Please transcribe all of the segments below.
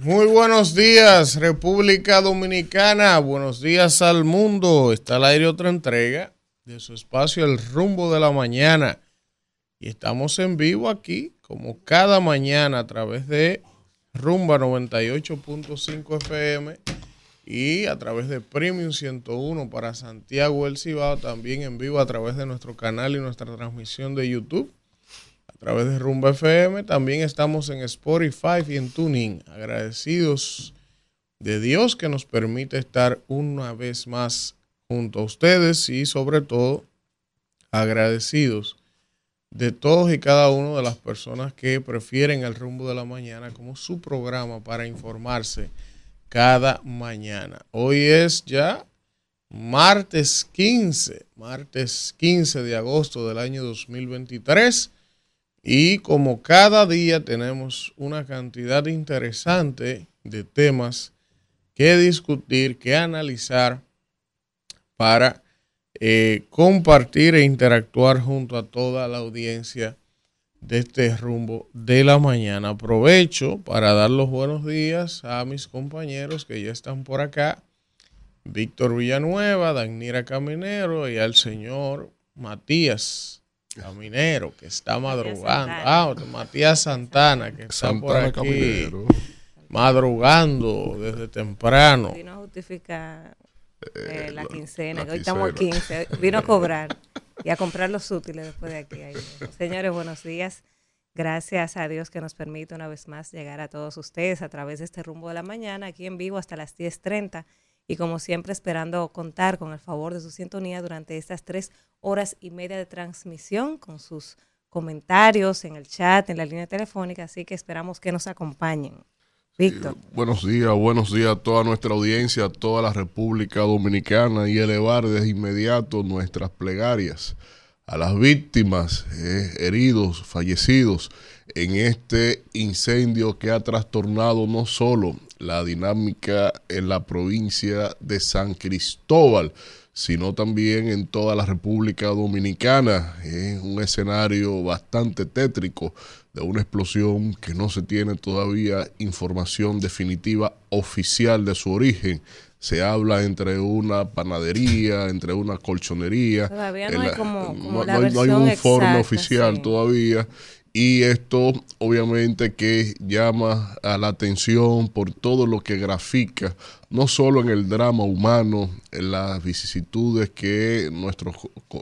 Muy buenos días, República Dominicana. Buenos días al mundo. Está al aire otra entrega de su espacio El Rumbo de la Mañana. Y estamos en vivo aquí, como cada mañana, a través de Rumba 98.5 FM y a través de Premium 101 para Santiago El Cibao, también en vivo a través de nuestro canal y nuestra transmisión de YouTube, a través de Rumba FM, también estamos en Spotify y en Tuning, agradecidos de Dios que nos permite estar una vez más junto a ustedes y sobre todo agradecidos de todos y cada uno de las personas que prefieren el rumbo de la mañana como su programa para informarse cada mañana. Hoy es ya martes 15, martes 15 de agosto del año 2023 y como cada día tenemos una cantidad interesante de temas que discutir, que analizar para eh, compartir e interactuar junto a toda la audiencia de este rumbo de la mañana. Aprovecho para dar los buenos días a mis compañeros que ya están por acá. Víctor Villanueva, Danira Caminero y al señor Matías Caminero, que está madrugando. Ah, Matías Santana, que está por aquí madrugando desde temprano. Vino a justificar eh, la quincena, que hoy estamos a 15, vino a cobrar y a comprar los útiles después de aquí. Señores, buenos días. Gracias a Dios que nos permite una vez más llegar a todos ustedes a través de este rumbo de la mañana, aquí en vivo hasta las 10.30 y como siempre esperando contar con el favor de su sintonía durante estas tres horas y media de transmisión con sus comentarios en el chat, en la línea telefónica, así que esperamos que nos acompañen. Víctor. buenos días, buenos días a toda nuestra audiencia, a toda la República Dominicana y elevar de inmediato nuestras plegarias a las víctimas, eh, heridos, fallecidos en este incendio que ha trastornado no solo la dinámica en la provincia de San Cristóbal, sino también en toda la República Dominicana. Es un escenario bastante tétrico de una explosión que no se tiene todavía información definitiva oficial de su origen. Se habla entre una panadería, entre una colchonería. Todavía no hay como, no, hay, un informe oficial todavía y esto obviamente que llama a la atención por todo lo que grafica, no solo en el drama humano, en las vicisitudes que nuestros,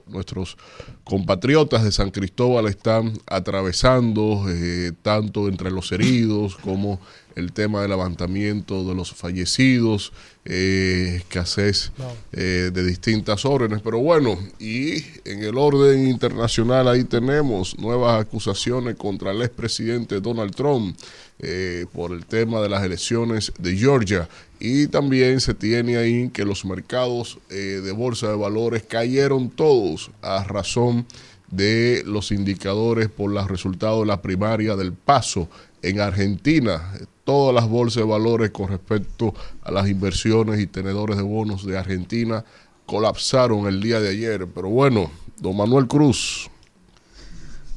nuestros compatriotas de San Cristóbal están atravesando, eh, tanto entre los heridos como el tema del levantamiento de los fallecidos, eh, escasez eh, de distintas órdenes. Pero bueno, y en el orden internacional ahí tenemos nuevas acusaciones contra el expresidente Donald Trump eh, por el tema de las elecciones de Georgia. Y también se tiene ahí que los mercados de bolsa de valores cayeron todos a razón de los indicadores por los resultados de la primaria del paso en Argentina todas las bolsas de valores con respecto a las inversiones y tenedores de bonos de Argentina colapsaron el día de ayer. Pero bueno, don Manuel Cruz.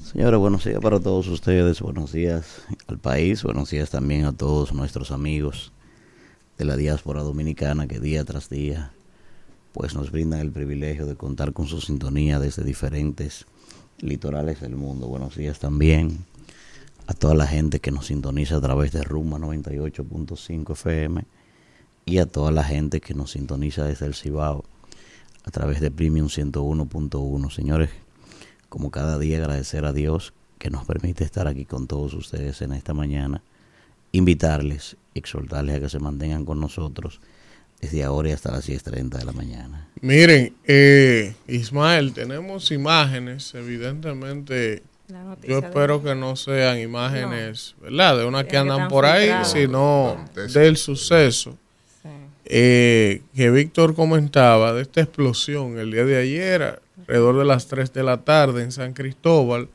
Señores, buenos días para todos ustedes, buenos días al país, buenos días también a todos nuestros amigos de la diáspora dominicana que día tras día pues nos brindan el privilegio de contar con su sintonía desde diferentes litorales del mundo. Buenos días también a toda la gente que nos sintoniza a través de Rumba 98.5 FM y a toda la gente que nos sintoniza desde el Cibao a través de Premium 101.1. Señores, como cada día agradecer a Dios que nos permite estar aquí con todos ustedes en esta mañana, invitarles, exhortarles a que se mantengan con nosotros desde ahora y hasta las 10.30 de la mañana. Miren, eh, Ismael, tenemos imágenes, evidentemente yo espero que no sean imágenes, ¿verdad? De una que andan por ahí, sino del suceso. Eh, que Víctor comentaba de esta explosión el día de ayer, alrededor de las 3 de la tarde en San Cristóbal.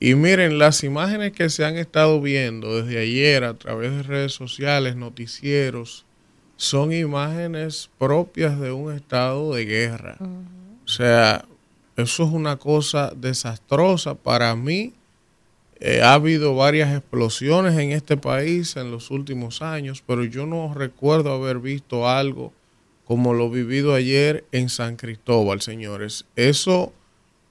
Y miren, las imágenes que se han estado viendo desde ayer a través de redes sociales, noticieros, son imágenes propias de un estado de guerra. O sea, eso es una cosa desastrosa para mí. Eh, ha habido varias explosiones en este país en los últimos años, pero yo no recuerdo haber visto algo como lo vivido ayer en San Cristóbal, señores. Eso,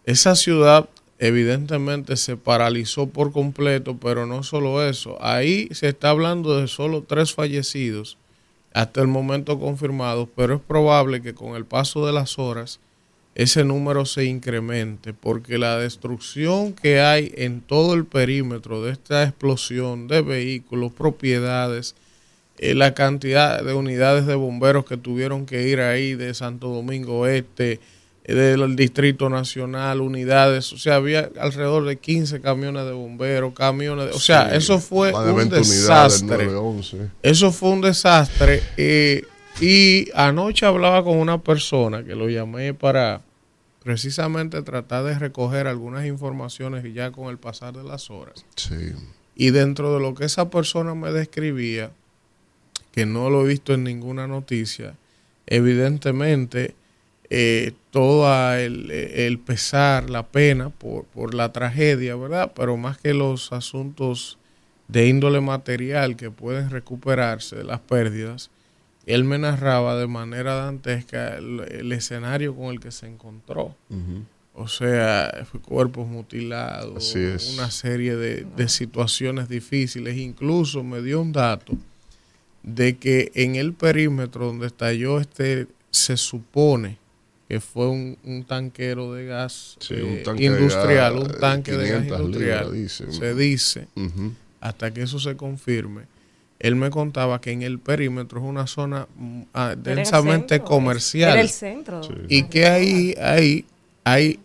esa ciudad evidentemente se paralizó por completo, pero no solo eso. Ahí se está hablando de solo tres fallecidos hasta el momento confirmados, pero es probable que con el paso de las horas ese número se incremente, porque la destrucción que hay en todo el perímetro de esta explosión de vehículos, propiedades, eh, la cantidad de unidades de bomberos que tuvieron que ir ahí de Santo Domingo Este, eh, del Distrito Nacional, unidades, o sea, había alrededor de 15 camiones de bomberos, camiones, o sea, eso fue un desastre. Eso fue un desastre. Eh, y anoche hablaba con una persona que lo llamé para precisamente tratar de recoger algunas informaciones y ya con el pasar de las horas. Sí. Y dentro de lo que esa persona me describía, que no lo he visto en ninguna noticia, evidentemente eh, todo el, pesar, la pena por, por la tragedia, ¿verdad? Pero más que los asuntos de índole material que pueden recuperarse de las pérdidas, él me narraba de manera dantesca el, escenario con el que se encontró. O sea, cuerpos mutilados, una serie de, de, situaciones difíciles. Incluso me dio un dato de que en el perímetro donde estalló este, se supone que fue un, tanquero de gas industrial, un tanque de gas industrial, se dice, hasta que eso se confirme él me contaba que en el perímetro es una zona mm, ah, densamente comercial. el centro. Y que ahí, ahí hay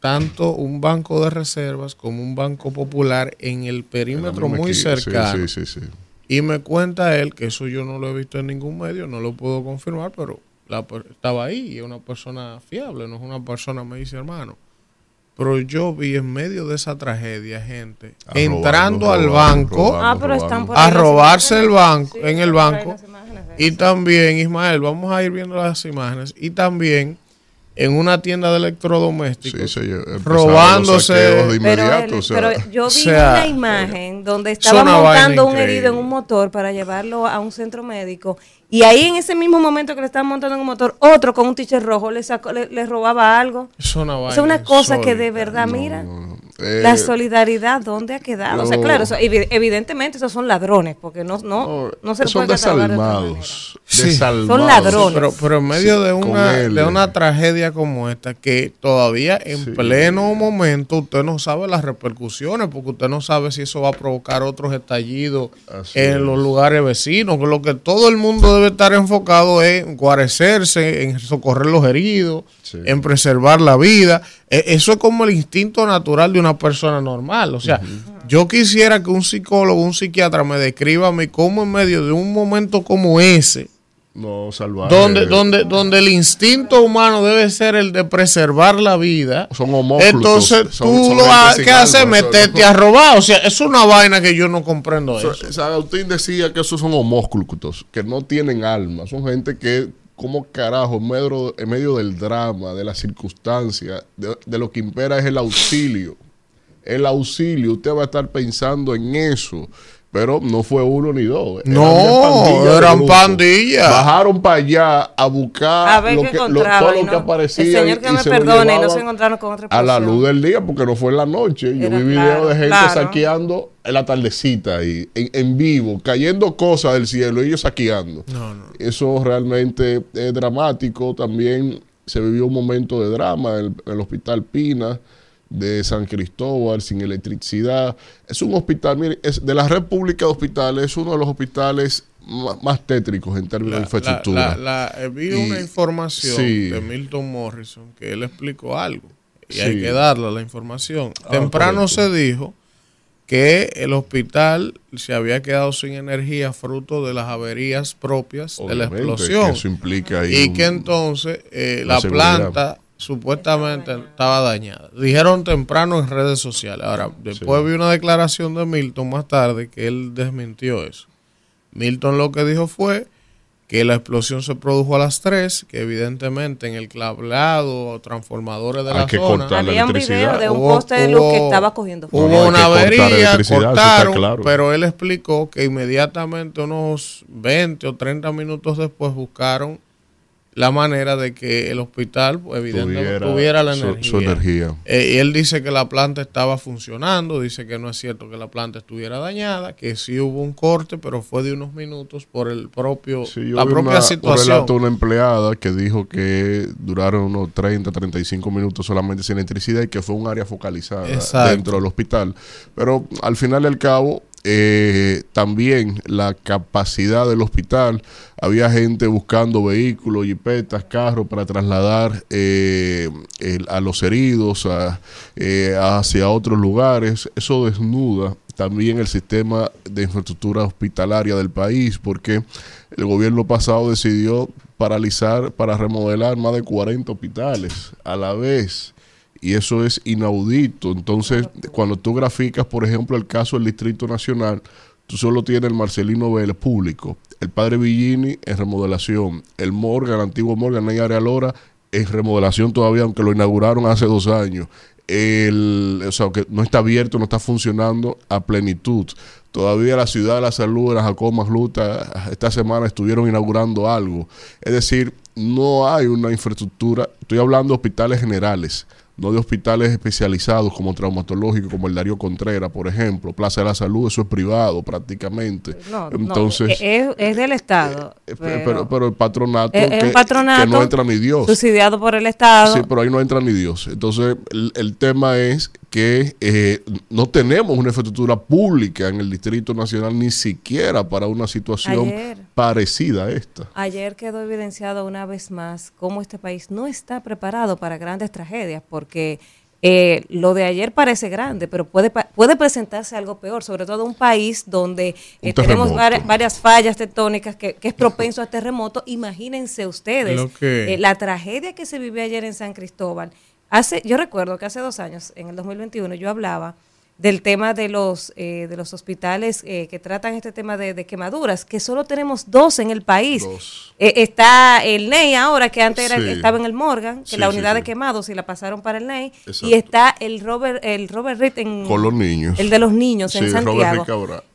tanto un banco de reservas como un banco popular en el perímetro muy cercano. y me cuenta él, que eso yo no lo he visto en ningún medio, no lo puedo confirmar, pero la, estaba ahí y es una persona fiable, no es una persona, me dice hermano pero yo vi en medio de esa tragedia gente entrando al banco ah, a robarse el banco en el banco. y también Ismael vamos a ir viendo las imágenes. Y también en una tienda de electrodomésticos robándose de inmediato, pero, yo vi una imagen donde estaba montando un herido en un motor para llevarlo a un centro médico y ahí en ese mismo momento que le estaban montando en un motor, otro con un t rojo le, sacó, le, robaba algo. Es una, es una cosa que de verdad, mira, la solidaridad, ¿dónde ha quedado? o sea, claro, evidentemente esos son ladrones, porque no, no, no se Son desalmados. Son ladrones. Pero, en medio de, una, de una tragedia como esta, que todavía en pleno momento usted no sabe las repercusiones, porque usted no sabe si eso va a provocar otros estallidos en los lugares vecinos, lo que todo el mundo debe estar enfocado en guarecerse, en socorrer los heridos, en preservar la vida. E, eso es como el instinto natural de una persona normal. O sea, yo quisiera que un psicólogo, un psiquiatra me describa a mí cómo en medio de un momento como ese, no. Donde, donde, donde el instinto humano debe ser el de preservar la vida. Son. Entonces tú lo que haces meterte a robar. O sea, es una vaina que yo no comprendo. eso. Agustín decía que esos son homóflutos, que no tienen alma. Son gente que, como carajo, en medio, del drama, de la circunstancia, de, de lo que impera es el auxilio. El auxilio, usted va a estar pensando en eso pero no fue uno ni dos. no, eran pandillas. Bajaron para allá a buscar lo que, todo lo que aparecía. El señor que me perdone, no se encontraron con otra persona. A la luz del día, porque no fue en la noche. Yo vi videos de gente saqueando en la tardecita y en, vivo, cayendo cosas del cielo, ellos saqueando. Eso realmente es dramático. También se vivió un momento de drama en el hospital Pina de San Cristóbal sin electricidad. Es un hospital, mire, es de la red pública de hospitales, es uno de los hospitales más, tétricos en términos de infraestructura. La, eh, vi una información de Milton Morrison que él explicó algo y hay que darle la información. Ah, Temprano se dijo que el hospital se había quedado sin energía fruto de las averías propias de la explosión. eso implica y que entonces eh, la planta supuestamente estaba dañada. Dijeron temprano en redes sociales. Ahora, después vi una declaración de Milton más tarde que él desmintió eso. Milton lo que dijo fue que la explosión se produjo a las 3, que evidentemente en el cableado o transformadores de la zona había un video de un poste de luz que estaba cogiendo fuego. Hubo una avería, cortaron, pero él explicó que inmediatamente unos 20 o 30 minutos después buscaron la manera de que el hospital, pues, evidentemente, tuviera, la energía. Eh, y él dice que la planta estaba funcionando, dice que no es cierto que la planta estuviera dañada, que sí hubo un corte, pero fue de unos minutos por el propio, la propia situación. Un relato una empleada que dijo que duraron unos 30, 35 minutos solamente sin electricidad y que fue un área focalizada dentro del hospital. Pero al final y al cabo, eh, también la capacidad del hospital. Había gente buscando vehículos, jipetas, carros para trasladar eh, a los heridos eh, hacia otros lugares. Eso desnuda también el sistema de infraestructura hospitalaria del país, porque el gobierno pasado decidió paralizar para remodelar más de 40 hospitales a la vez y eso es inaudito. Entonces, cuando tú graficas, por ejemplo, el caso del Distrito Nacional, tú solo tienes el Marcelino Vélez público, el Padre Villini en remodelación, el Morgan, el antiguo Morgan, Ney Arealora en remodelación todavía, aunque lo inauguraron hace dos años. El, o sea, que no está abierto, no está funcionando a plenitud. Todavía la ciudad de la salud de la Jacob Luta esta semana estuvieron inaugurando algo. Es decir, no hay una infraestructura, estoy hablando de hospitales generales, no de hospitales especializados como traumatológico, como el Darío Contreras, por ejemplo, Plaza de la Salud, eso es privado prácticamente. No, Entonces, es, del Estado. Eh, eh, pero, el patronato, que, no entra ni Dios. Subsidiado por el Estado. Sí, pero ahí no entra ni Dios. Entonces, el, tema es que eh, no tenemos una infraestructura pública en el Distrito Nacional ni siquiera para una situación parecida a esta. Ayer quedó evidenciado una vez más cómo este país no está preparado para grandes tragedias, porque eh, lo de ayer parece grande, pero puede, puede presentarse algo peor, sobre todo un país donde eh, tenemos varias, fallas tectónicas que, es propenso a terremotos. Imagínense ustedes eh, la tragedia que se vivió ayer en San Cristóbal. Hace, yo recuerdo que hace dos años, en el 2021, yo hablaba del tema de los eh, de los hospitales eh, que tratan este tema de, quemaduras, que solo tenemos dos en el país. Eh, está el NEI ahora, que antes era, estaba en el Morgan, que la unidad de quemados y la pasaron para el NEI. Y está el Robert el Robert Reed en... Con los niños. El de los niños en Santiago.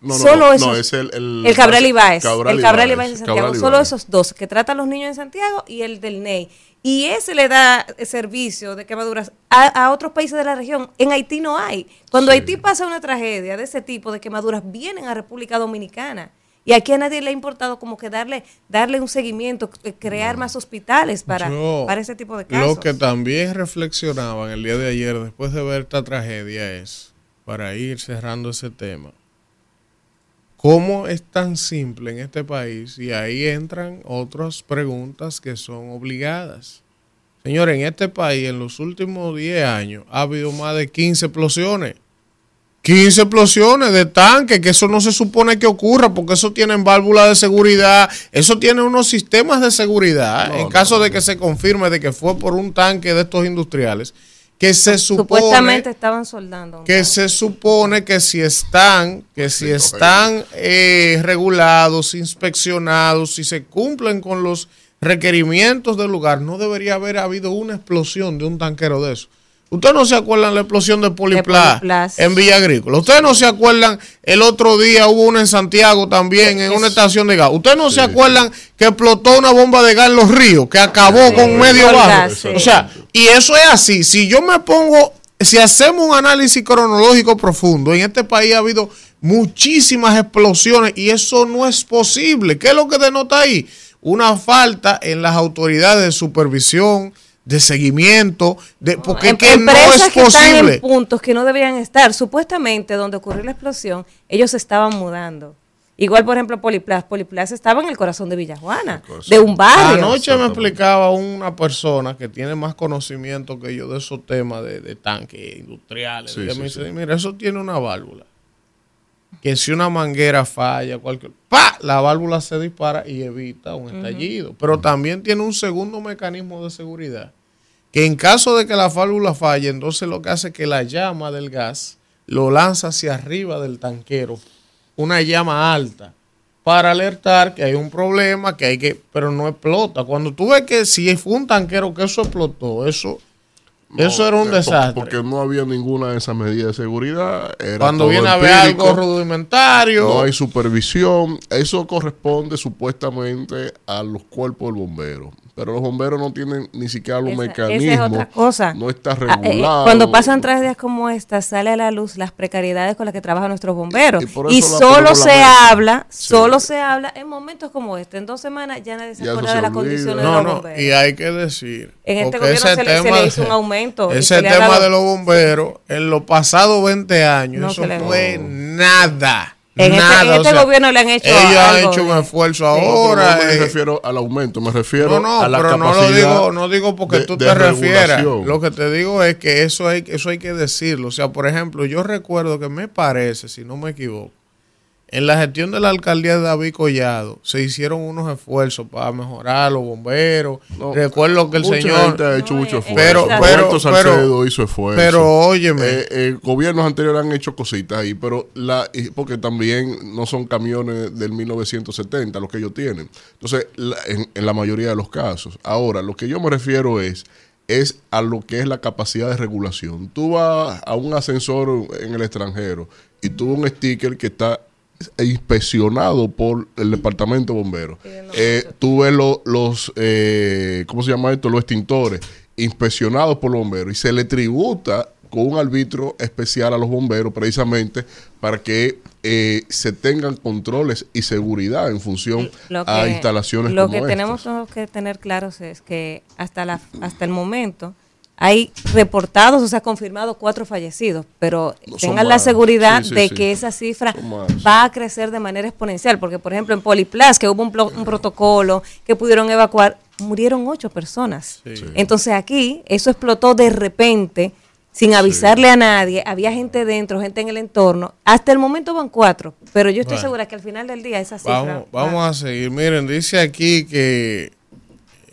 No, solo esos, es el, el, Cabral Ibáez. el Cabral Ibáez en Santiago. Solo esos dos, que tratan los niños en Santiago y el del NEI y ese le da servicio de quemaduras a, otros países de la región. En Haití no hay. Cuando Haití pasa una tragedia de ese tipo de quemaduras, vienen a República Dominicana. Y aquí a nadie le ha importado como que darle, darle un seguimiento, eh, crear más hospitales para, para ese tipo de casos. Lo que también reflexionaban el día de ayer, después de ver esta tragedia, es, para ir cerrando ese tema, ¿Cómo es tan simple en este país? Y ahí entran otras preguntas que son obligadas. Señores, en este país en los últimos 10 años ha habido más de 15 explosiones. 15 explosiones de tanques, que eso no se supone que ocurra, porque eso tiene válvulas de seguridad, eso tiene unos sistemas de seguridad, en caso de que se confirme de que fue por un tanque de estos industriales que se supone supuestamente estaban soldando que se supone que si están que si están eh, regulados inspeccionados si se cumplen con los requerimientos del lugar no debería haber habido una explosión de un tanquero de eso Ustedes no se acuerdan la explosión de Poliplas, en Villa Agrícola. Ustedes no se acuerdan el otro día hubo una en Santiago también, en una estación de gas. Ustedes no se acuerdan que explotó una bomba de gas en los ríos, que acabó con medio barrio. O sea, y eso es así. Si yo me pongo, si hacemos un análisis cronológico profundo, en este país ha habido muchísimas explosiones y eso no es posible. ¿Qué es lo que denota ahí? Una falta en las autoridades de supervisión de seguimiento, de, porque que no es posible. están en puntos que no deberían estar. Supuestamente, donde ocurrió la explosión, ellos se estaban mudando. Igual, por ejemplo, Poliplas. Poliplas estaba en el corazón de Villajuana, de un barrio. Anoche me explicaba una persona que tiene más conocimiento que yo de esos temas de, tanques industriales. y me dice, mira, eso tiene una válvula. Que si una manguera falla, cualquier... ¡pa! La válvula se dispara y evita un estallido. Pero también tiene un segundo mecanismo de seguridad que en caso de que la válvula falle, entonces lo que hace es que la llama del gas lo lanza hacia arriba del tanquero, una llama alta. para alertar que hay un problema, que hay que, pero no explota. Cuando tú ves que si fue un tanquero que eso explotó, eso eso era un desastre. Porque no había ninguna de esas medidas de seguridad. Cuando viene a ver algo rudimentario. No hay supervisión. Eso corresponde supuestamente a los cuerpos del bombero pero los bomberos no tienen ni siquiera los mecanismos. Esa es otra cosa. No está ah, eh, regulado. cuando pasan tragedias como esta, sale a la luz las precariedades con las que trabajan nuestros bomberos. Y, solo se habla, solo se habla en momentos como este. En dos semanas ya nadie se acuerda de las condiciones de los bomberos. Y hay que decir. En este gobierno se, le, hizo un aumento. Ese tema de los bomberos, en los pasados 20 años, eso fue nada. En este, este gobierno le han hecho Ellos han hecho un esfuerzo ahora. no me eh. refiero al aumento, me refiero a la pero no lo digo, no digo porque tú te refieras. Lo que te digo es que eso hay, eso hay que decirlo. O sea, por ejemplo, yo recuerdo que me parece, si no me equivoco, en la gestión de la alcaldía de David Collado se hicieron unos esfuerzos para mejorar los bomberos. Recuerdo que el señor ha hecho mucho esfuerzo. Pero, pero, pero, hizo esfuerzo. Pero óyeme, eh, eh, gobiernos anteriores han hecho cositas ahí, pero la porque también no son camiones del 1970 los que ellos tienen. Entonces, en, en la mayoría de los casos. Ahora, lo que yo me refiero es es a lo que es la capacidad de regulación. Tú vas a un ascensor en el extranjero y tú un sticker que está inspeccionado por el departamento de bomberos. Eh, tú ves los, eh, ¿cómo se llama esto? Los extintores inspeccionados por los bomberos y se le tributa con un árbitro especial a los bomberos precisamente para que eh, se tengan controles y seguridad en función a instalaciones lo que tenemos que tener claros es que hasta la hasta el momento hay reportados, o sea, confirmados cuatro fallecidos, pero tengan la seguridad de que esa cifra va a crecer de manera exponencial, porque por ejemplo en Poliplas, que hubo un, protocolo que pudieron evacuar, murieron ocho personas. Entonces aquí eso explotó de repente, sin avisarle a nadie, había gente dentro, gente en el entorno. Hasta el momento van cuatro, pero yo estoy segura que al final del día esa cifra... Vamos, vamos a seguir. Miren, dice aquí que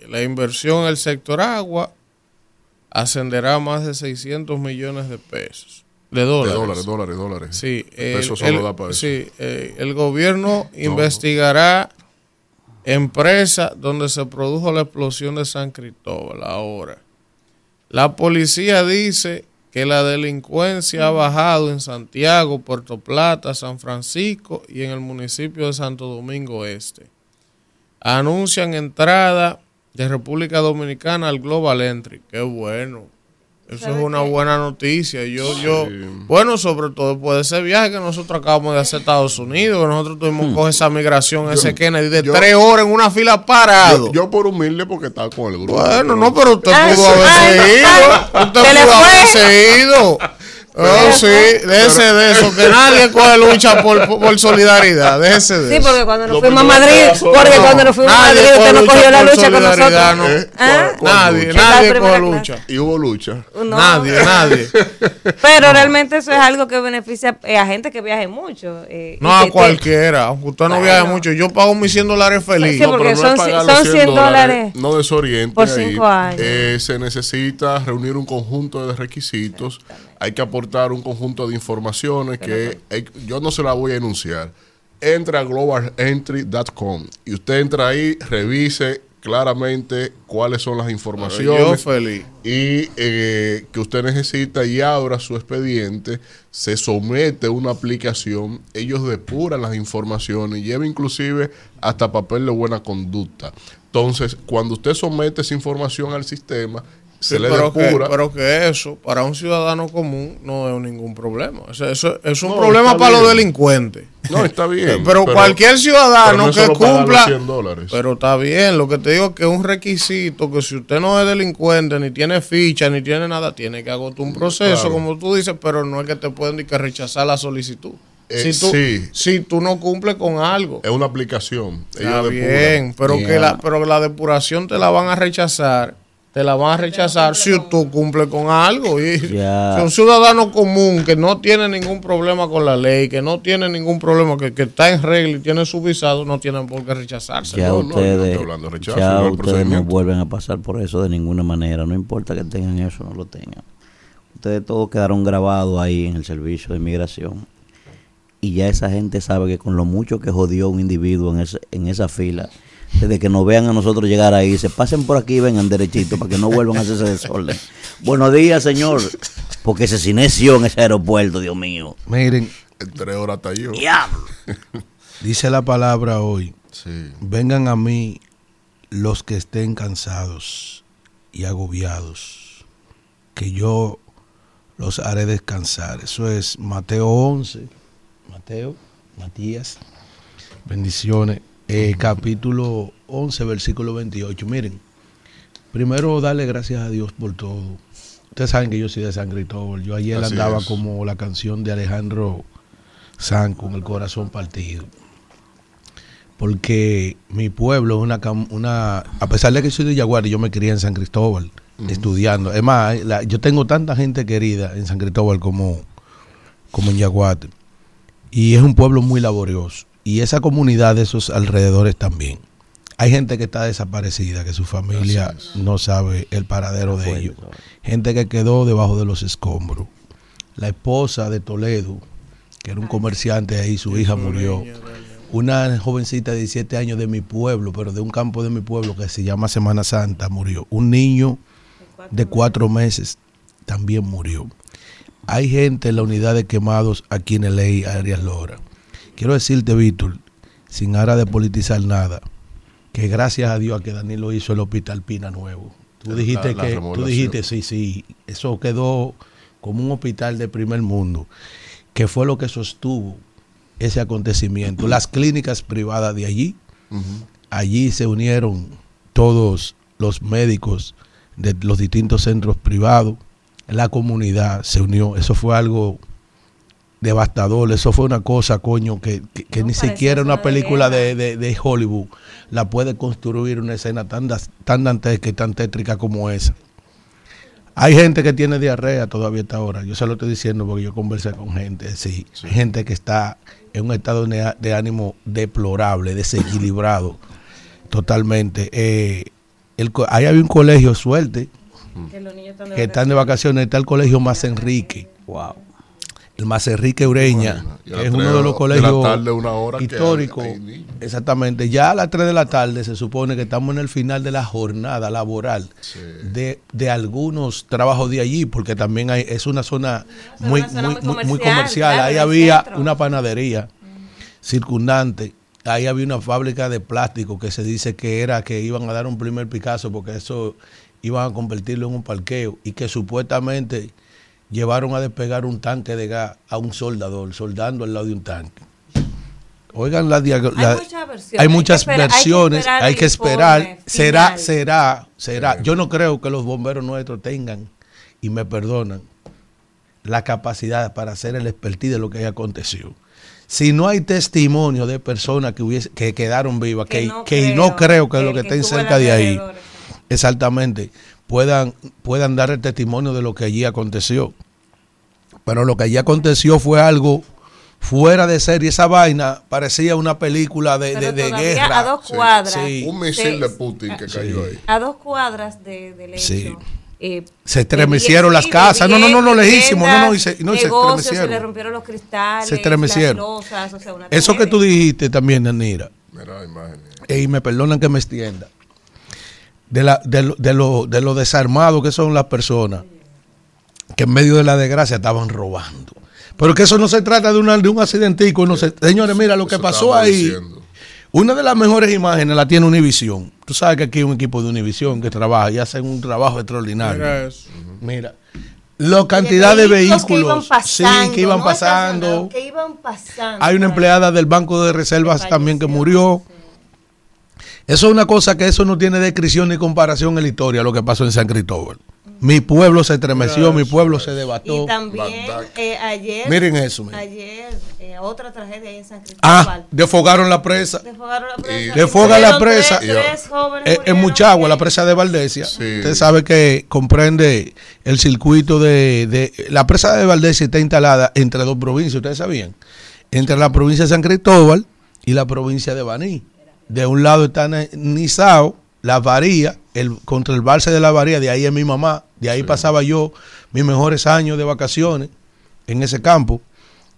la inversión en el sector agua ascenderá a más de 600 millones de pesos. De dólares. De dólares, dólares, dólares. Sí, el, Sí, eh, el gobierno investigará empresa donde se produjo la explosión de San Cristóbal ahora. La policía dice que la delincuencia ha bajado en Santiago, Puerto Plata, San Francisco y en el municipio de Santo Domingo Este. Anuncian entrada de República Dominicana al Global Entry. Qué bueno. Eso es una buena noticia. Yo, yo, bueno, sobre todo después de ese viaje que nosotros acabamos de hacer a Estados Unidos, que nosotros tuvimos hmm. esa migración, ese Kennedy de tres horas en una fila parado. Yo, por humilde porque estaba con el grupo. Bueno, no, pero usted pudo haberse ido. Usted pudo haberse ido. Oh, sí, déjese de eso, que nadie coge lucha por, por solidaridad, déjese de eso. Sí, porque cuando nos fuimos a Madrid, porque cuando nos fuimos a Madrid usted no cogió la lucha con nosotros. ¿Eh? ¿Ah? Nadie, nadie coge lucha. Y hubo lucha. Nadie, nadie. Pero realmente eso es algo que beneficia eh, a gente que viaje mucho. Eh, no a cualquiera, aunque usted no viaje mucho. Yo pago mis 100 dólares feliz. Sí, porque son, son 100 dólares. No desoriente. Por 5 años. se necesita reunir un conjunto de requisitos hay que aportar un conjunto de informaciones que yo no se la voy a enunciar. Entra a globalentry.com y usted entra ahí, revise claramente cuáles son las informaciones y eh, que usted necesita y abra su expediente, se somete a una aplicación, ellos depuran las informaciones, lleva inclusive hasta papel de buena conducta. Entonces, cuando usted somete esa información al sistema, pero, que, pero, que, eso, para un ciudadano común, no es ningún problema. eso, es un problema para los delincuentes. No, está bien. pero, cualquier ciudadano que cumpla. Pero está bien. Lo que te digo es que es un requisito que si usted no es delincuente, ni tiene ficha, ni tiene nada, tiene que agotar un proceso, como tú dices, pero no es que te pueden ni que rechazar la solicitud. Eh, si, tú, sí. si tú no cumples con algo. Es una aplicación. Está bien, pero, que la, pero la depuración te la van a rechazar te la van a rechazar si tú cumples con algo. Y si un ciudadano común que no tiene ningún problema con la ley, que no tiene ningún problema, que, está en regla y tiene su visado, no tienen por qué rechazarse. Ya ustedes, no, ustedes no vuelven a pasar por eso de ninguna manera, no importa que tengan eso o no lo tengan. Ustedes todos quedaron grabados ahí en el servicio de inmigración y ya esa gente sabe que con lo mucho que jodió un individuo en, ese, en esa fila, desde que nos vean a nosotros llegar ahí, se pasen por aquí y vengan derechito para que no vuelvan a hacer ese desorden. Buenos días, señor. Porque se silenció en ese aeropuerto, Dios mío. Miren. Entre horas hasta yo. Dice la palabra hoy. Vengan a mí los que estén cansados y agobiados, que yo los haré descansar. Eso es Mateo 11. Mateo, Matías. Bendiciones. Eh, capítulo 11, versículo 28. Miren, primero darle gracias a Dios por todo. Ustedes saben que yo soy de San Cristóbal. Yo ayer andaba como la canción de Alejandro San con el corazón partido. Porque mi pueblo es una, una. A pesar de que soy de Yaguari, yo me crié en San Cristóbal estudiando. Es más, yo tengo tanta gente querida en San Cristóbal como, como en Yaguate. Y es un pueblo muy laborioso y esa comunidad de esos alrededores también. Hay gente que está desaparecida, que su familia no sabe el paradero de ellos. Gente que quedó debajo de los escombros. La esposa de Toledo, que era un comerciante ahí, su hija murió. Una jovencita de 17 años de mi pueblo, pero de un campo de mi pueblo que se llama Semana Santa, murió. Un niño de cuatro meses también murió. Hay gente en la unidad de quemados aquí en el ley Arias Lora Quiero decirte, Víctor, sin ara de politizar nada, que gracias a Dios a que Danilo hizo el hospital Pina Nuevo. Tú dijiste que, tú dijiste, sí, sí, eso quedó como un hospital de primer mundo, que fue lo que sostuvo ese acontecimiento. Las clínicas privadas de allí, allí se unieron todos los médicos de los distintos centros privados, la comunidad se unió, eso fue algo devastador. Eso fue una cosa, coño, que, ni siquiera una película de, Hollywood la puede construir una escena tan, tan dantesca y tan tétrica como esa. Hay gente que tiene diarrea todavía hasta ahora. Yo se lo estoy diciendo porque yo conversé con gente. Sí, gente que está en un estado de ánimo deplorable, desequilibrado totalmente. Eh, el, ahí había un colegio, suerte, que, están de vacaciones. Está el colegio Más Enrique. Wow el Más Enrique Ureña, que es uno de los colegios históricos. Exactamente. Ya a las 3 de la tarde se supone que estamos en el final de la jornada laboral de, de, algunos trabajos de allí, porque también hay, es una zona, muy, muy, comercial. Ahí había una panadería circundante. Ahí había una fábrica de plástico que se dice que era que iban a dar un primer Picasso porque eso iban a convertirlo en un parqueo y que supuestamente llevaron a despegar un tanque de gas a un soldador, soldando al lado de un tanque. Oigan, la, hay, muchas versiones, hay que esperar, será, será, será. Yo no creo que los bomberos nuestros tengan, y me perdonan, la capacidad para hacer el expertise de lo que aconteció. Si no hay testimonio de personas que, hubiese, que quedaron vivas, que, no, creo, que, lo que estén cerca de ahí, exactamente, puedan, puedan dar el testimonio de lo que allí aconteció. Pero lo que allí aconteció fue algo fuera de serie. Esa vaina parecía una película de, de, guerra. A dos cuadras. Un misil de Putin que cayó ahí. A dos cuadras de, del hecho. Eh, se estremecieron las casas. no, no, no, no, lejísimo. No, no, y se, no, se estremecieron. Se le rompieron los cristales. Se estremecieron. Eso que tú dijiste también, Nanira. Mira Y me perdonan que me extienda de, la, de, lo, de, lo, de lo desarmados que son las personas que en medio de la desgracia estaban robando. Pero que eso no se trata de, una, de un accidentico. No señores, mira lo que pasó ahí. Una de las mejores imágenes la tiene Univisión. Tú sabes que aquí hay un equipo de Univisión que trabaja y hacen un trabajo extraordinario. Mira eso. Mira. La cantidad de vehículos, sí, que iban pasando. Que iban pasando. Hay una empleada del Banco de Reservas también que murió. Eso es una cosa que eso no tiene descripción ni comparación en la historia, lo que pasó en San Cristóbal. Mi pueblo se estremeció, mi pueblo se debató. Y también eh, ayer. Miren eso. Ayer, eh, otra tragedia ahí en San Cristóbal. Ah, defogaron la presa. Defogaron la presa. Defogan la presa. Eh, en Muchagua, la presa de Valdesia. Usted sabe que comprende el circuito de, de. La presa de Valdesia está instalada entre dos provincias, ¿ustedes sabían? Entre la provincia de San Cristóbal y la provincia de Baní. De un lado está Nizao, la varía, el, contra el Barce de la varía, de ahí es mi mamá, de ahí pasaba yo mis mejores años de vacaciones en ese campo.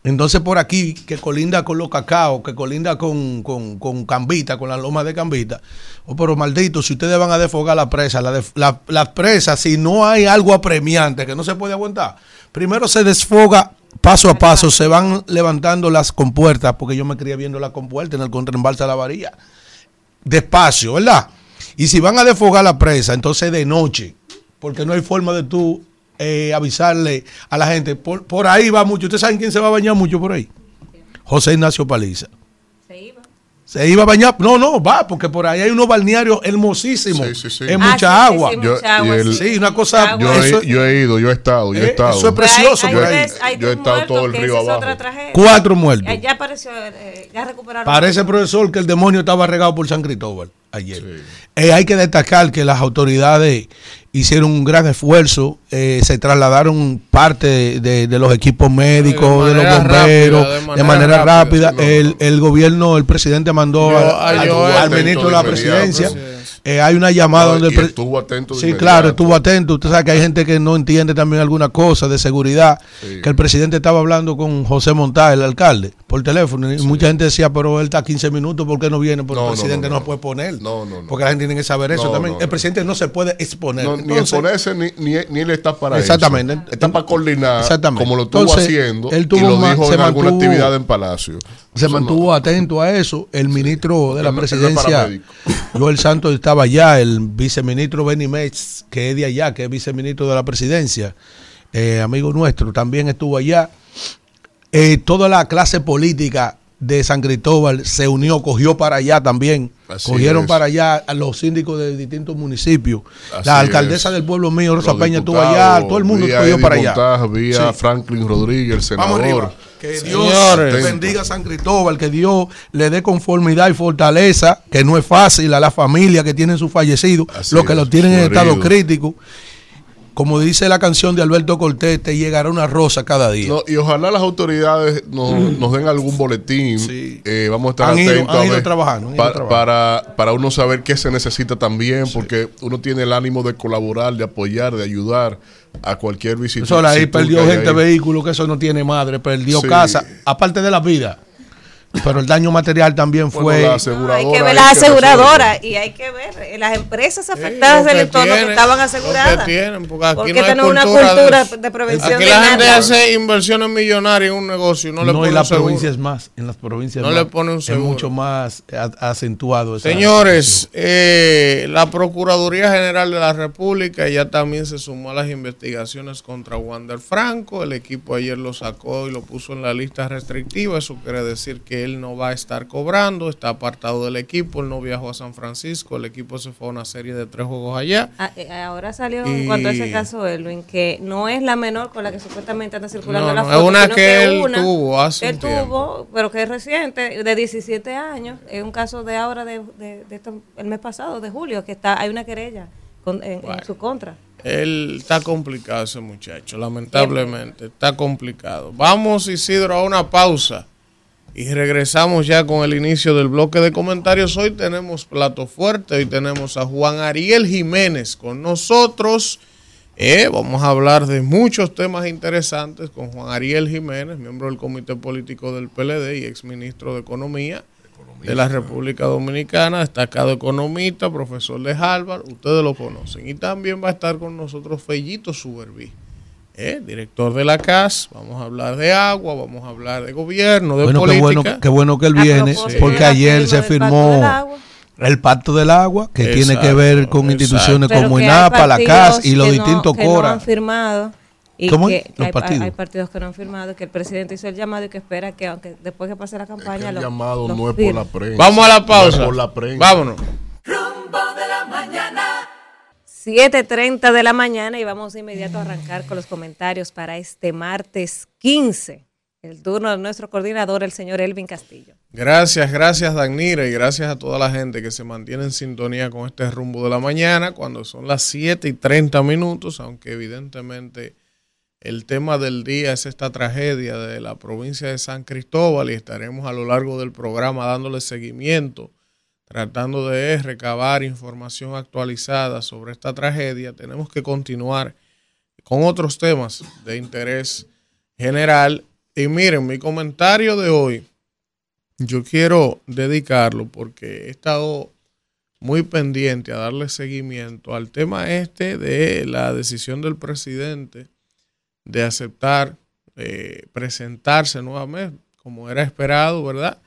Entonces por aquí, que colinda con los cacao, que colinda con, con, con Cambita, con la loma de Cambita. Oh, pero maldito, si ustedes van a desfogar la presa, la, la, la presa, si no hay algo apremiante que no se puede aguantar, primero se desfoga paso a paso, se van levantando las compuertas, porque yo me quería viendo las compuertas en el contraembalse de la varilla. Despacio, ¿verdad? Y si van a desfogar la presa, entonces de noche, porque no hay forma de tú eh, avisarle a la gente. Por, por ahí va mucho. ¿Ustedes saben quién se va a bañar mucho por ahí? José Ignacio Paliza. Se iba. A bañar. No, no, va, porque por ahí hay unos balnearios hermosísimos. Sí, sí, sí. Es mucha agua. Sí, una cosa. Yo, he, yo he ido, yo he estado, yo he eh, estado. Eso es precioso por ahí. yo he estado todo el río abajo. Cuatro muertos. Ya apareció, eh, ya recuperaron. Parece, profesor, que el demonio estaba regado por San Cristóbal ayer. Eh, hay que destacar que las autoridades hicieron un gran esfuerzo, eh, se trasladaron parte de, los equipos médicos, de, los bomberos, de manera, rápida. el, el, gobierno, el presidente mandó al, ministro de la presidencia. Eh, hay una llamada donde... estuvo atento. Sí, claro, estuvo atento. Usted sabe que hay gente que no entiende también alguna cosa de seguridad. Que el presidente estaba hablando con José Montá, el alcalde, por teléfono. Y mucha gente decía, pero él está 15 minutos, ¿por qué no viene? Porque el presidente no, se puede poner. No, no, Porque la gente tiene que saber eso también. el presidente no se puede exponer. ni exponerse, ni, ni, ni, él está para exactamente. eso. Está para coordinar, exactamente. como lo estuvo haciendo. Él tuvo y lo dijo en alguna actividad en Palacio. Se mantuvo atento a eso. El ministro de la presidencia, Joel Santos, estaba allá. El viceministro Benny Metz, que es de allá, que es viceministro de la presidencia, eh, amigo nuestro, también estuvo allá. Eh, toda la clase política de San Cristóbal se unió, cogió para allá también. Cogieron para allá a los síndicos de distintos municipios. la alcaldesa del pueblo mío, Rosa Peña, estuvo allá. Todo el mundo cogió para allá. vía Franklin Rodríguez, el senador. Que Dios bendiga a San Cristóbal, que Dios le dé conformidad y fortaleza, que no es fácil a la familia que tienen sus fallecidos, los que los tienen en estado crítico como dice la canción de Alberto Cortés, te llegará una rosa cada día. y ojalá las autoridades nos, den algún boletín. Eh, vamos a estar atentos a ver, trabajando, para, para uno saber qué se necesita también, porque uno tiene el ánimo de colaborar, de apoyar, de ayudar a cualquier visitante. Eso ahí perdió gente, vehículo, que eso no tiene madre, perdió casa, aparte de la vida. Pero el daño material también fue. hay que ver las aseguradoras y hay que ver eh, las empresas afectadas del entorno que estaban aseguradas. Tienen, porque aquí porque no hay una cultura de, prevención. Aquí la gente hace inversiones millonarias en un negocio. No, le pone en las provincias más. En las provincias no le pone un seguro. Es mucho más acentuado. Señores, eh, la Procuraduría General de la República ya también se sumó a las investigaciones contra Wander Franco. El equipo ayer lo sacó y lo puso en la lista restrictiva. Eso quiere decir que él no va a estar cobrando, está apartado del equipo, él no viajó a San Francisco, el equipo se fue a una serie de tres juegos allá. Ah, eh, ahora salió en cuanto a ese caso, Elwin, que no es la menor con la que supuestamente anda circulando la foto. Es una que, él tuvo hace Él tuvo, pero que es reciente, de 17 años, es un caso de ahora, de, el mes pasado, de julio, que está hay una querella en, su contra. Él está complicado ese muchacho, lamentablemente, está complicado. Vamos, Isidro, a una pausa. Y regresamos ya con el inicio del bloque de comentarios. Hoy tenemos plato fuerte, hoy tenemos a Juan Ariel Jiménez con nosotros. Eh, vamos a hablar de muchos temas interesantes con Juan Ariel Jiménez, miembro del Comité Político del PLD y exministro de Economía, de la República Dominicana, destacado economista, profesor de Harvard, ustedes lo conocen. Y también va a estar con nosotros Fellito Suberví ¿eh? director de la CAS, vamos a hablar de agua, vamos a hablar de gobierno, de bueno, política. Qué bueno, qué bueno que él viene, porque ayer se firmó el pacto del agua, que tiene que ver con instituciones como INAPA, la CAS y los distintos que CORA. No han firmado. Y ¿Cómo? Que los hay, partidos. hay, partidos que no han firmado, que el presidente hizo el llamado y que espera que aunque después que pase la campaña... el llamado no es por la prensa. Vamos a la pausa. Vámonos. 7.30 de la mañana y vamos de inmediato a arrancar con los comentarios para este martes 15. El turno de nuestro coordinador, el señor Elvin Castillo. Gracias, gracias Danira y gracias a toda la gente que se mantiene en sintonía con este rumbo de la mañana cuando son las 7 y 30 minutos, aunque evidentemente el tema del día es esta tragedia de la provincia de San Cristóbal y estaremos a lo largo del programa dándole seguimiento tratando de recabar información actualizada sobre esta tragedia, tenemos que continuar con otros temas de interés general. Y miren, mi comentario de hoy, yo quiero dedicarlo porque he estado muy pendiente a darle seguimiento al tema este de la decisión del presidente de aceptar eh, presentarse nuevamente, como era esperado, ¿verdad?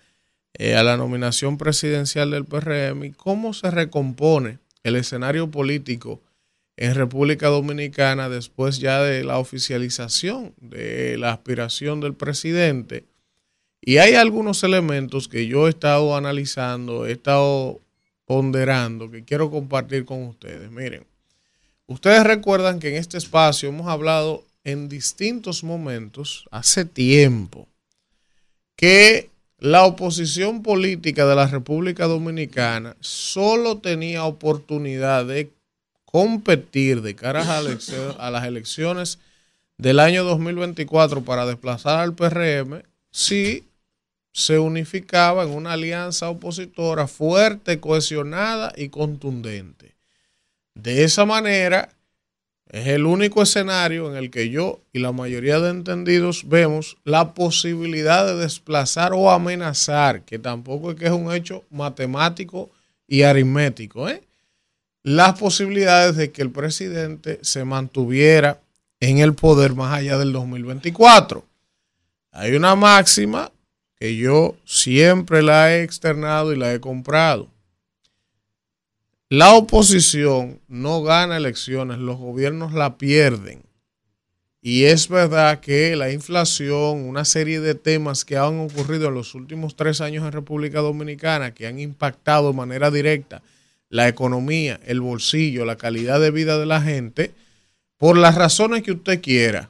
Eh, a la nominación presidencial del PRM y cómo se recompone el escenario político en República Dominicana después ya de la oficialización de la aspiración del presidente. Y hay algunos elementos que yo he estado analizando, he estado ponderando, que quiero compartir con ustedes. Miren, ustedes recuerdan que en este espacio hemos hablado en distintos momentos, hace tiempo, que la oposición política de la República Dominicana solo tenía oportunidad de competir de cara a, las elecciones del año 2024 para desplazar al PRM si se unificaba en una alianza opositora fuerte, cohesionada y contundente. De esa manera, es el único escenario en el que yo y la mayoría de entendidos vemos la posibilidad de desplazar o amenazar, que tampoco es que es un hecho matemático y aritmético, ¿eh? las posibilidades de que el presidente se mantuviera en el poder más allá del 2024. Hay una máxima que yo siempre la he externado y la he comprado. La oposición no gana elecciones, los gobiernos la pierden. Y es verdad que la inflación, una serie de temas que han ocurrido en los últimos tres años en República Dominicana, que han impactado de manera directa la economía, el bolsillo, la calidad de vida de la gente, por las razones que usted quiera.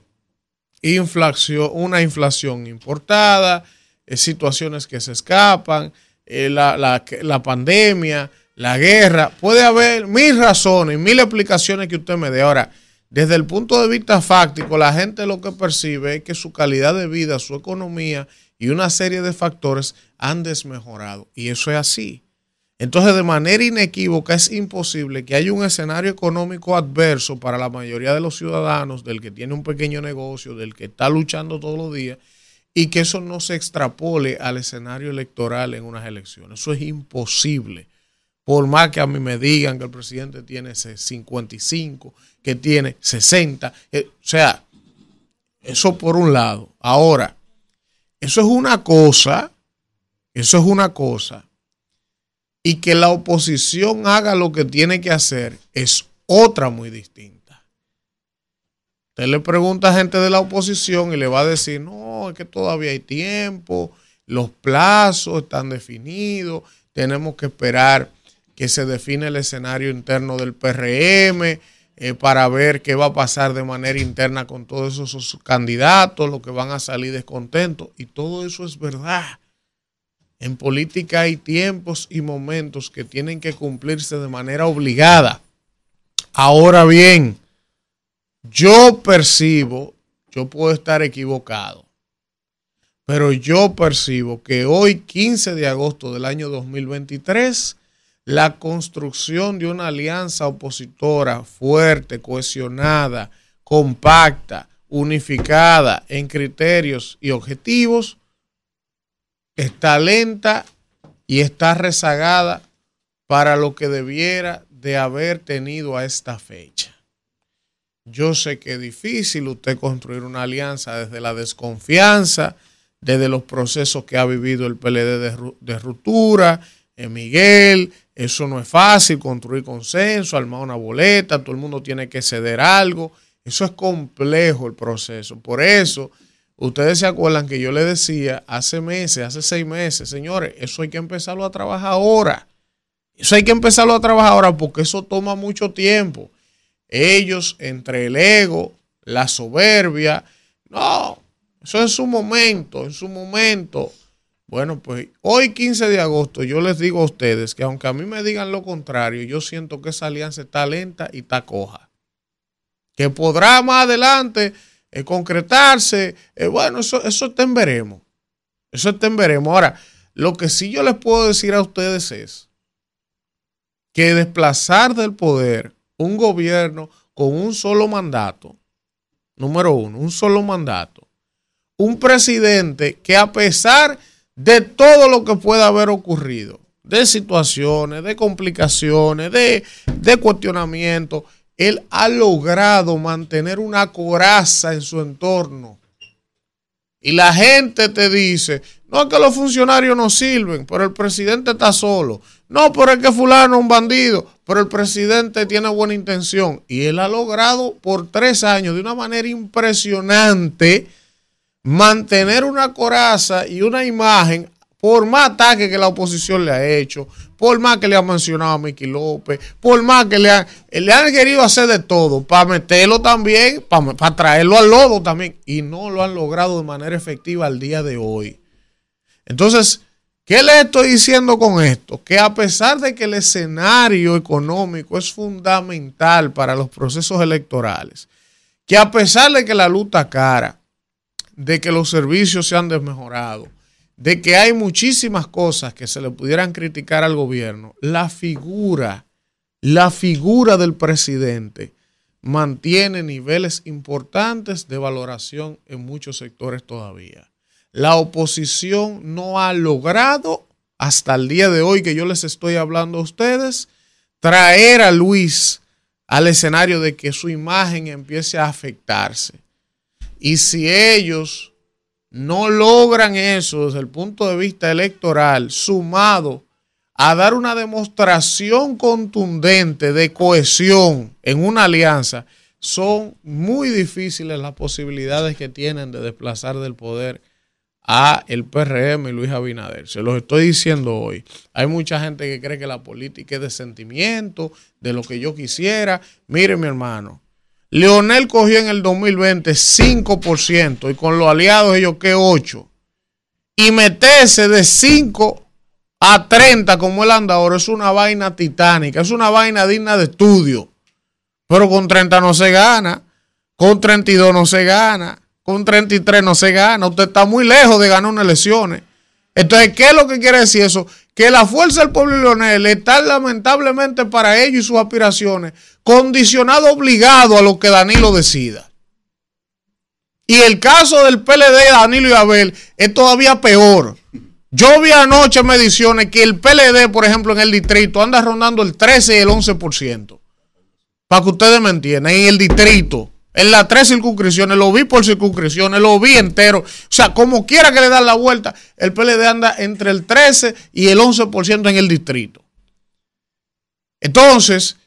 Inflación, una inflación importada, eh, situaciones que se escapan, eh, la, la pandemia, la guerra, puede haber mil razones, mil explicaciones que usted me dé. Ahora, desde el punto de vista fáctico, la gente lo que percibe es que su calidad de vida, su economía y una serie de factores han desmejorado. Y eso es así. Entonces, de manera inequívoca, es imposible que haya un escenario económico adverso para la mayoría de los ciudadanos, del que tiene un pequeño negocio, del que está luchando todos los días, y que eso no se extrapole al escenario electoral en unas elecciones. Eso es imposible por más que a mí me digan que el presidente tiene 55, que tiene 60, eh, o sea, eso por un lado. Ahora, eso es una cosa, eso es una cosa, y que la oposición haga lo que tiene que hacer es otra muy distinta. Usted le pregunta a gente de la oposición y le va a decir, no, es que todavía hay tiempo, los plazos están definidos, tenemos que esperar que se define el escenario interno del PRM eh, para ver qué va a pasar de manera interna con todos esos candidatos, los que van a salir descontentos. Y todo eso es verdad. En política hay tiempos y momentos que tienen que cumplirse de manera obligada. Ahora bien, yo percibo, yo puedo estar equivocado, pero yo percibo que hoy, 15 de agosto del año 2023, la construcción de una alianza opositora fuerte, cohesionada, compacta, unificada en criterios y objetivos, está lenta y está rezagada para lo que debiera de haber tenido a esta fecha. Yo sé que es difícil usted construir una alianza desde la desconfianza, desde los procesos que ha vivido el PLD de, ruptura, en Miguel, eso no es fácil, construir consenso, armar una boleta, todo el mundo tiene que ceder algo. Eso es complejo el proceso. Por eso, ustedes se acuerdan que yo les decía hace meses, hace seis meses, señores, eso hay que empezarlo a trabajar ahora. Eso hay que empezarlo a trabajar ahora porque eso toma mucho tiempo. Ellos, entre el ego, la soberbia, no, eso es su momento, en su momento bueno, pues hoy 15 de agosto yo les digo a ustedes que aunque a mí me digan lo contrario, yo siento que esa alianza está lenta y está coja. Que podrá más adelante eh, concretarse. Eh, bueno, eso, eso en veremos. Eso en veremos. Ahora, lo que sí yo les puedo decir a ustedes es que desplazar del poder un gobierno con un solo mandato, número uno, un solo mandato, un presidente que a pesar de todo lo que pueda haber ocurrido, de situaciones, de complicaciones, de, de cuestionamiento, él ha logrado mantener una coraza en su entorno. Y la gente te dice, no es que los funcionarios no sirven, pero el presidente está solo. No, pero es que fulano es un bandido, pero el presidente tiene buena intención. Y él ha logrado por tres años, de una manera impresionante, mantener una coraza y una imagen por más ataques que la oposición le ha hecho, por más que le ha mencionado a Miki López, por más que le, le han querido hacer de todo, para meterlo también, para, para traerlo al lodo también, y no lo han logrado de manera efectiva al día de hoy. Entonces, ¿qué le estoy diciendo con esto? Que a pesar de que el escenario económico es fundamental para los procesos electorales, que a pesar de que la luta cara, de que los servicios se han desmejorado, de que hay muchísimas cosas que se le pudieran criticar al gobierno, la figura, la figura del presidente mantiene niveles importantes de valoración en muchos sectores todavía. La oposición no ha logrado, hasta el día de hoy que yo les estoy hablando a ustedes, traer a Luis al escenario de que su imagen empiece a afectarse. Y si ellos no logran eso desde el punto de vista electoral, sumado a dar una demostración contundente de cohesión en una alianza, son muy difíciles las posibilidades que tienen de desplazar del poder a el PRM y Luis Abinader. Se los estoy diciendo hoy. Hay mucha gente que cree que la política es de sentimiento, de lo que yo quisiera. Mire, mi hermano, Leonel cogió en el 2020 5% y con los aliados ellos que 8%. Y meterse de 5 a 30 como él anda ahora es una vaina titánica, es una vaina digna de estudio. Pero con 30 no se gana, con 32 no se gana, con 33 no se gana. Usted está muy lejos de ganar unas elecciones. Entonces, ¿qué es lo que quiere decir eso? Que la fuerza del pueblo Leonel está lamentablemente para ellos y sus aspiraciones condicionado obligado a lo que Danilo decida. Y el caso del PLD, Danilo y Abel, es todavía peor. Yo vi anoche mediciones que el PLD, por ejemplo, en el distrito, anda rondando el 13 y el 11%. Para que ustedes me entiendan, en el distrito, en las tres circunscripciones, lo vi por circunscripciones, lo vi entero. O sea, como quiera que le dan la vuelta, el PLD anda entre el 13 y el 11% en el distrito. Entonces,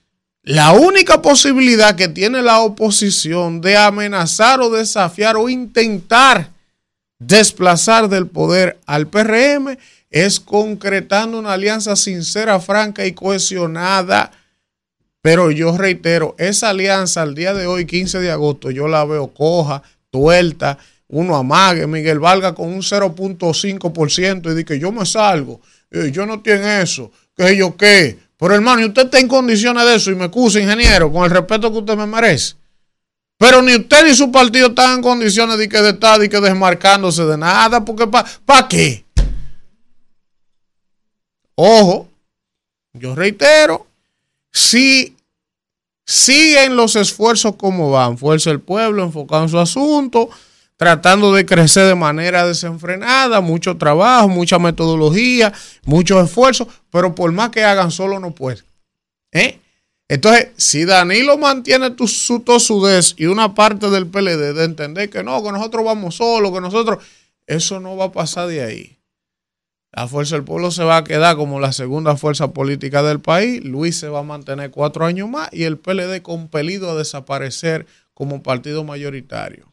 la única posibilidad que tiene la oposición de amenazar o desafiar o intentar desplazar del poder al PRM es concretando una alianza sincera, franca y cohesionada. Pero yo reitero, esa alianza al día de hoy, 15 de agosto, yo la veo coja, tuerta, uno amague, Miguel Valga con un 0.5% y dice que yo me salgo, yo no tengo eso, que yo qué, pero hermano, y usted está en condiciones de eso, y me excusa, ingeniero, con el respeto que usted me merece. Pero ni usted ni su partido están en condiciones de que de estar y que desmarcándose de nada, porque ¿para qué? Ojo, yo reitero, si siguen los esfuerzos como van, Fuerza del Pueblo enfocado en su asunto, tratando de crecer de manera desenfrenada, mucho trabajo, mucha metodología, muchos esfuerzos, pero por más que hagan solo no puede. ¿Eh? Entonces, si Danilo mantiene tu, su tosudez y una parte del PLD de entender que no, que nosotros vamos solos, que nosotros, eso no va a pasar de ahí. La Fuerza del Pueblo se va a quedar como la segunda fuerza política del país, Luis se va a mantener cuatro años más y el PLD compelido a desaparecer como partido mayoritario.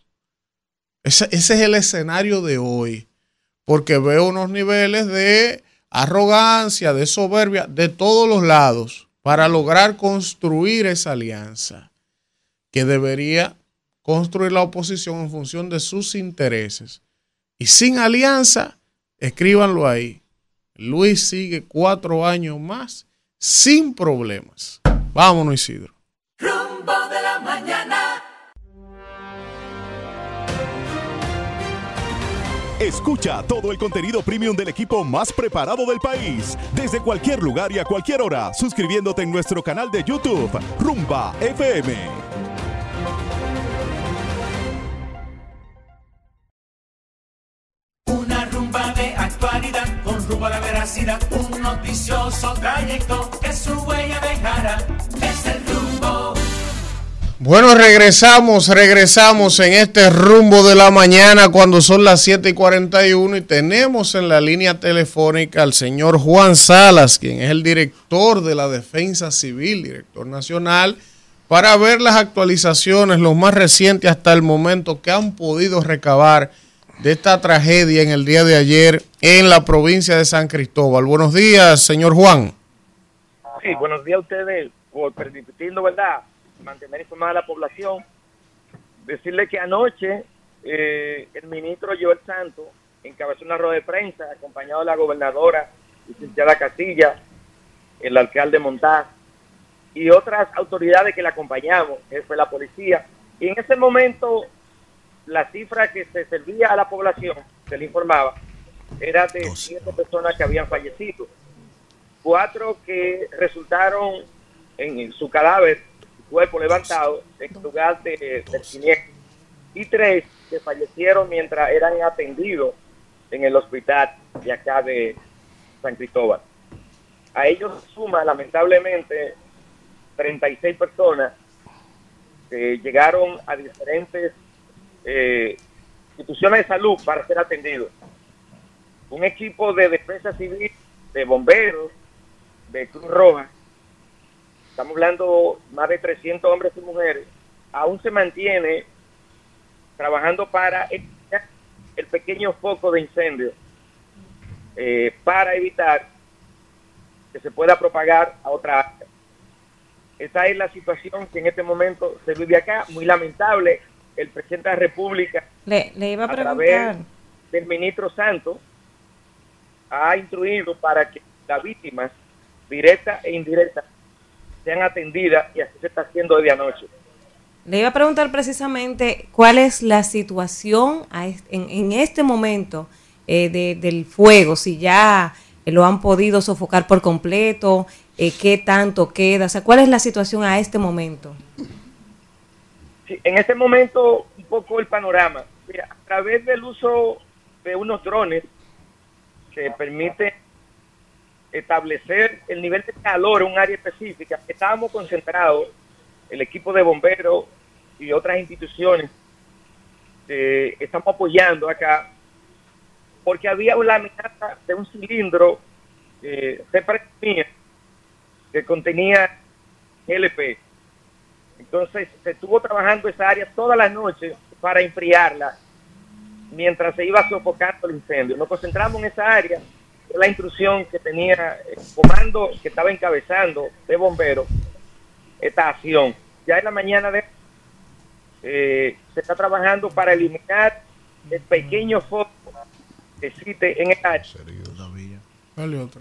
Ese, es el escenario de hoy, porque veo unos niveles de arrogancia, de soberbia, de todos los lados, para lograr construir esa alianza que debería construir la oposición en función de sus intereses. Y sin alianza, escríbanlo ahí. Luis sigue cuatro años más sin problemas. Vámonos, Isidro. Rumbo de la mañana. Escucha todo el contenido premium del equipo más preparado del país, desde cualquier lugar y a cualquier hora, suscribiéndote en nuestro canal de YouTube, Rumba FM. Trayecto su huella. Bueno, regresamos, regresamos en este rumbo de la mañana cuando son las 7 y 41 y tenemos en la línea telefónica al señor Juan Salas, quien es el director de la Defensa Civil, director nacional, para ver las actualizaciones, los más recientes hasta el momento que han podido recabar de esta tragedia en el día de ayer en la provincia de San Cristóbal. Buenos días, señor Juan. Sí, buenos días a ustedes por permitiendo, ¿verdad?, mantener informada a la población. Decirle que anoche eh, el ministro Joel Santo encabezó una rueda de prensa acompañado de la gobernadora, licenciada Casilla, el alcalde Montaz y otras autoridades que le acompañamos, que fue la policía. Y en ese momento la cifra que se servía a la población, se le informaba, era de siete personas que habían fallecido. Cuatro que resultaron en su cadáver, su cuerpo levantado, en lugar de, del siniestro. Y tres que fallecieron mientras eran atendidos en el hospital de acá de San Cristóbal. A ellos suma, lamentablemente, 36 personas que llegaron a diferentes eh, instituciones de salud para ser atendidos. Un equipo de defensa civil, de bomberos, de Cruz Roja, estamos hablando más de 300 hombres y mujeres, aún se mantiene trabajando para el pequeño foco de incendio, eh, para evitar que se pueda propagar a otra área. Esa es la situación que en este momento se vive acá, muy lamentable el presidente de la República, le, iba a, a través del ministro Santos, ha instruido para que las víctimas, directas e indirectas, sean atendidas y así se está haciendo desde anoche. Le iba a preguntar precisamente cuál es la situación en, este momento eh, del fuego, si ya lo han podido sofocar por completo, eh, qué tanto queda, o sea, cuál es la situación a este momento en este momento, un poco el panorama. a través del uso de unos drones que permite establecer el nivel de calor en un área específica, estábamos concentrados, el equipo de bomberos y otras instituciones, eh, estamos apoyando acá, porque había una amenaza de un cilindro eh, que contenía LP entonces se estuvo trabajando esa área toda la noche para enfriarla mientras se iba sofocando el incendio. Nos concentramos en esa área, la instrucción que tenía el comando que estaba encabezando de bomberos esta acción. Ya en la mañana de eh, se está trabajando para eliminar el pequeño foco que existe en el área.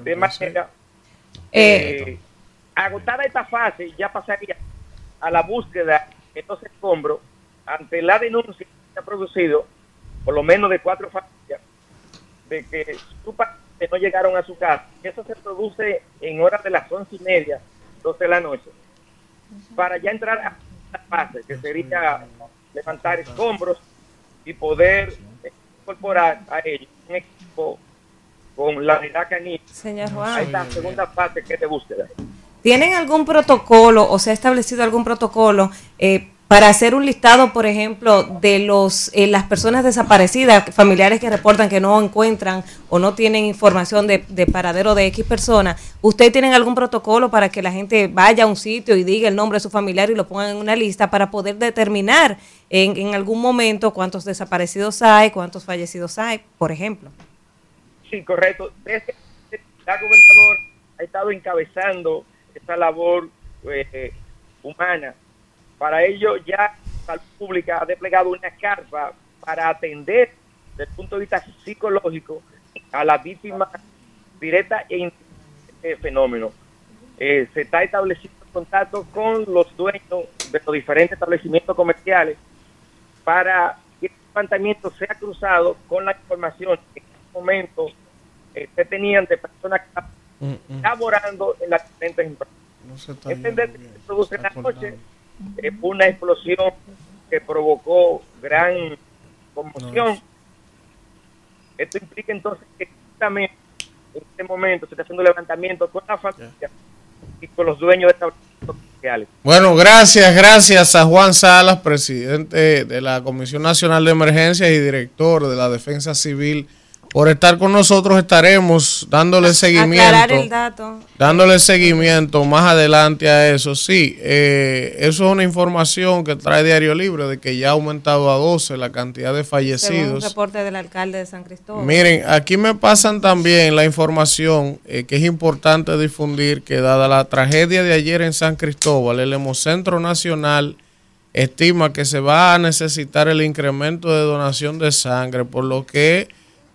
De manera, eh, eh, agotada esta fase, ya pasaría a la búsqueda de estos escombros ante la denuncia que se ha producido, por lo menos de cuatro familias, de que sus no llegaron a su casa. Eso se produce en horas de las once y media, doce de la noche, para ya entrar a la fase, que sería levantar escombros y poder incorporar a ellos un equipo con la unidad canina Señor Juan. a esta segunda fase que es de búsqueda. ¿Tienen algún protocolo o se ha establecido algún protocolo eh, para hacer un listado, por ejemplo, de los eh, las personas desaparecidas, familiares que reportan que no encuentran o no tienen información de, paradero de X persona? ¿Ustedes tienen algún protocolo para que la gente vaya a un sitio y diga el nombre de su familiar y lo pongan en una lista para poder determinar en, en algún momento cuántos desaparecidos hay, cuántos fallecidos hay, por ejemplo? Sí, correcto. Desde la gobernador ha estado encabezando esa labor eh, humana. Para ello ya Salud Pública ha desplegado una carpa para atender desde el punto de vista psicológico a las víctimas directas e indirectas de este fenómeno. Eh, se está estableciendo contacto con los dueños de los diferentes establecimientos comerciales para que el levantamiento sea cruzado con la información que en este momento eh, se tenían de personas que Mm, laborando en las diferentes empresas. No Entender que se produce en la noche es una explosión que provocó gran conmoción. Esto implica entonces que en este momento se está haciendo levantamiento con la familia y con los dueños de establecimientos sociales. Bueno, gracias, gracias a Juan Salas, presidente de la Comisión Nacional de Emergencias y director de la Defensa Civil por estar con nosotros estaremos dándole seguimiento. el dato. Dándole seguimiento más adelante a eso. Sí, eh, eso es una información que trae Diario Libre de que ya ha aumentado a 12 la cantidad de fallecidos. Según un reporte del alcalde de San Cristóbal. Miren, aquí me pasan también la información eh, que es importante difundir que dada la tragedia de ayer en San Cristóbal, el Hemocentro Nacional estima que se va a necesitar el incremento de donación de sangre, por lo que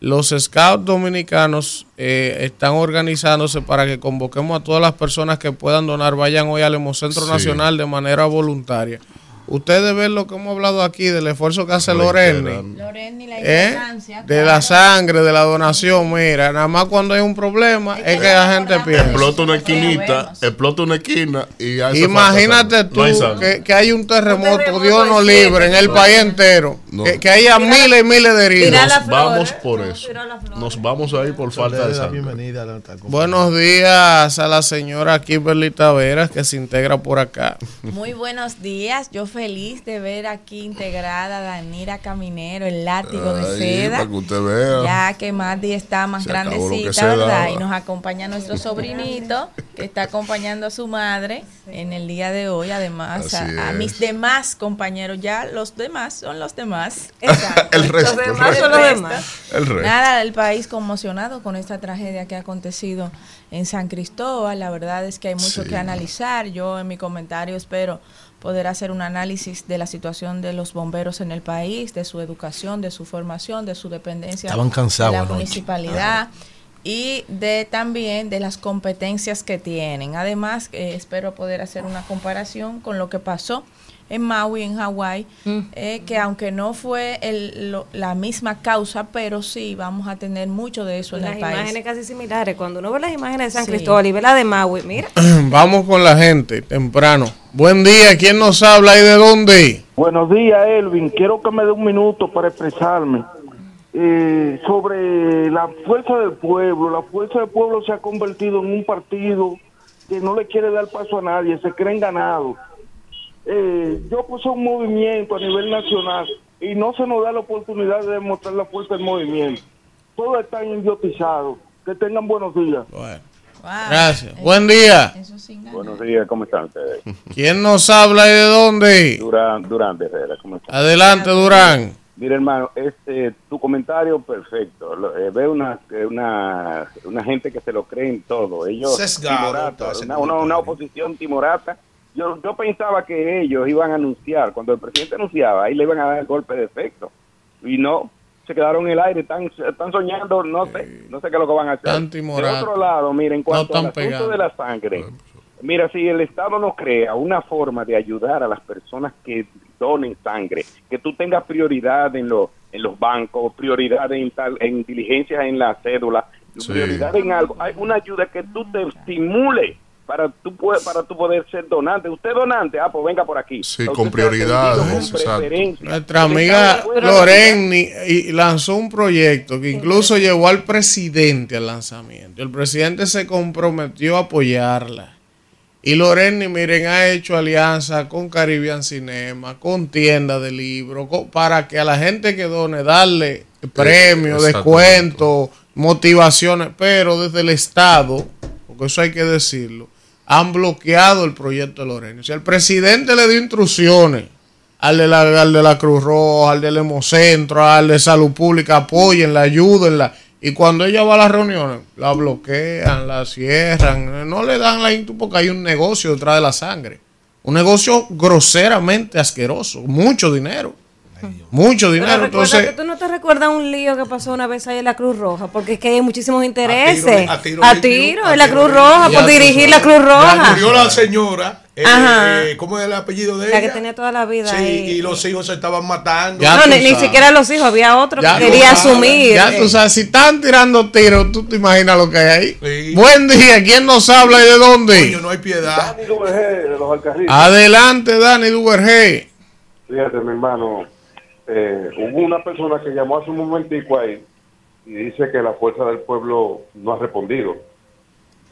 los scouts dominicanos eh, están organizándose para que convoquemos a todas las personas que puedan donar, vayan hoy al Hemocentro Nacional de manera voluntaria. Ustedes ven lo que hemos hablado aquí del esfuerzo que hace Loreni. Loreni la ¿Eh? De la sangre, de la donación. Mira, nada más cuando hay un problema es, que la gente piensa. Explota una esquinita, explota una esquina y Imagínate tú que, hay un terremoto, Dios nos libre, en el país entero. Que, haya miles y miles de heridos. Nos vamos por eso. Nos vamos a ir por falta de sangre. Buenos días a la señora Kimberly Taveras que se integra por acá. Muy buenos días. Yo feliz de ver aquí integrada a Danira Caminero, el látigo de seda. Ya que Maddy está más grandecita, ¿verdad? Y nos acompaña nuestro sobrinito, que está acompañando a su madre en el día de hoy. Además, a, mis demás compañeros, ya los demás son los demás. el resto. Los demás son los demás. Nada, el país conmocionado con esta tragedia que ha acontecido en San Cristóbal. La verdad es que hay mucho que analizar. Yo en mi comentario espero poder hacer un análisis de la situación de los bomberos en el país, de su educación, de su formación, de su dependencia Estaban cansados de la municipalidad y de también de las competencias que tienen. Además, eh, espero poder hacer una comparación con lo que pasó en Maui, en Hawái, mm. eh, que aunque no fue el, la misma causa, pero sí vamos a tener mucho de eso en el país. Las imágenes casi similares. Cuando uno ve las imágenes de San Cristóbal y ve la de Maui, mira. Vamos con la gente, temprano. Buen día, ¿quién nos habla y de dónde? Buenos días, Elvin. Quiero que me dé un minuto para expresarme. Eh, sobre la fuerza del pueblo. La fuerza del pueblo se ha convertido en un partido que no le quiere dar paso a nadie, se creen ganados eh, yo puse un movimiento a nivel nacional y no se nos da la oportunidad de demostrar la fuerza del movimiento. Todos están idiotizados. Que tengan buenos días. Gracias. Buen día. Buenos días, ¿cómo están ustedes? ¿Quién nos habla y de dónde? Durán, Durán Herrera, ¿cómo están? Adelante, Durán. Mira, hermano, este, tu comentario perfecto. Eh, veo una, una, una gente que se lo cree en todo. Ellos, una, una oposición timorata yo, yo pensaba que ellos iban a anunciar, cuando el presidente anunciaba, ahí le iban a dar el golpe de efecto. Y no, se quedaron en el aire, están, están soñando, no sé, no sé qué es lo que van a hacer. De otro lado, miren, en cuanto al asunto de la sangre, mira, si el Estado no crea una forma de ayudar a las personas que donen sangre, que tú tengas prioridad en, los en los bancos, prioridad en, tal, en diligencias en la cédula, prioridad en algo, hay una ayuda que tú te estimule para tú para tu poder ser donante. Usted donante, ah, pues venga por aquí. Sí, con prioridades. Nuestra amiga Lorenny y lanzó un proyecto que incluso llevó al presidente al lanzamiento. El presidente se comprometió a apoyarla. Y Lorenny, miren, ha hecho alianza con Caribbean Cinema, con tiendas de libros, para que a la gente que done darle premios, descuentos, motivaciones, pero desde el Estado, porque eso hay que decirlo, han bloqueado el proyecto de Lorena. Si el presidente le dio instrucciones al de, la, al de la Cruz Roja, al del Hemocentro, al de Salud Pública, apoyenla, ayúdenla. Y cuando ella va a las reuniones, la bloquean, la cierran, no le dan la intu porque hay un negocio detrás de la sangre. Un negocio groseramente asqueroso, mucho dinero. Mucho dinero. Entonces, ¿Tú no te recuerdas un lío que pasó una vez ahí en la Cruz Roja? Porque es que hay muchísimos intereses. A tiro, en la Cruz Roja, por dirigir la Cruz Roja. murió la señora. Eh, eh, ¿Cómo es el apellido de ella? La que tenía toda la vida. Sí, y los hijos se estaban matando. no, ni, siquiera los hijos, había otro que quería asumir. Ya tú sabes, si están tirando tiros, tú te imaginas lo que hay ahí. Buen día, ¿quién nos habla y de dónde? Coño, no hay piedad. Dani de los Adelante, Dani Duvergé. Fíjate, mi hermano, eh, hubo una persona que llamó hace un momentico ahí y dice que la fuerza del pueblo no ha respondido.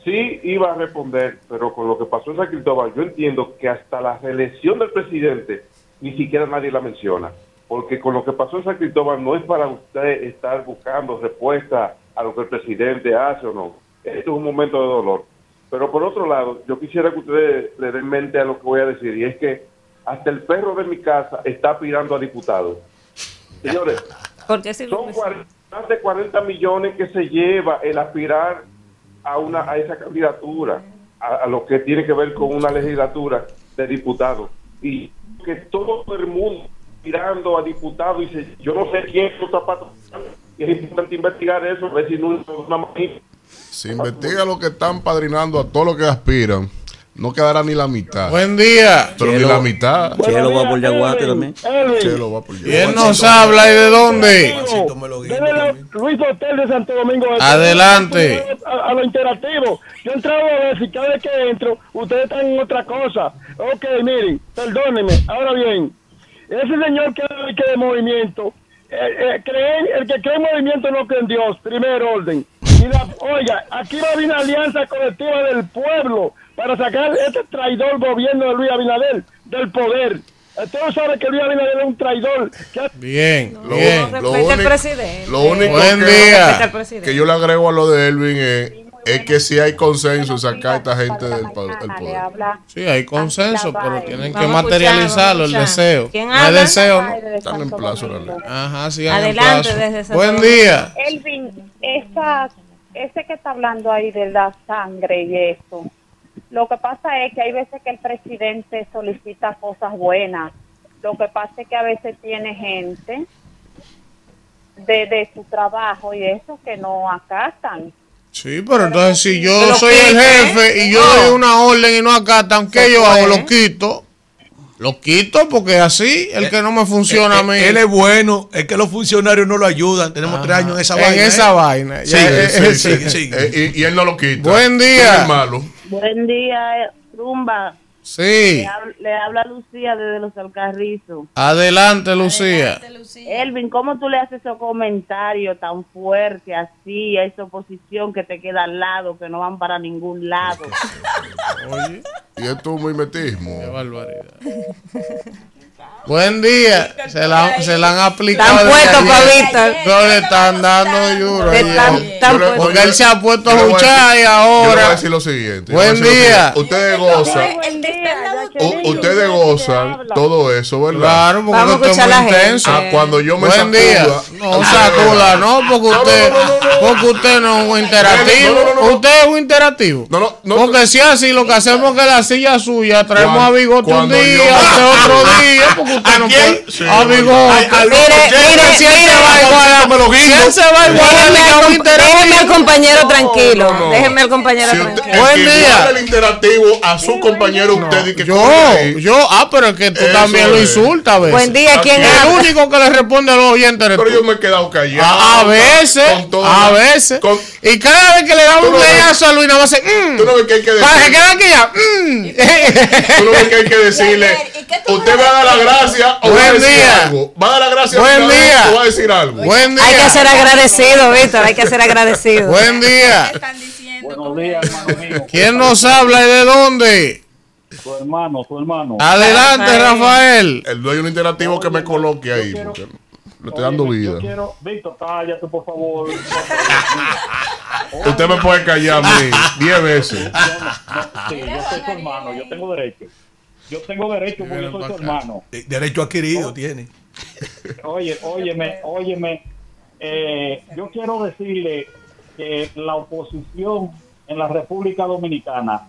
Sí iba a responder, pero con lo que pasó en San Cristóbal, yo entiendo que hasta la reelección del presidente ni siquiera nadie la menciona, porque con lo que pasó en San Cristóbal no es para usted estar buscando respuesta a lo que el presidente hace o no. Esto es un momento de dolor. Pero por otro lado, yo quisiera que ustedes le den mente a lo que voy a decir, y es que hasta el perro de mi casa está aspirando a diputado. Señores, son más de 40 millones que se lleva el aspirar a, una, a esa candidatura, a, lo que tiene que ver con una legislatura de diputados. Y que todo el mundo aspirando a diputado dice, yo no sé quién es los zapatos. Y es importante investigar eso, a ver si no es una Se investiga lo que están padrinando a todos los que aspiran no quedará ni la mitad. Buen día. Pero ni la mitad. Chelo va por Yaguate también. Chelo va por Yaguate. ¿Quién nos habla y de dónde? Luis Hotel de Santo Domingo. Adelante. A, lo interactivo. Yo he entrado a ver si cada vez que entro, ustedes están en otra cosa. Ok, miren, perdónenme. Ahora bien, ese señor que, que de movimiento, eh, eh, creen, el que cree en movimiento no cree en Dios, primer orden. Y la, oiga, aquí va a haber una alianza colectiva del pueblo para sacar este traidor gobierno de Luis Abinader del poder. Todos saben que Luis Abinader es un traidor. Bien, bien. Lo, único, presidente. lo único Buen que, día. que yo le agrego a lo de Elvin es, es que si hay consenso sacar a esta gente del, poder. Sí, hay consenso, pero tienen que materializarlo, el deseo. ¿Quién no hay deseo, ¿no? Están en plazo la ley. Ajá, sí, Adelante, en plazo. Buen día. Elvin, esa, ese que está hablando ahí de la sangre y eso lo que pasa es que hay veces que el presidente solicita cosas buenas. Lo que pasa es que a veces tiene gente de, de su trabajo y eso que no acatan. Sí, pero entonces si yo soy el jefe y yo doy una orden y no acatan, ¿qué yo hago? Lo quito. Lo quito porque así, el que no me funciona a mí. Él es bueno, es que los funcionarios no lo ayudan. Tenemos tres años en esa vaina. En esa ¿eh? vaina. Sí, sí, sí, y, y, él no lo quita. Buen día. malo. Buen día, Rumba. Sí. Le, habla, Lucía desde Los Alcarrizos. Adelante, Lucía. Elvin, ¿cómo tú le haces esos comentarios tan fuertes así a esa oposición que te queda al lado, que no van para ningún lado? Oye, y esto es muy metismo. Qué barbaridad. Buen día. Se la, se la han aplicado. Están puestos Víctor. No le están dando duro. Porque él se ha puesto a luchar y ahora. Yo voy a decir lo siguiente. Buen día. Ustedes gozan. Ustedes gozan todo eso, ¿verdad? Claro, porque Vamos no a la intenso. Ah, cuando yo me Buen día. No, sacuda, no, porque usted, porque usted no es un interactivo. Usted es un interactivo. No, no, no. Porque si así, lo que hacemos es que la silla suya traemos a Bigote un día, otro día, porque usted no puede. A Bigote. Mire, mire, si él se va igual, si él se va igual, déjeme al compañero tranquilo. Déjeme al compañero tranquilo. Buen día. el interactivo a su compañero usted y que yo, yo, ah, pero es que tú también lo insultas, ¿ves? Buen día, ¿quién es? El único que le responde a los oyentes Pero yo me he quedado callado. A, veces, a veces. y cada vez que le damos un leazo a Luis, no va a hacer, mm, Tú no ves que hay que decirle. Para que quede aquí ya, mm. Tú no ves que hay que decirle. Usted va a dar la gracia o va a decir algo. Va a dar la gracia Buen día. o va a decir algo. Buen día. Hay que ser agradecido, Víctor, hay que ser agradecido. Buen día. Buenos días, hermano mío. ¿Quién nos habla y de dónde? Su hermano, su hermano. Adelante, Rafael. El dueño interactivo que me coloque ahí. quiero- porque le estoy dando vida. Yo quiero, Víctor, cállate, por favor. Usted me puede callar a mí 10 veces. sí, yo soy su hermano, yo tengo derecho. Yo tengo derecho porque yo soy su hermano. Derecho adquirido tiene. Oye, óyeme, óyeme. Eh, yo quiero decirle que la oposición en la República Dominicana,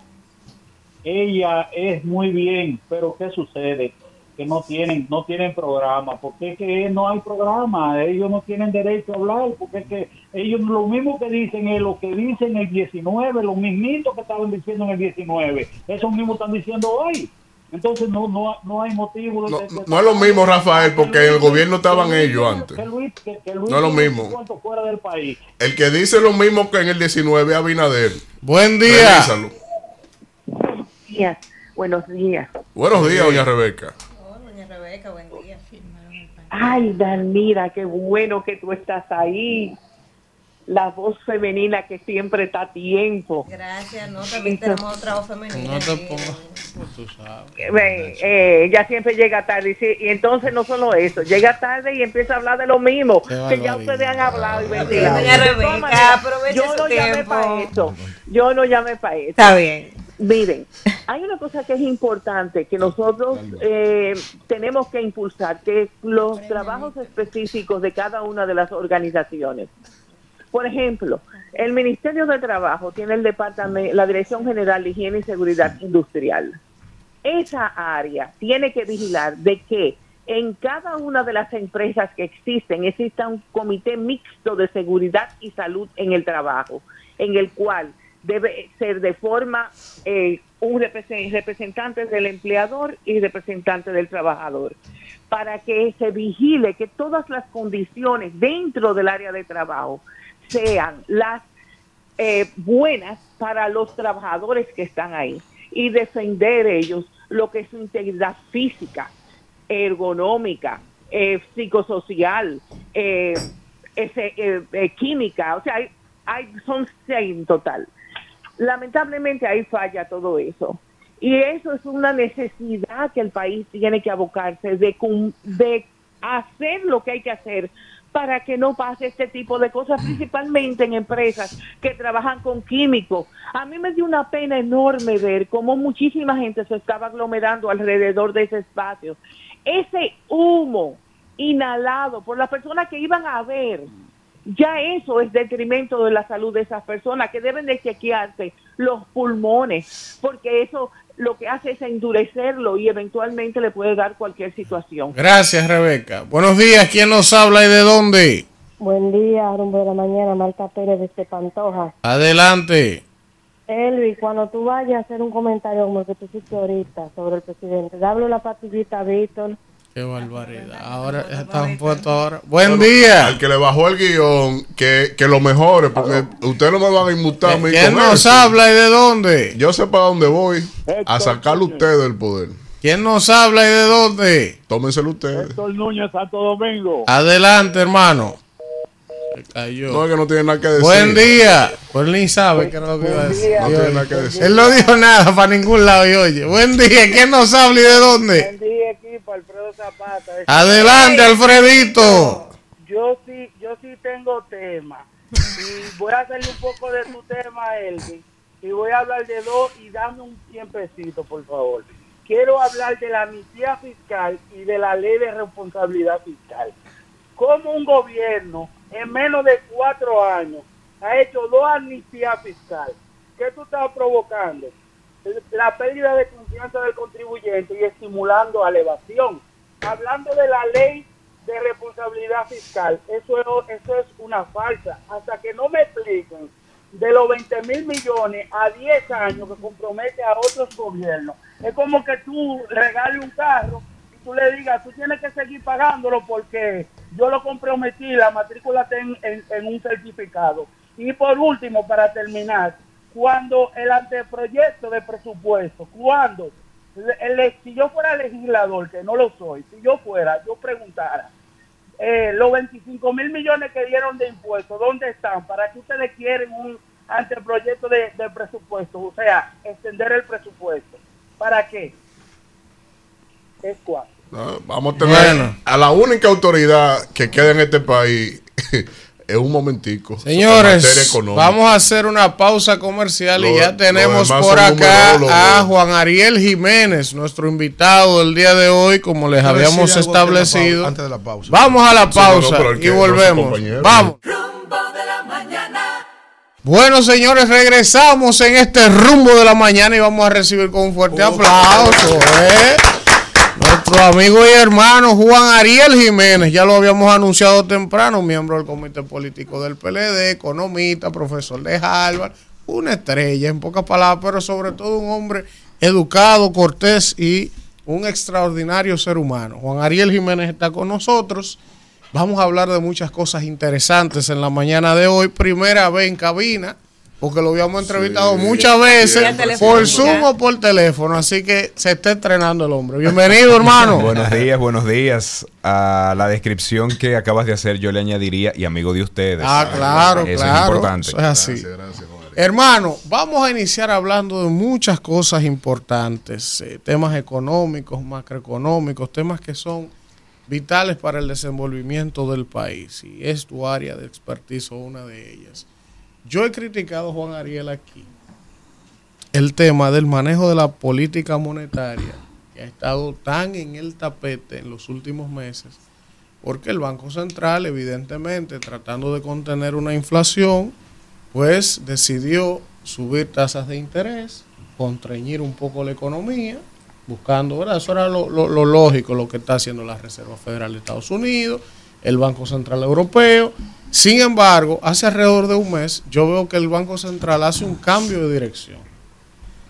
ella es muy bien, pero ¿qué sucede? Que no tienen, no tienen programa, porque es que no hay programa, ellos no tienen derecho a hablar, porque es que ellos lo mismo que dicen es lo que dicen en el 19, lo mismito que estaban diciendo en el 19, eso mismo están diciendo hoy. Entonces no, no, no hay motivo. De, No, de- de- no es lo mismo, Rafael, porque en el gobierno estaban que ellos antes. que Luis- que- que Luis No es lo mismo. un cuarto fuera del país. El que dice lo mismo que en el 19 es Abinader. Buen día. Revísalo. días, buenos días. Buenos días, doña Rebeca. Doña Rebeca, buen día. Ay, Dalmira, qué bueno que tú estás ahí. la voz femenina que siempre está a tiempo. Gracias, no, también tenemos otra voz femenina. No te pongas, tú sabes. Eh, ella siempre llega tarde y, y, entonces no solo eso, llega tarde y empieza a hablar de lo mismo que ya ustedes han hablado y ventilado. Yo no llamé para eso, yo no llamé para eso. Está bien. Miren, hay una cosa que es importante que nosotros eh, tenemos que impulsar, que es los trabajos específicos de cada una de las organizaciones. Por ejemplo, el Ministerio de Trabajo tiene el departamento, la Dirección General de Higiene y Seguridad Industrial. Esa área tiene que vigilar de que en cada una de las empresas que existen exista un comité mixto de seguridad y salud en el trabajo, en el cual debe ser de forma eh, un representante del empleador y representante del trabajador, para que se vigile que todas las condiciones dentro del área de trabajo sean las eh, buenas para los trabajadores que están ahí y defender ellos lo que es su integridad física, ergonómica, eh, psicosocial, eh, química, o sea, hay, hay, son seis en total. Lamentablemente ahí falla todo eso. Y eso es una necesidad que el país tiene que abocarse de, de hacer lo que hay que hacer para que no pase este tipo de cosas, principalmente en empresas que trabajan con químicos. A mí me dio una pena enorme ver cómo muchísima gente se estaba aglomerando alrededor de ese espacio. Ese humo inhalado por las personas que iban a ver, ya eso es detrimento de la salud de esas personas que deben de chequearse los pulmones, porque eso lo que hace es endurecerlo y eventualmente le puede dar cualquier situación. Gracias, Rebeca. Buenos días, ¿quién nos habla y de dónde? Buen día, rumbo de la mañana, Marta Pérez de Pantoja. Adelante. Elvi, cuando tú vayas a hacer un comentario como el que tú hiciste ahorita sobre el presidente, dable la patillita a Víctor Qué barbaridad. Ahora están puestos ahora. Buen día. Al que le bajó el guion, que, que lo mejore, porque ustedes no me van a inmutar a mí. ¿Quién nos habla y de dónde? Yo sé para dónde voy. A sacarle ustedes del poder. ¿Quién nos habla y de dónde? Tómenselo ustedes. Héctor Núñez, Santo Domingo. Adelante, hermano. No, es que no tiene nada que decir. Buen día. Pues ni sabe que era lo que iba a decir. No tiene nada que decir. Él no dijo nada para ningún lado y oye. Buen día. ¿Quién nos habla y de dónde? Buen día, equipo. Alfredo Zapata. Adelante, Alfredito. Yo sí, yo sí tengo tema. Y voy a hacerle un poco de tu tema, Elvin. Y voy a hablar de dos y dame un tiempecito, por favor. Quiero hablar de la amnistía fiscal y de la ley de responsabilidad fiscal. Como un gobierno en menos de cuatro años ha hecho dos amnistías fiscales. ¿Qué tú estás provocando? La pérdida de confianza del contribuyente y estimulando a la evasión. Hablando de la ley de responsabilidad fiscal, eso es, eso es una falsa. Hasta que no me expliquen de los 20 mil millones a 10 años que compromete a otros gobiernos. Es como que tú regales un carro tú le digas, tú tienes que seguir pagándolo porque yo lo comprometí, la matrícula está en, un certificado. Y por último, para terminar, cuando el anteproyecto de presupuesto, cuando, el, si yo fuera legislador, que no lo soy, si yo fuera, yo preguntara, eh, los 25 mil millones que dieron de impuestos, ¿dónde están? ¿Para qué ustedes quieren un anteproyecto de, de presupuesto? O sea, extender el presupuesto. ¿Para qué? Es cuatro vamos a tener a la única autoridad que queda en este país es un momentico. Señores, vamos a hacer una pausa comercial y ya tenemos por acá a Juan Ariel Jiménez, nuestro invitado del día de hoy, como les habíamos establecido. Antes de la pausa. Vamos a la pausa y volvemos. Vamos. Bueno, señores, regresamos en este rumbo de la mañana y vamos a recibir con un fuerte aplauso. ¿eh? Nuestro amigo y hermano Juan Ariel Jiménez, ya lo habíamos anunciado temprano, miembro del comité político del PLD, economista, profesor de Harvard, una estrella en pocas palabras, pero sobre todo un hombre educado, cortés y un extraordinario ser humano. Juan Ariel Jiménez está con nosotros. Vamos a hablar de muchas cosas interesantes en la mañana de hoy. Primera vez en cabina porque lo habíamos entrevistado muchas veces por Zoom o por teléfono, así que se está estrenando el hombre. Bienvenido, hermano. buenos días, buenos días. A la descripción que acabas de hacer, yo le añadiría y amigo de ustedes. Ah, claro, Eso claro. Es importante. es así. Hermano, vamos a iniciar hablando de muchas cosas importantes, eh, temas económicos, macroeconómicos, temas que son vitales para el desenvolvimiento del país y es tu área de expertise o una de ellas. Yo he criticado, Juan Ariel, aquí el tema del manejo de la política monetaria que ha estado tan en el tapete en los últimos meses, porque el Banco Central, evidentemente, tratando de contener una inflación, pues decidió subir tasas de interés, contrañir un poco la economía, buscando, ¿verdad? Eso era lo, lógico, lo que está haciendo la Reserva Federal de Estados Unidos, el Banco Central Europeo. Sin embargo, hace alrededor de un mes, yo veo que el Banco Central hace un cambio de dirección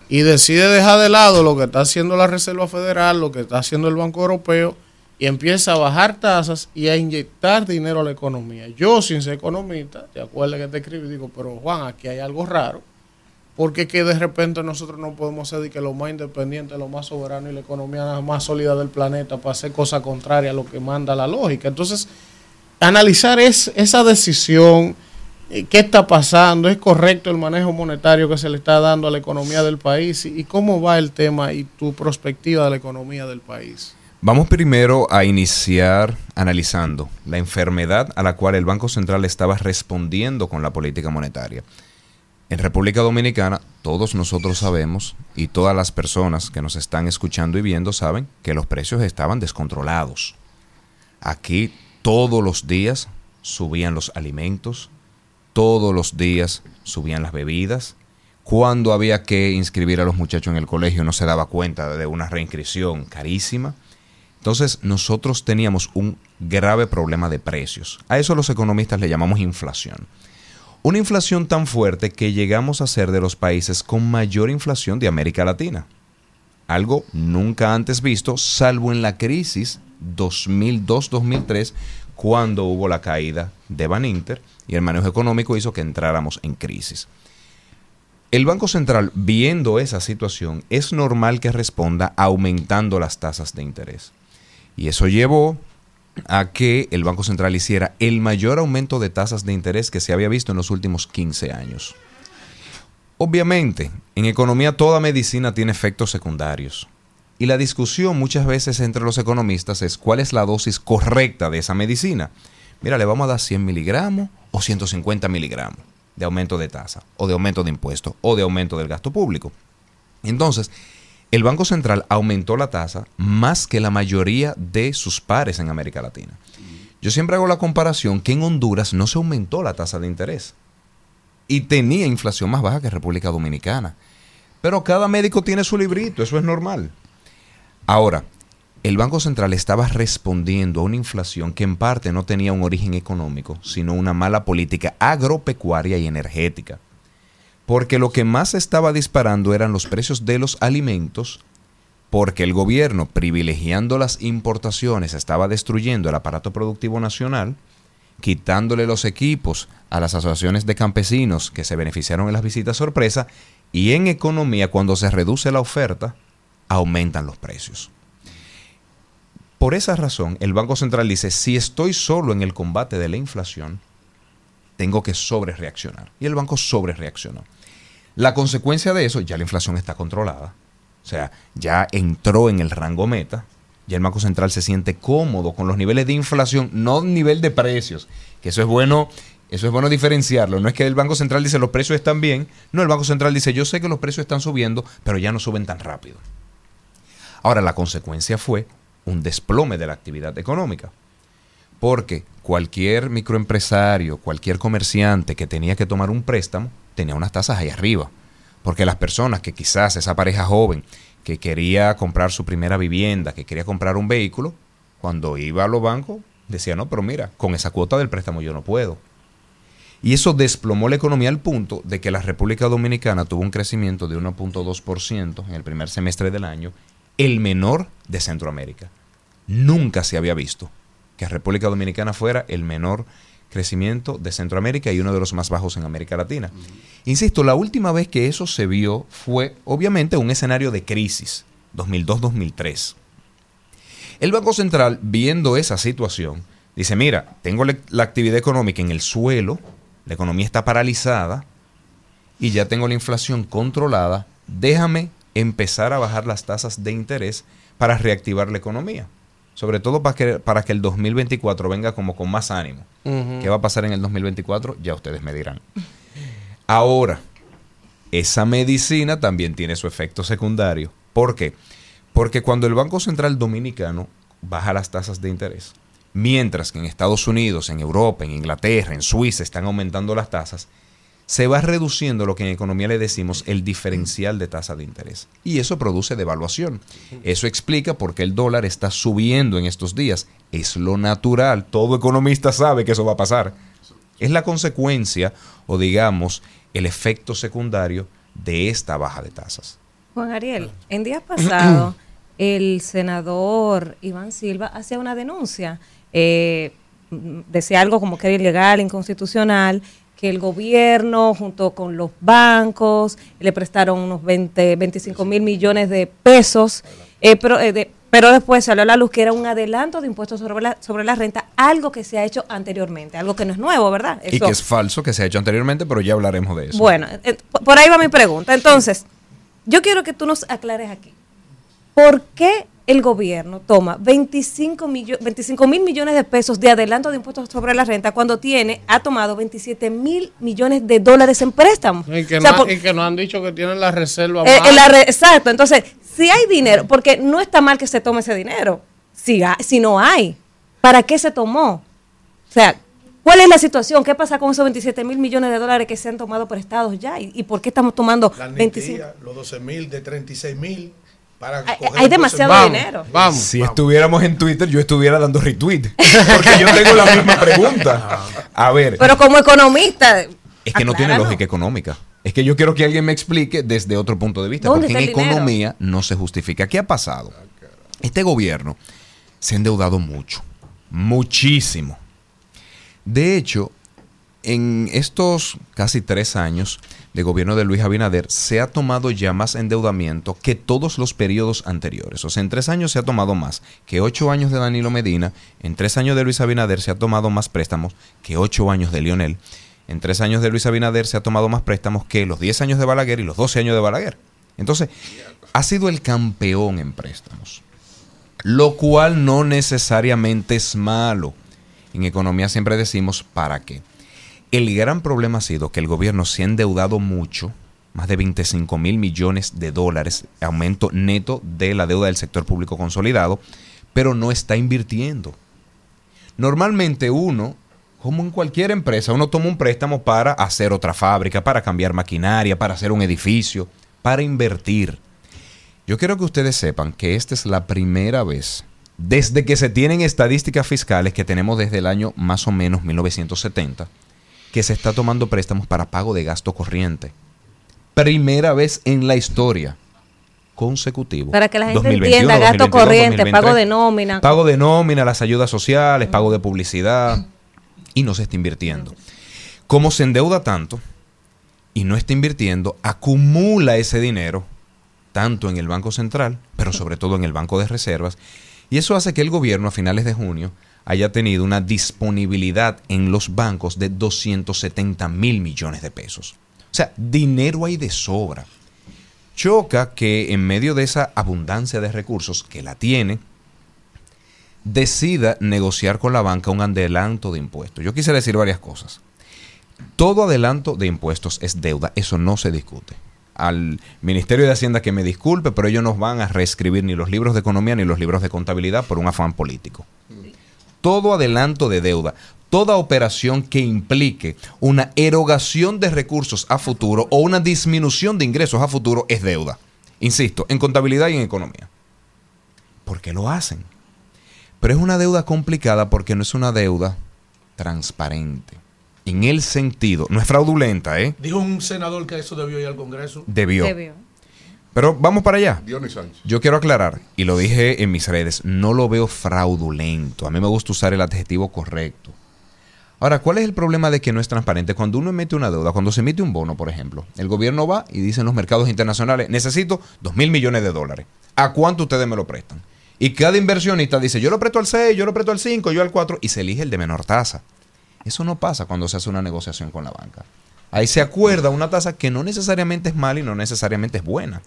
y decide dejar de lado lo que está haciendo la Reserva Federal, lo que está haciendo el Banco Europeo y empieza a bajar tasas y a inyectar dinero a la economía. Yo, sin ser economista, te acuerdas que te escribí y digo, pero Juan, aquí hay algo raro, porque que de repente nosotros no podemos ser que lo más independiente, lo más soberano y la economía más sólida del planeta para hacer cosas contrarias a lo que manda la lógica. Entonces, analizar es, esa decisión, eh, qué está pasando, es correcto el manejo monetario que se le está dando a la economía del país y cómo va el tema y tu perspectiva de la economía del país. Vamos primero a iniciar analizando la enfermedad a la cual el Banco Central estaba respondiendo con la política monetaria. En República Dominicana todos nosotros sabemos y todas las personas que nos están escuchando y viendo saben que los precios estaban descontrolados. Aquí todos los días subían los alimentos, todos los días subían las bebidas. Cuando había que inscribir a los muchachos en el colegio no se daba cuenta de una reinscripción carísima entonces nosotros teníamos un grave problema de precios. A eso los economistas le llamamos inflación. Una inflación tan fuerte que llegamos a ser de los países con mayor inflación de América Latina. Algo nunca antes visto, salvo en la crisis 2002-2003, cuando hubo la caída de Baninter y el manejo económico hizo que entráramos en crisis. El Banco Central, viendo esa situación, es normal que responda aumentando las tasas de interés. Y eso llevó a que el Banco Central hiciera el mayor aumento de tasas de interés que se había visto en los últimos 15 años. Obviamente, en economía toda medicina tiene efectos secundarios. Y la discusión muchas veces entre los economistas es cuál es la dosis correcta de esa medicina. Mira, le vamos a dar 100 miligramos o 150 miligramos de aumento de tasa, o de aumento de impuestos, o de aumento del gasto público. Entonces, el Banco Central aumentó la tasa más que la mayoría de sus pares en América Latina. Yo siempre hago la comparación que en Honduras no se aumentó la tasa de interés y tenía inflación más baja que República Dominicana. Pero cada médico tiene su librito, eso es normal. Ahora, el Banco Central estaba respondiendo a una inflación que en parte no tenía un origen económico, sino una mala política agropecuaria y energética. Porque lo que más estaba disparando eran los precios de los alimentos, porque el gobierno, privilegiando las importaciones, estaba destruyendo el aparato productivo nacional, quitándole los equipos a las asociaciones de campesinos que se beneficiaron en las visitas sorpresa, y en economía, cuando se reduce la oferta, aumentan los precios. Por esa razón, el Banco Central dice, si estoy solo en el combate de la inflación, tengo que sobre reaccionar. Y el banco sobre reaccionó. La consecuencia de eso, ya la inflación está controlada. O sea, ya entró en el rango meta. Ya el Banco Central se siente cómodo con los niveles de inflación, no nivel de precios, que eso es bueno, eso es bueno diferenciarlo. No es que el Banco Central dice los precios están bien, no, el Banco Central dice yo sé que los precios están subiendo, pero ya no suben tan rápido. Ahora, la consecuencia fue un desplome de la actividad económica. Porque cualquier microempresario, cualquier comerciante que tenía que tomar un préstamo, tenía unas tasas ahí arriba. Porque las personas que quizás esa pareja joven que quería comprar su primera vivienda, que quería comprar un vehículo, cuando iba a los bancos, decía, no, pero mira, con esa cuota del préstamo yo no puedo. Y eso desplomó la economía al punto de que la República Dominicana tuvo un crecimiento de 1.2% en el primer semestre del año, el menor de Centroamérica. Nunca se había visto que República Dominicana fuera el menor crecimiento de Centroamérica y uno de los más bajos en América Latina. Insisto, la última vez que eso se vio fue obviamente un escenario de crisis, 2002-2003. El Banco Central, viendo esa situación, dice, mira, tengo la actividad económica en el suelo, la economía está paralizada y ya tengo la inflación controlada, déjame empezar a bajar las tasas de interés para reactivar la economía sobre todo para que, para que el 2024 venga como con más ánimo. ¿Qué va a pasar en el 2024? Ya ustedes me dirán. Ahora, esa medicina también tiene su efecto secundario. ¿Por qué? Porque cuando el Banco Central Dominicano baja las tasas de interés, mientras que en Estados Unidos, en Europa, en Inglaterra, en Suiza están aumentando las tasas, se va reduciendo lo que en economía le decimos el diferencial de tasa de interés. Y eso produce devaluación. Eso explica por qué el dólar está subiendo en estos días. Es lo natural. Todo economista sabe que eso va a pasar. Es la consecuencia o digamos el efecto secundario de esta baja de tasas. Juan Ariel, en días pasados el senador Iván Silva hacía una denuncia. Eh, decía algo como que era ilegal, inconstitucional, que el gobierno junto con los bancos le prestaron unos 20, 25 mil millones de pesos, eh, pero, eh, pero después salió a la luz que era un adelanto de impuestos sobre la, sobre la renta, algo que se ha hecho anteriormente, algo que no es nuevo, ¿verdad? Y que es falso que se ha hecho anteriormente, pero ya hablaremos de eso. Bueno, eh, por ahí va mi pregunta. Entonces, yo quiero que tú nos aclares aquí. ¿Por qué el gobierno toma 25 mil millones de pesos de adelanto de impuestos sobre la renta cuando tiene, ha tomado 27 mil millones de dólares en préstamos. Y que, no, han dicho que tienen la reserva. Eh, exacto, entonces, si hay dinero, porque no está mal que se tome ese dinero, si, si no hay, ¿para qué se tomó? O sea, ¿Cuál es la situación? ¿Qué pasa con esos 27 mil millones de dólares que se han tomado por estados ya? ¿Y, por qué estamos tomando la 25? Los 12 mil de 36 mil hay, demasiado dinero. Vamos, si estuviéramos en Twitter, yo estuviera dando retweet. Porque yo tengo la misma pregunta. A ver. Pero como economista. Es que no tiene lógica económica. Es que yo quiero que alguien me explique desde otro punto de vista. Porque en economía no se justifica. ¿Qué ha pasado? Este gobierno se ha endeudado mucho. Muchísimo. De hecho, en estos casi tres años, de gobierno de Luis Abinader se ha tomado ya más endeudamiento que todos los periodos anteriores. O sea, en tres años se ha tomado más que ocho años de Danilo Medina, en tres años de Luis Abinader se ha tomado más préstamos que ocho años de Lionel, en tres años de Luis Abinader se ha tomado más préstamos que los diez años de Balaguer y los doce años de Balaguer. Entonces, ha sido el campeón en préstamos, lo cual no necesariamente es malo. En economía siempre decimos, ¿para qué? El gran problema ha sido que el gobierno se ha endeudado mucho, más de 25 mil millones de dólares, aumento neto de la deuda del sector público consolidado, pero no está invirtiendo. Normalmente uno, como en cualquier empresa, uno toma un préstamo para hacer otra fábrica, para cambiar maquinaria, para hacer un edificio, para invertir. Yo quiero que ustedes sepan que esta es la primera vez desde que se tienen estadísticas fiscales que tenemos desde el año más o menos 1970 que se está tomando préstamos para pago de gasto corriente. Primera vez en la historia consecutivo. Para que la gente entienda, gasto corriente, pago de nómina. Pago de nómina, las ayudas sociales, pago de publicidad, y no se está invirtiendo. Como se endeuda tanto y no está invirtiendo, acumula ese dinero tanto en el Banco Central, pero sobre todo en el Banco de Reservas, y eso hace que el gobierno a finales de junio haya tenido una disponibilidad en los bancos de 270 mil millones de pesos. O sea, dinero hay de sobra. Choca que en medio de esa abundancia de recursos que la tiene, decida negociar con la banca un adelanto de impuestos. Yo quisiera decir varias cosas. Todo adelanto de impuestos es deuda, eso no se discute. Al Ministerio de Hacienda que me disculpe, pero ellos no van a reescribir ni los libros de economía ni los libros de contabilidad por un afán político todo adelanto de deuda, toda operación que implique una erogación de recursos a futuro o una disminución de ingresos a futuro es deuda. Insisto, en contabilidad y en economía. ¿Por qué lo hacen? Pero es una deuda complicada porque no es una deuda transparente. En el sentido, no es fraudulenta, ¿eh? Dijo un senador que eso debió ir al Congreso. Debió. debió. Pero vamos para allá. Yo quiero aclarar, y lo dije en mis redes, no lo veo fraudulento. A mí me gusta usar el adjetivo correcto. Ahora, ¿cuál es el problema de que no es transparente? Cuando uno emite una deuda, cuando se emite un bono, por ejemplo, el gobierno va y dice en los mercados internacionales, necesito 2 mil millones de dólares. ¿A cuánto ustedes me lo prestan? Y cada inversionista dice, yo lo presto al 6, yo lo presto al 5, yo al 4, y se elige el de menor tasa. Eso no pasa cuando se hace una negociación con la banca. Ahí se acuerda una tasa que no necesariamente es mala y no necesariamente es buena.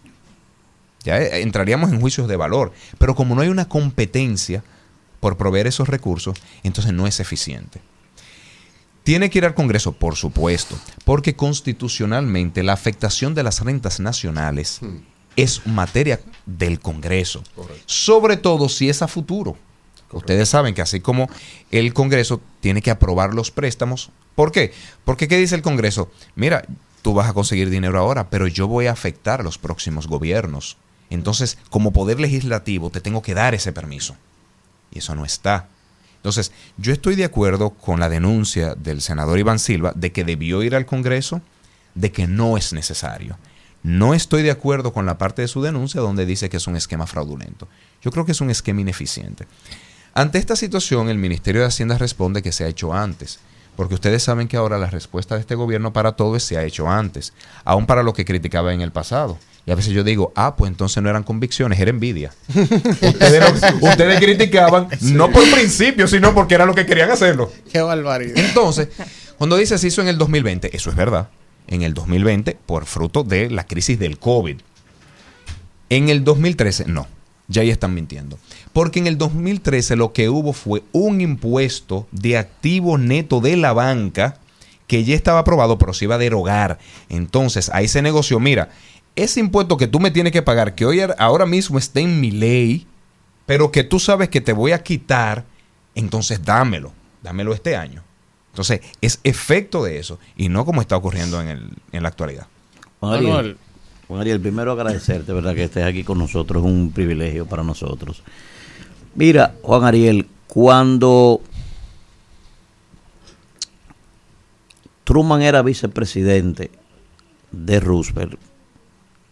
Ya eh, entraríamos en juicios de valor. Pero como no hay una competencia por proveer esos recursos, entonces no es eficiente. Tiene que ir al Congreso, por supuesto, porque constitucionalmente la afectación de las rentas nacionales hmm. es materia del Congreso, sobre todo si es a futuro. Ustedes saben que así como el Congreso tiene que aprobar los préstamos, ¿por qué? Porque ¿qué dice el Congreso? Mira, tú vas a conseguir dinero ahora, pero yo voy a afectar a los próximos gobiernos. Entonces, como poder legislativo, te tengo que dar ese permiso. Y eso no está. Entonces, yo estoy de acuerdo con la denuncia del senador Iván Silva de que debió ir al Congreso, de que no es necesario. No estoy de acuerdo con la parte de su denuncia donde dice que es un esquema fraudulento. Yo creo que es un esquema ineficiente. Ante esta situación, el Ministerio de Hacienda responde que se ha hecho antes, porque ustedes saben que ahora la respuesta de este gobierno para todo es se ha hecho antes, aún para lo que criticaba en el pasado. Y a veces yo digo, ah, pues entonces no eran convicciones, era envidia. ustedes, criticaban no por principio, sino porque era lo que querían hacerlo. Qué barbaridad. Entonces, cuando dice se hizo en el 2020, eso es verdad. En el 2020, por fruto de la crisis del COVID. En el 2013, no. Ya ahí están mintiendo. Porque en el 2013 lo que hubo fue un impuesto de activo neto de la banca que ya estaba aprobado, pero se iba a derogar. Entonces ahí se negoció, mira, ese impuesto que tú me tienes que pagar, que hoy ahora mismo está en mi ley, pero que tú sabes que te voy a quitar, entonces dámelo, dámelo este año. Entonces, es efecto de eso y no como está ocurriendo en, el, en la actualidad. Juan Ariel, primero agradecerte, ¿verdad? Que estés aquí con nosotros, es un privilegio para nosotros. Mira, Juan Ariel, cuando Truman era vicepresidente de Roosevelt,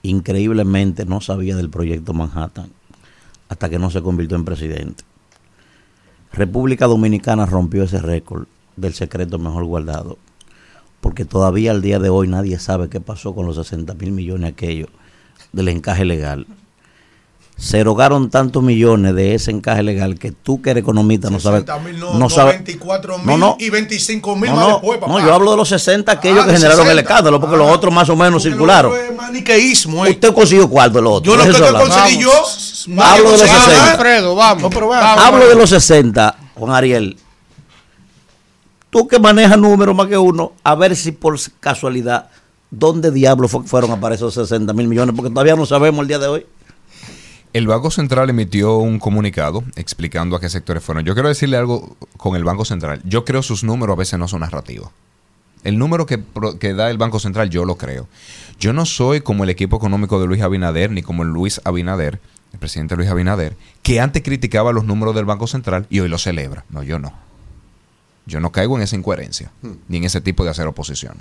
increíblemente no sabía del proyecto Manhattan hasta que no se convirtió en presidente. República Dominicana rompió ese récord del secreto mejor guardado, porque todavía al día de hoy nadie sabe qué pasó con los 60 mil millones aquellos del encaje legal se erogaron tantos millones de ese encaje legal que tú que eres economista no sabes. no, no sabes. 24 mil y 25 mil más después, No, yo hablo de los 60 aquellos ah, que generaron el escándalo, porque los otros más o menos circularon. maniqueísmo, eh. Usted consiguió cuarto el otro. Yo lo que conseguí yo. Hablo de los 60. Alfredo, vamos. Hablo de los 60, Juan Ariel. Tú que manejas números más que uno, a ver si por casualidad, ¿dónde diablos fueron a aparecer esos 60 mil millones? Porque todavía no sabemos el día de hoy. El Banco Central emitió un comunicado explicando a qué sectores fueron. Yo quiero decirle algo con el Banco Central. Yo creo sus números a veces no son narrativos. El número que, da el Banco Central yo lo creo. Yo no soy como el equipo económico de Luis Abinader, ni como el Luis Abinader, el presidente Luis Abinader, que antes criticaba los números del Banco Central y hoy lo celebra. No, yo no. Yo no caigo en esa incoherencia, hmm. ni en ese tipo de hacer oposición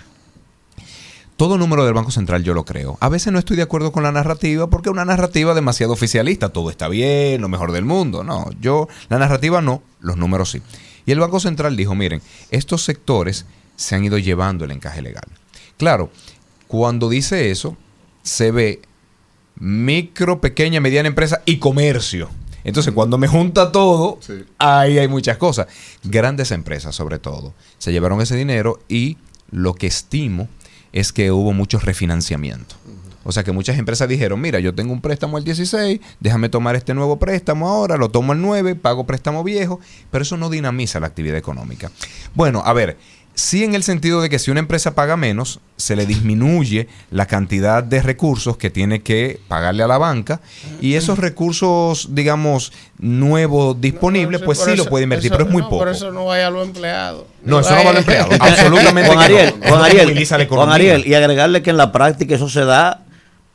todo número del Banco Central yo lo creo. A veces no estoy de acuerdo con la narrativa porque es una narrativa demasiado oficialista. Todo está bien, lo mejor del mundo. No, yo, la narrativa no, los números sí. Y el Banco Central dijo, miren, estos sectores se han ido llevando el encaje legal. Claro, cuando dice eso, se ve micro, pequeña, mediana empresa y comercio. Entonces, cuando me junta todo, ahí hay muchas cosas. Grandes empresas, sobre todo, se llevaron ese dinero y lo que estimo es que hubo mucho refinanciamiento. O sea que muchas empresas dijeron, mira, yo tengo un préstamo al 16, déjame tomar este nuevo préstamo ahora, lo tomo al 9, pago préstamo viejo, pero eso no dinamiza la actividad económica. Bueno, a ver, sí en el sentido de que si una empresa paga menos, se le disminuye la cantidad de recursos que tiene que pagarle a la banca y esos recursos, digamos, nuevos disponibles, pues sí lo puede invertir, pero es muy poco. Por eso no vaya a los empleados. No, eso no va a los empleados. Absolutamente. Juan Ariel, Juan, Ariel, Juan Ariel, y agregarle que en la práctica eso se da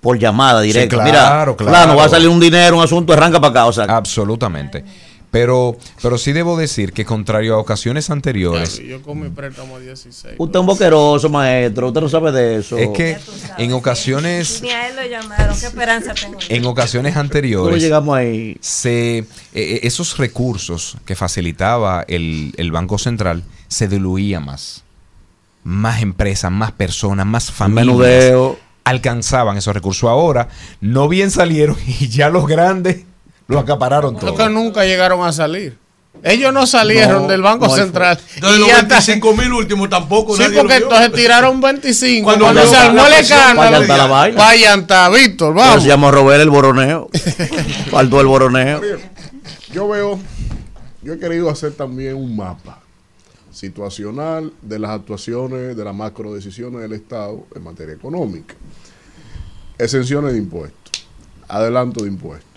por llamada directa. claro, Mira, claro, va a salir un dinero, un asunto, arranca para acá. O sea. Absolutamente. Pero, pero sí debo decir que contrario a ocasiones anteriores. yo con mi préstamo 16. Usted es un boqueroso, maestro. Usted no sabe de eso. Es que en ocasiones. Ni a él lo llamaron. ¿Qué esperanza tengo? En ocasiones anteriores. ¿Cómo llegamos ahí? Se, eh, eh, esos recursos que facilitaba el, el Banco Central se diluía más. Más empresas, más personas, más familias. Menudeo. Alcanzaban esos recursos. Ahora, no bien salieron y ya los grandes lo acapararon todo. que nunca llegaron a salir. Ellos no salieron del Banco Central. Entonces los 25 mil últimos tampoco. Sí, porque entonces tiraron 25. Cuando, se armó el escándalo. Vayan, Víctor, vamos. Se llamó Robert el boroneo. Faltó el boroneo. Yo veo, yo he querido hacer también un mapa situacional de las actuaciones, de las macro decisiones del Estado en materia económica. Exenciones de impuestos, adelanto de impuestos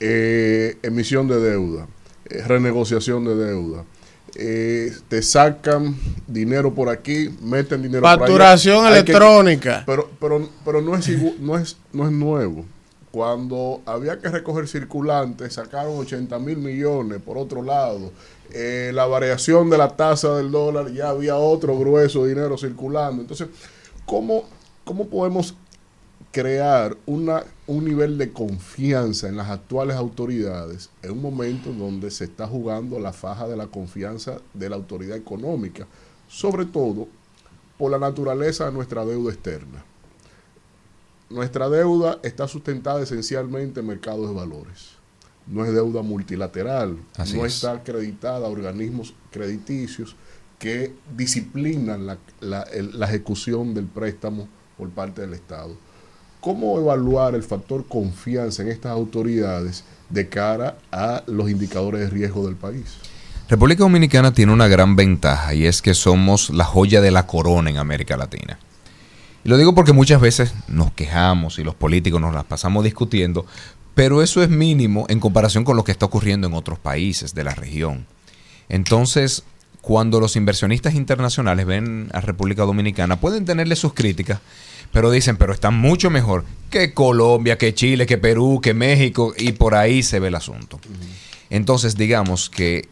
eh, emisión de deuda, eh, renegociación de deuda. Eh, te sacan dinero por aquí, meten dinero por allá. Facturación electrónica. pero, pero, pero no, es, no, es, no es nuevo. Cuando había que recoger circulantes, sacaron 80 mil millones por otro lado. la variación de la tasa del dólar, ya había otro grueso dinero circulando. Entonces, ¿cómo, cómo podemos crear una, un nivel de confianza en las actuales autoridades en un momento donde se está jugando la faja de la confianza de la autoridad económica, sobre todo por la naturaleza de nuestra deuda externa. Nuestra deuda está sustentada esencialmente en mercados de valores. No es deuda multilateral, no está acreditada a organismos crediticios que disciplinan la, la ejecución del préstamo por parte del Estado ¿Cómo evaluar el factor confianza en estas autoridades de cara a los indicadores de riesgo del país? República Dominicana tiene una gran ventaja y es que somos la joya de la corona en América Latina. Y lo digo porque muchas veces nos quejamos y los políticos nos las pasamos discutiendo, pero eso es mínimo en comparación con lo que está ocurriendo en otros países de la región. Entonces, cuando los inversionistas internacionales ven a República Dominicana, pueden tenerle sus críticas, pero dicen, pero está mucho mejor que Colombia, que Chile, que Perú, que México, y por ahí se ve el asunto. Entonces, digamos que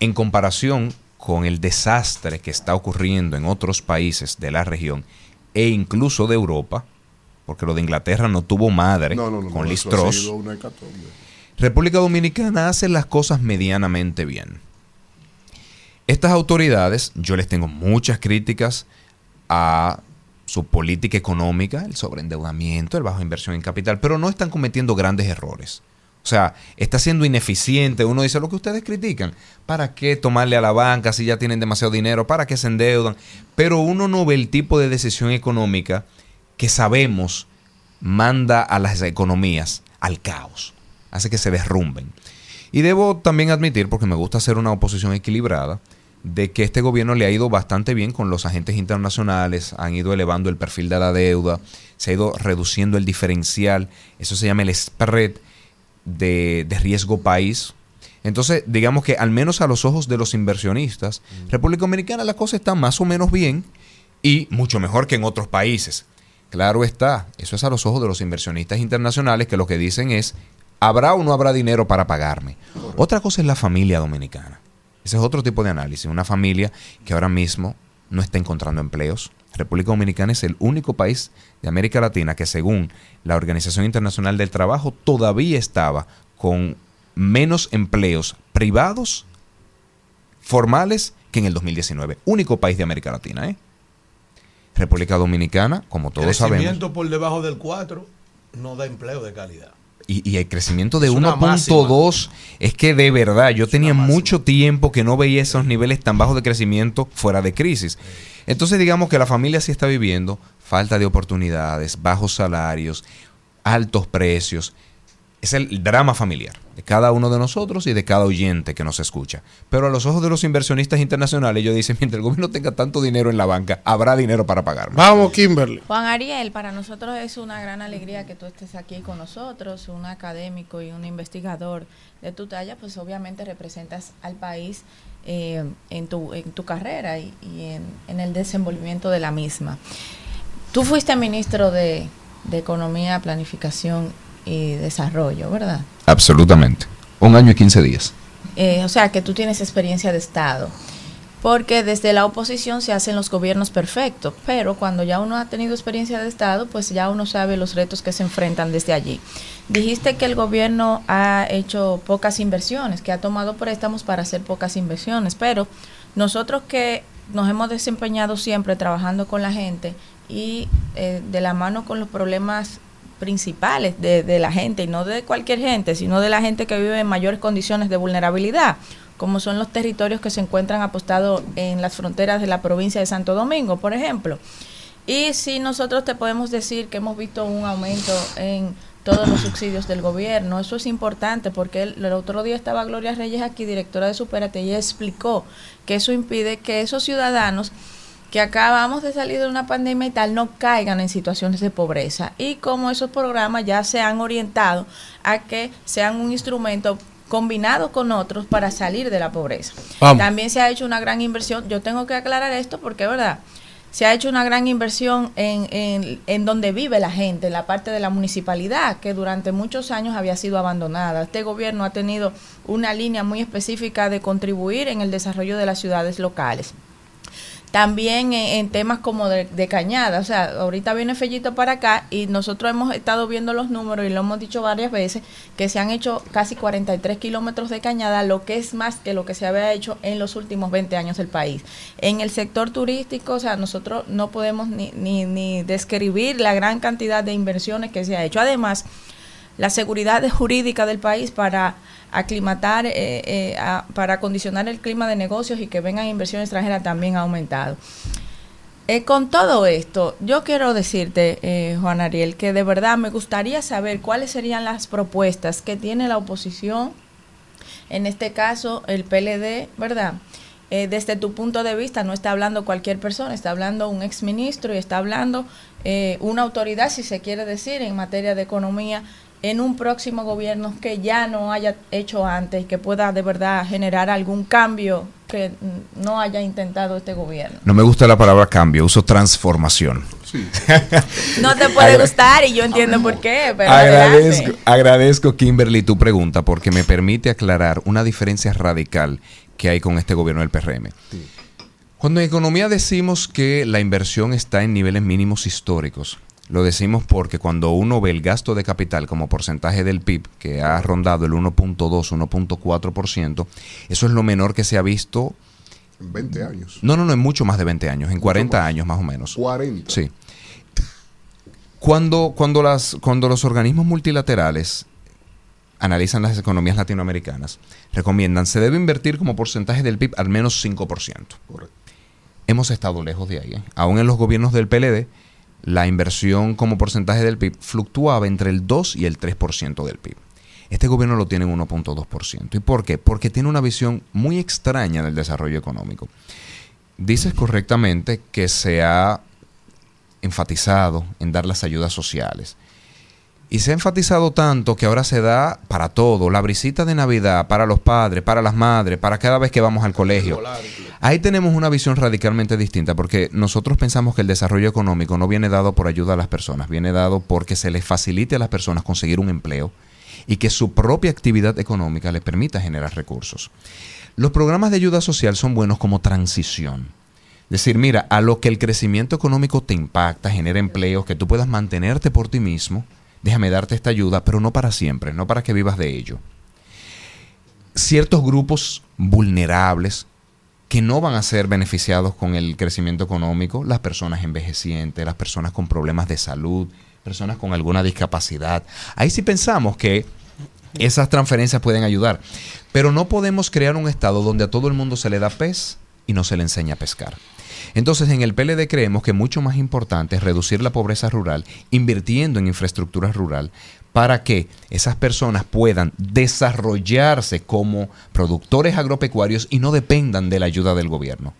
en comparación con el desastre que está ocurriendo en otros países de la región e incluso de Europa, porque lo de Inglaterra no tuvo madre con Listros, República Dominicana hace las cosas medianamente bien. Estas autoridades, yo les tengo muchas críticas a su política económica, el sobreendeudamiento, el bajo inversión en capital, pero no están cometiendo grandes errores. O sea, está siendo ineficiente. Uno dice lo que ustedes critican. ¿Para qué tomarle a la banca si ya tienen demasiado dinero? ¿Para qué se endeudan? Pero uno no ve el tipo de decisión económica que sabemos manda a las economías al caos. Hace que se derrumben. Y debo también admitir, porque me gusta hacer una oposición equilibrada, de que este gobierno le ha ido bastante bien con los agentes internacionales, han ido elevando el perfil de la deuda, se ha ido reduciendo el diferencial, eso se llama el spread de, riesgo país. Entonces, digamos que al menos a los ojos de los inversionistas, República Dominicana la cosa está más o menos bien y mucho mejor que en otros países. Claro está, eso es a los ojos de los inversionistas internacionales que lo que dicen es, ¿habrá o no habrá dinero para pagarme? Otra cosa es la familia dominicana. Ese es otro tipo de análisis. Una familia que ahora mismo no está encontrando empleos. República Dominicana es el único país de América Latina que según la Organización Internacional del Trabajo todavía estaba con menos empleos privados formales que en el 2019. Único país de América Latina. ¿eh? República Dominicana, como todos sabemos. Por debajo del 4 no da empleo de calidad y, el crecimiento de 1.2 es que de verdad yo tenía mucho tiempo que no veía esos niveles tan bajos de crecimiento fuera de crisis. Entonces digamos que la familia sí está viviendo falta de oportunidades, bajos salarios, altos precios es el drama familiar de cada uno de nosotros y de cada oyente que nos escucha. Pero a los ojos de los inversionistas internacionales, ellos dicen, mientras el gobierno tenga tanto dinero en la banca, habrá dinero para pagarme. Vamos, Kimberly. Juan Ariel, para nosotros es una gran alegría que tú estés aquí con nosotros, un académico y un investigador de tu talla, pues obviamente representas al país eh, en, tu, en tu carrera y, en, en, el desenvolvimiento de la misma. Tú fuiste ministro de, de Economía, Planificación y desarrollo, ¿verdad? Absolutamente. Un año y 15 días. eh, o sea, que tú tienes experiencia de Estado. Porque desde la oposición se hacen los gobiernos perfectos, pero cuando ya uno ha tenido experiencia de Estado, pues ya uno sabe los retos que se enfrentan desde allí. Dijiste que el gobierno ha hecho pocas inversiones, que ha tomado préstamos para hacer pocas inversiones, pero nosotros que nos hemos desempeñado siempre trabajando con la gente y eh, de la mano con los problemas principales de, la gente, y no de cualquier gente, sino de la gente que vive en mayores condiciones de vulnerabilidad, como son los territorios que se encuentran apostados en las fronteras de la provincia de Santo Domingo, por ejemplo. Y si nosotros te podemos decir que hemos visto un aumento en todos los subsidios del gobierno, eso es importante porque el, otro día estaba Gloria Reyes aquí, directora de Superate, y explicó que eso impide que esos ciudadanos que acabamos de salir de una pandemia y tal no caigan en situaciones de pobreza. Y como esos programas ya se han orientado a que sean un instrumento combinado con otros para salir de la pobreza. También se ha hecho una gran inversión, yo tengo que aclarar esto porque es verdad, se ha hecho una gran inversión en, en, en, donde vive la gente, en la parte de la municipalidad, que durante muchos años había sido abandonada. Este gobierno ha tenido una línea muy específica de contribuir en el desarrollo de las ciudades locales también en, temas como de, cañada. O sea, ahorita viene Fellito para acá y nosotros hemos estado viendo los números y lo hemos dicho varias veces, que se han hecho casi 43 kilómetros de cañada, lo que es más que lo que se había hecho en los últimos 20 años del país. En el sector turístico, o sea, nosotros no podemos ni, ni, ni describir la gran cantidad de inversiones que se ha hecho. Además, la seguridad jurídica del país para aclimatar, eh, eh, para acondicionar el clima de negocios y que vengan inversión extranjera también ha aumentado. Eh, con todo esto, yo quiero decirte, Juan Ariel, que de verdad me gustaría saber cuáles serían las propuestas que tiene la oposición, en este caso el PLD, ¿verdad? desde tu punto de vista, no está hablando cualquier persona, está hablando un exministro y está hablando una autoridad, si se quiere decir, en materia de economía en un próximo gobierno que ya no haya hecho antes, que pueda de verdad generar algún cambio que no haya intentado este gobierno. No me gusta la palabra cambio, uso transformación. no te puede gustar y yo entiendo por qué. Pero agradezco, agradezco, Kimberly, tu pregunta porque me permite aclarar una diferencia radical que hay con este gobierno del PRM. Cuando en economía decimos que la inversión está en niveles mínimos históricos, lo decimos porque cuando uno ve el gasto de capital como porcentaje del PIB, que ha rondado el 1.2, 1.4%, eso es lo menor que se ha visto. En 20 años. No, no, no, en mucho más de 20 años, en 40 años más o menos. 40. Sí. Cuando, cuando, las, cuando los organismos multilaterales analizan las economías latinoamericanas, recomiendan, se debe invertir como porcentaje del PIB al menos 5%. Correcto. Hemos estado lejos de ahí. ¿eh? Aún en los gobiernos del PLD, la inversión como porcentaje del PIB fluctuaba entre el 2 y el 3% del PIB. Este gobierno lo tiene en 1.2%. ¿Y por qué? Porque tiene una visión muy extraña del desarrollo económico. Dices correctamente que se ha enfatizado en dar las ayudas sociales. Y se ha enfatizado tanto que ahora se da para todo, la brisita de Navidad, para los padres, para las madres, para cada vez que vamos al colegio. Ahí tenemos una visión radicalmente distinta porque nosotros pensamos que el desarrollo económico no viene dado por ayuda a las personas, viene dado porque se les facilite a las personas conseguir un empleo y que su propia actividad económica les permita generar recursos. Los programas de ayuda social son buenos como transición. Decir, mira, a lo que el crecimiento económico te impacta, genera empleos, que tú puedas mantenerte por ti mismo, déjame darte esta ayuda, pero no para siempre, no para que vivas de ello. Ciertos grupos vulnerables que no van a ser beneficiados con el crecimiento económico, las personas envejecientes, las personas con problemas de salud, personas con alguna discapacidad. Ahí sí pensamos que esas transferencias pueden ayudar, pero no podemos crear un estado donde a todo el mundo se le da pez y no se le enseña a pescar. Entonces, en el PLD creemos que mucho más importante es reducir la pobreza rural invirtiendo en infraestructura rural para que esas personas puedan desarrollarse como productores agropecuarios y no dependan de la ayuda del gobierno.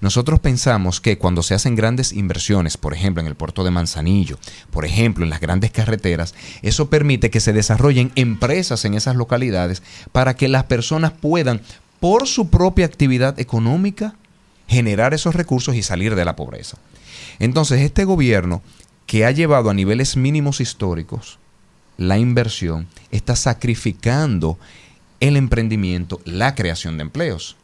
Nosotros pensamos que cuando se hacen grandes inversiones, por ejemplo en el puerto de Manzanillo, por ejemplo en las grandes carreteras, eso permite que se desarrollen empresas en esas localidades para que las personas puedan, por su propia actividad económica, generar esos recursos y salir de la pobreza. Entonces, este gobierno que ha llevado a niveles mínimos históricos la inversión, está sacrificando el emprendimiento, la creación de empleos,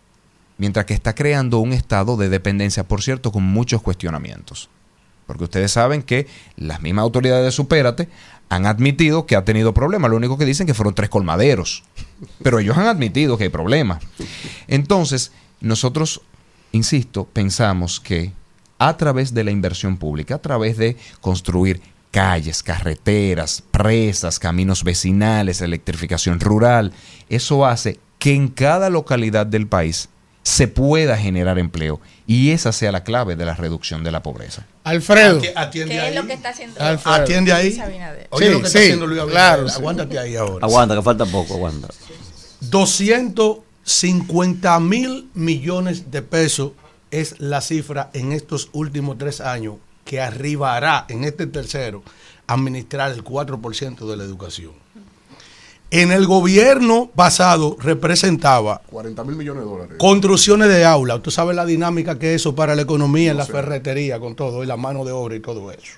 mientras que está creando un estado de dependencia, por cierto, con muchos cuestionamientos. Porque ustedes saben que las mismas autoridades de Supérate han admitido que ha tenido problemas. Lo único que dicen que fueron tres colmaderos. Pero ellos han admitido que hay problemas. Entonces, nosotros, insisto, pensamos que a través de la inversión pública, a través de construir calles, carreteras, presas, caminos vecinales, electrificación rural, eso hace que en cada localidad del país se pueda generar empleo y esa sea la clave de la reducción de la pobreza. Alfredo. Atiende ¿Qué es lo que está haciendo Atiende ahí. Oye, lo que está haciendo Luis Claro, aguántate ahí ahora. Aguanta, que falta poco, aguanta. 250 mil millones de pesos es la cifra en estos últimos tres años que arribará en este tercero a administrar el 4% de la educación. En el gobierno pasado representaba 40 mil millones de dólares. Construcciones de aula. Usted sabe la dinámica que eso para la economía, en la ferretería, con todo, y la mano de obra y todo eso.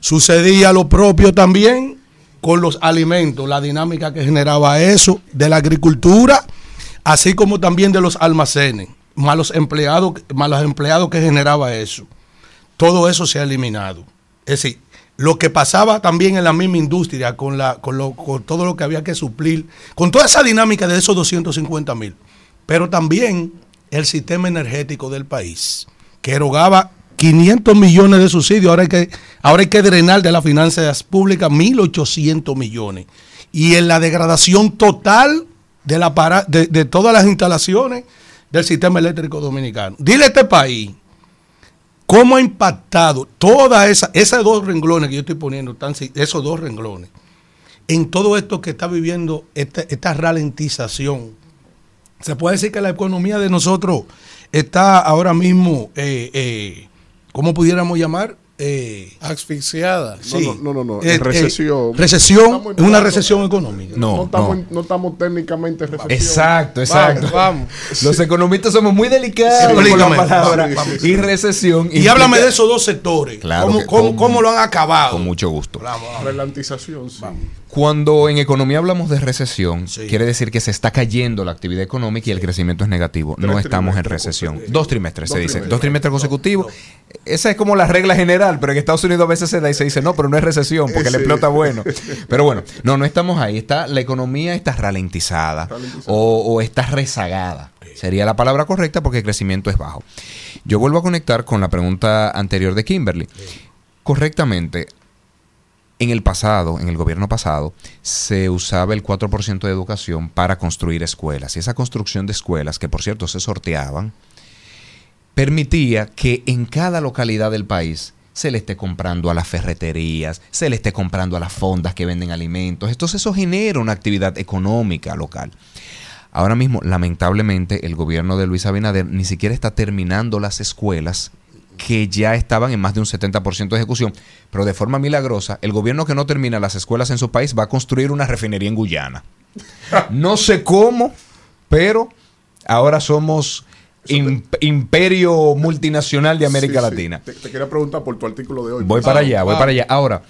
Sucedía lo propio también con los alimentos, la dinámica que generaba eso, de la agricultura, así como también de los almacenes, malos empleados, malos empleados que generaba eso. Todo eso se ha eliminado. Es decir, lo que pasaba también en la misma industria, con, la, con, lo, con todo lo que había que suplir, con toda esa dinámica de esos 250 mil, pero también el sistema energético del país, que erogaba 500 millones de subsidios, ahora hay que, ahora hay que drenar de las finanzas públicas 1.800 millones. Y en la degradación total de, la de, de todas las instalaciones del sistema eléctrico dominicano. Dile a este país cómo ha impactado toda esa, esos dos renglones que yo estoy poniendo, esos dos renglones, en todo esto que está viviendo esta, esta ralentización. Se puede decir que la economía de nosotros está ahora mismo, eh, eh, ¿cómo pudiéramos llamar? Eh, asfixiada. Sí. No, no, no, eh, recesión. recesión, es una recesión económica. No, estamos, no. estamos técnicamente en recesión. Exacto, exacto. Vamos, Los economistas somos muy delicados con la palabra y recesión. Y, háblame de esos dos sectores. Claro ¿Cómo, cómo, lo han acabado? Con mucho gusto. Relantización, sí. Cuando en economía hablamos de recesión, quiere decir que se está cayendo la actividad económica y el crecimiento es negativo. no estamos en recesión. Dos trimestres, se dice. Dos trimestres consecutivos. Esa es como la regla general, pero en Estados Unidos a veces se da y se dice, no, pero no es recesión porque el empleo está bueno. Pero bueno, no, no estamos ahí. Está, la economía está ralentizada, O, o está rezagada. Sería la palabra correcta porque el crecimiento es bajo. Yo vuelvo a conectar con la pregunta anterior de Kimberly. Correctamente, en el pasado, en el gobierno pasado, se usaba el 4% de educación para construir escuelas. Y esa construcción de escuelas, que por cierto se sorteaban, permitía que en cada localidad del país se le esté comprando a las ferreterías, se le esté comprando a las fondas que venden alimentos. Entonces eso genera una actividad económica local. Ahora mismo, lamentablemente, el gobierno de Luis Abinader ni siquiera está terminando las escuelas que ya estaban en más de un 70% de ejecución, pero de forma milagrosa, el gobierno que no termina las escuelas en su país va a construir una refinería en Guyana. No sé cómo, pero ahora somos imperio multinacional de América Latina. Te, quería preguntar por tu artículo de hoy. Voy para allá, voy para allá. Ahora,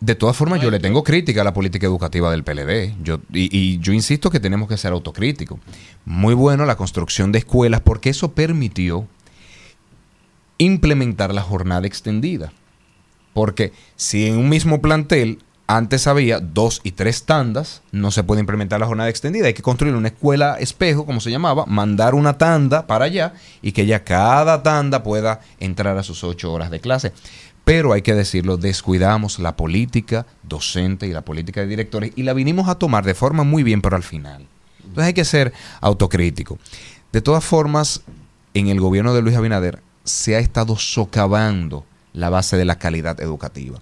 de todas formas, yo le tengo crítica a la política educativa del PLD. Yo, y, y, yo insisto que tenemos que ser autocríticos. Muy bueno la construcción de escuelas porque eso permitió implementar la jornada extendida. Porque si en un mismo plantel antes había dos y tres tandas, no se puede implementar la jornada extendida. Hay que construir una escuela espejo, como se llamaba, mandar una tanda para allá y que ya cada tanda pueda entrar a sus ocho horas de clase. Pero hay que decirlo, descuidamos la política docente y la política de directores y la vinimos a tomar de forma muy bien, pero al final. Entonces hay que ser autocrítico. De todas formas, en el gobierno de Luis Abinader se ha estado socavando la base de la calidad educativa.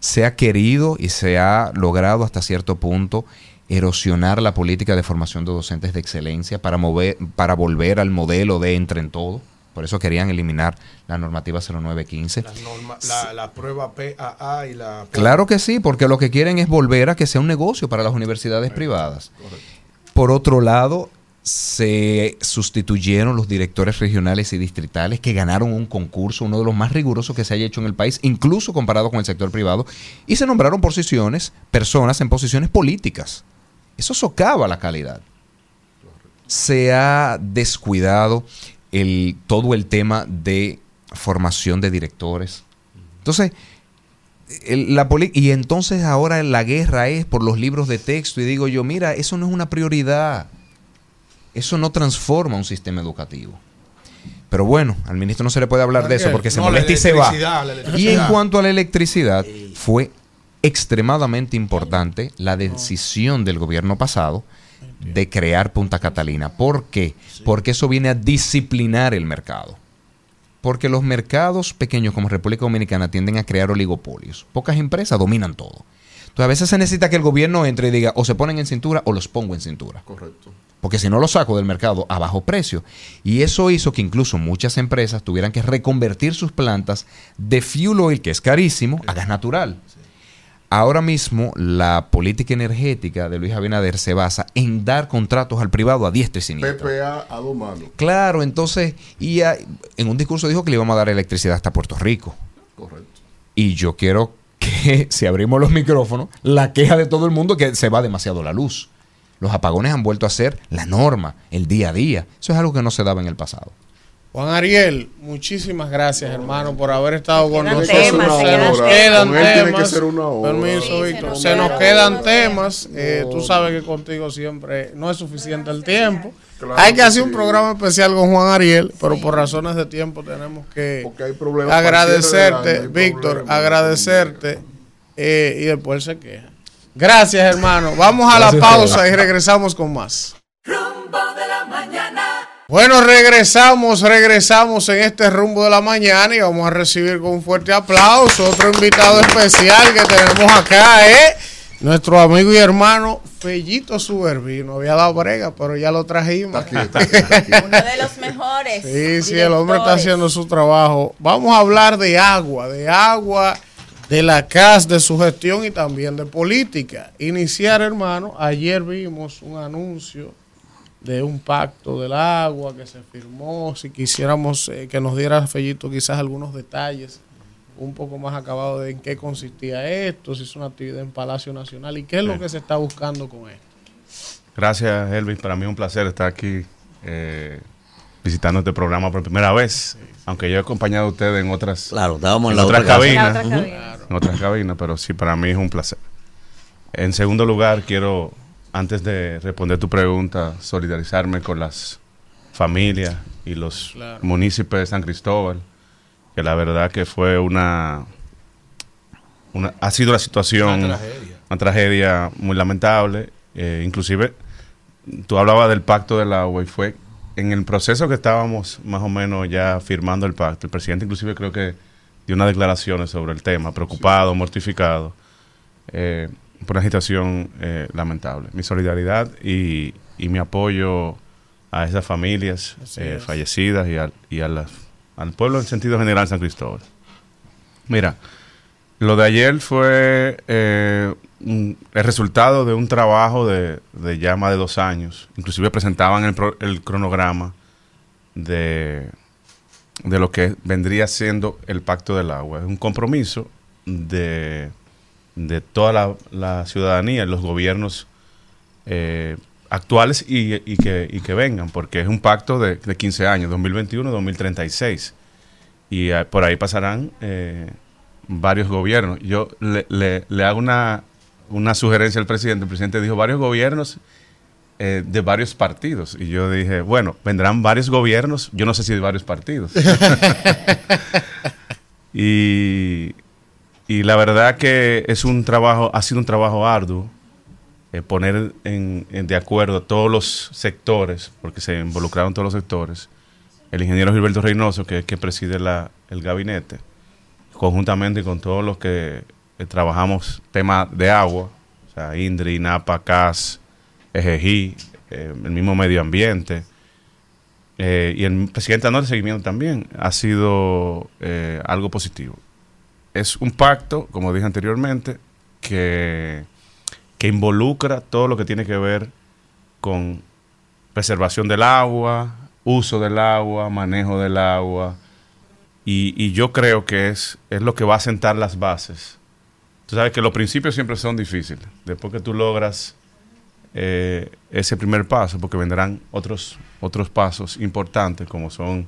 Se ha querido y se ha logrado hasta cierto punto erosionar la política de formación de docentes de excelencia para, mover, para volver al modelo de entre en todo. Por eso querían eliminar la normativa 0915. La, la, prueba PAA y la... Claro que sí, porque lo que quieren es volver a que sea un negocio para las universidades privadas. Por otro lado, se sustituyeron los directores regionales y distritales que ganaron un concurso, uno de los más rigurosos que se haya hecho en el país, incluso comparado con el sector privado, y se nombraron posiciones, personas en posiciones políticas. Eso socava la calidad. se ha descuidado el, todo el tema de formación de directores. Entonces, la y entonces ahora la guerra es por los libros de texto y digo yo, mira, eso no es una prioridad. Eso no transforma un sistema educativo. Pero bueno, al ministro no se le puede hablar de eso porque se molesta y se va. Y en cuanto a la electricidad, fue extremadamente importante la decisión del gobierno pasado de crear Punta Catalina. ¿Por qué? Porque eso viene a disciplinar el mercado. Porque los mercados pequeños como República Dominicana tienden a crear oligopolios. Pocas empresas dominan todo. Entonces a veces se necesita que el gobierno entre y diga o se ponen en cintura o los pongo en cintura. Correcto. Porque si no los saco del mercado a bajo precio. Y eso hizo que incluso muchas empresas tuvieran que reconvertir sus plantas de fuel oil, que es carísimo, a gas natural. Ahora mismo la política energética de Luis Abinader se basa en dar contratos al privado a diestra y siniestra. PPA a dos manos. Claro, entonces, y en un discurso dijo que le íbamos a dar electricidad hasta Puerto Rico. Correcto. Y yo quiero que, si abrimos los micrófonos, la queja de todo el mundo es que se va demasiado la luz. Los apagones han vuelto a ser la norma, el día a día. Eso es algo que no se daba en el pasado. Juan Ariel, muchísimas gracias, hermano, por haber estado con nosotros. se nos quedan temas. Permiso, Víctor. Se nos quedan temas. Eh, tú sabes que contigo siempre no es suficiente el tiempo. hay que hacer un programa especial con Juan Ariel, pero por razones de tiempo tenemos que agradecerte, Víctor, agradecerte eh, y después se queja. Gracias, hermano. Vamos a la pausa y regresamos con más. Bueno, regresamos, regresamos en este rumbo de la mañana y vamos a recibir con un fuerte aplauso otro invitado especial que tenemos acá, ¿eh? Nuestro amigo y hermano Fellito Suberbi. No había dado brega, pero ya lo trajimos. Uno de los mejores. Sí, sí, el hombre está haciendo su trabajo. Vamos a hablar de agua, de agua, de la CAS, de su gestión y también de política. Iniciar, hermano, ayer vimos un anuncio de un pacto del agua que se firmó, si quisiéramos eh, que nos diera Fellito quizás algunos detalles un poco más acabados de en qué consistía esto, si es una actividad en Palacio Nacional y qué es lo que se está buscando con esto. Gracias Elvis, para mí es un placer estar aquí eh, visitando este programa por primera vez, aunque yo he acompañado a ustedes en otras, claro, estábamos en, otras cabinas, en otras cabinas, pero sí, para mí es un placer. En segundo lugar, quiero antes de responder tu pregunta, solidarizarme con las familias y los municipios de San Cristóbal, que la verdad que fue una, una ha sido la situación, una tragedia, muy lamentable. Eh, inclusive, tú hablabas del pacto del agua y fue en el proceso que estábamos más o menos ya firmando el pacto. El presidente inclusive creo que dio unas declaraciones sobre el tema, preocupado, mortificado. Eh, por una situación eh, lamentable. Mi solidaridad y, mi apoyo a esas familias eh, fallecidas y, y a al pueblo en sentido general San Cristóbal. Mira, lo de ayer fue eh, el resultado de un trabajo de, de, ya más de dos años. Inclusive presentaban el, el cronograma de, de lo que vendría siendo el Pacto del Agua. Es un compromiso de de toda la, ciudadanía, los gobiernos eh, actuales y, que, que, vengan, porque es un pacto de, de 15 años, 2021-2036. Y eh, por ahí pasarán eh, varios gobiernos. Yo le, le, hago una, una, sugerencia al presidente. El presidente dijo varios gobiernos de varios partidos. Y yo dije, bueno, vendrán varios gobiernos, yo no sé si de varios partidos. y y la verdad que es un trabajo, ha sido un trabajo arduo eh, poner en, de acuerdo a todos los sectores, porque se involucraron todos los sectores. El ingeniero Gilberto Reynoso, que es que preside la, el gabinete, conjuntamente con todos los que eh, trabajamos temas de agua, o sea, INDRI, NAPA, CAS, EGI, eh, el mismo medio ambiente, y el presidente dando seguimiento también, ha sido algo positivo es un pacto, como dije anteriormente, que, que involucra todo lo que tiene que ver con preservación del agua, uso del agua, manejo del agua. Y, yo creo que es, es lo que va a sentar las bases. Tú sabes que los principios siempre son difíciles. Después que tú logras eh, ese primer paso, porque vendrán otros, otros pasos importantes, como son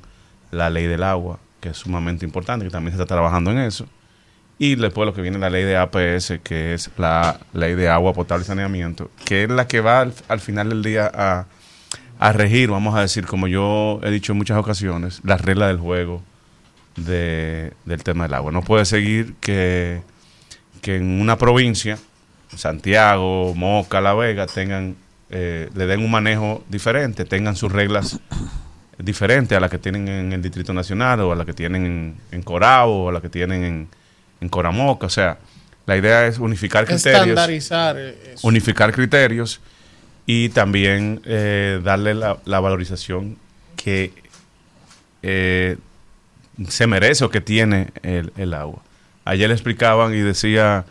la ley del agua, que es sumamente importante, que también se está trabajando en eso. Y después lo que viene la ley de APS, que es la ley de agua potable y saneamiento, que es la que va al, final del día a, a, regir, vamos a decir, como yo he dicho en muchas ocasiones, las reglas del juego de, del tema del agua. No puede seguir que, que en una provincia, Santiago, Moca, La Vega, tengan, eh, le den un manejo diferente, tengan sus reglas diferentes a las que tienen en el Distrito Nacional o a las que tienen en, en Corabo o a las que tienen en, en Coramoca. O sea, la idea es unificar criterios. Estandarizar. Unificar criterios y también eh, darle la, valorización que eh, se merece o que tiene el, agua. Ayer le explicaban y decía,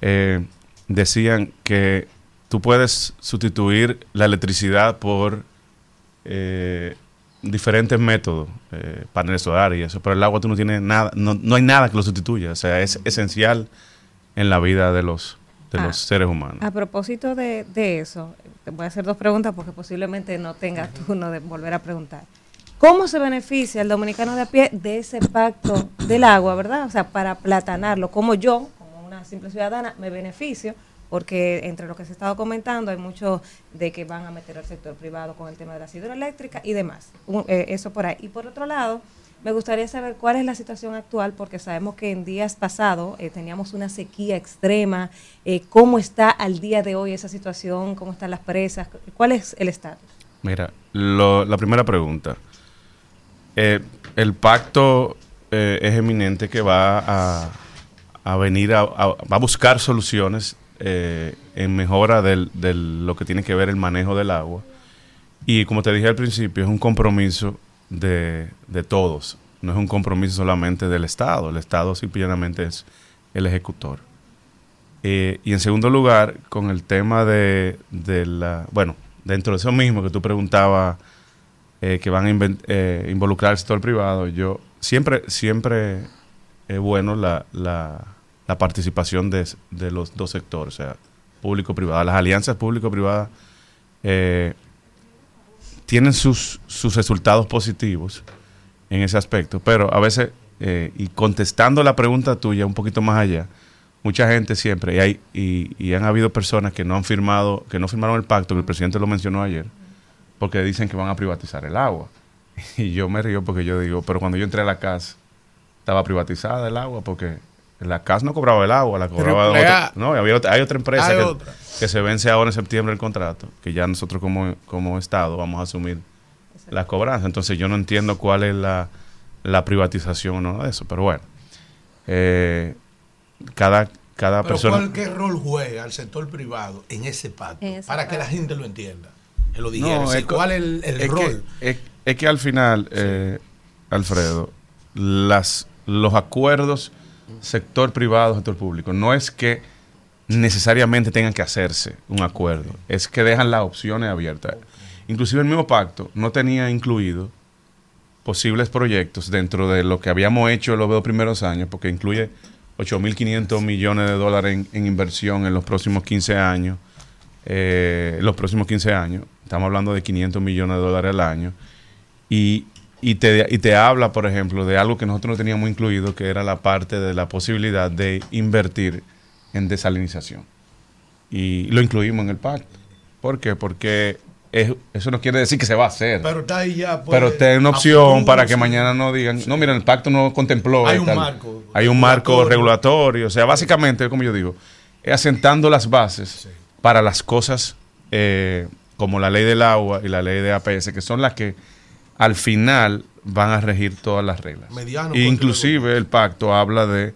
eh, decían que tú puedes sustituir la electricidad por diferentes métodos, eh, paneles solares y eso, pero el agua tú no tienes nada, no, no hay nada que lo sustituya, o sea, es esencial en la vida de los, de los ah, seres humanos. A propósito de, de, eso, te voy a hacer dos preguntas porque posiblemente no tengas turno de volver a preguntar. ¿Cómo se beneficia el dominicano de a pie de ese pacto del agua, verdad? O sea, para platanarlo, como yo, como una simple ciudadana, me beneficio porque entre lo que se ha estado comentando hay mucho de que van a meter al sector privado con el tema de la hidroeléctrica y demás. Eh, eso por ahí. Y por otro lado, me gustaría saber cuál es la situación actual, porque sabemos que en días pasados eh, teníamos una sequía extrema. Eh, ¿Cómo está al día de hoy esa situación? ¿Cómo están las presas? ¿Cuál es el estatus? Mira, la primera pregunta. El pacto es eminente que va a, venir a, buscar soluciones eh, en mejora de lo que tiene que ver el manejo del agua. Y como te dije al principio, es un compromiso de, todos, no es un compromiso solamente del Estado, el Estado simplemente es el ejecutor. Eh, y en segundo lugar, con el tema de, la, bueno, dentro de eso mismo que tú preguntabas, eh, que van a involucrar el sector privado, yo siempre, siempre es bueno la, la la participación de, los dos sectores, o sea, público-privado. Las alianzas público-privadas eh, tienen sus, sus resultados positivos en ese aspecto, pero a veces, eh, y contestando la pregunta tuya un poquito más allá, mucha gente siempre, y, hay, y, han habido personas que no han firmado, que no firmaron el pacto, que el presidente lo mencionó ayer, porque dicen que van a privatizar el agua. Y yo me río porque yo digo, pero cuando yo entré a la casa, estaba privatizada el agua porque la CAS no cobraba el agua, la cobraba otra, No, había hay otra empresa que, se vence ahora en septiembre el contrato, que ya nosotros como, como Estado vamos a asumir la cobranza. Entonces yo no entiendo cuál es la, la privatización o no de eso, pero bueno. Eh, cada, cada persona... ¿Qué rol juega el sector privado en ese pacto? para que la gente lo entienda. Que lo ¿Cuál es el, rol? Que, es, que al final, eh, Alfredo, las, los acuerdos sector privado, sector público. No es que necesariamente tengan que hacerse un acuerdo, es que dejan las opciones abiertas. Inclusive el mismo pacto no tenía incluido posibles proyectos dentro de lo que habíamos hecho en los dos primeros años, porque incluye 8.500 millones de dólares en, inversión en los próximos 15 años. Eh, los próximos 15 años, estamos hablando de 500 millones de dólares al año. Y y te, y te habla, por ejemplo, de algo que nosotros no teníamos incluido, que era la parte de la posibilidad de invertir en desalinización. Y lo incluimos en el pacto. ¿Por qué? Porque eso no quiere decir que se va a hacer. Pero está ahí ya. Pues, pero está una opción para que mañana no digan, no, mira, el pacto no contempló. Hay un marco. Hay un marco regulatorio. O sea, básicamente, como yo digo, es asentando las bases para las cosas eh, como la ley del agua y la ley de APS, que son las que al final van a regir todas las reglas. Inclusive el pacto habla de,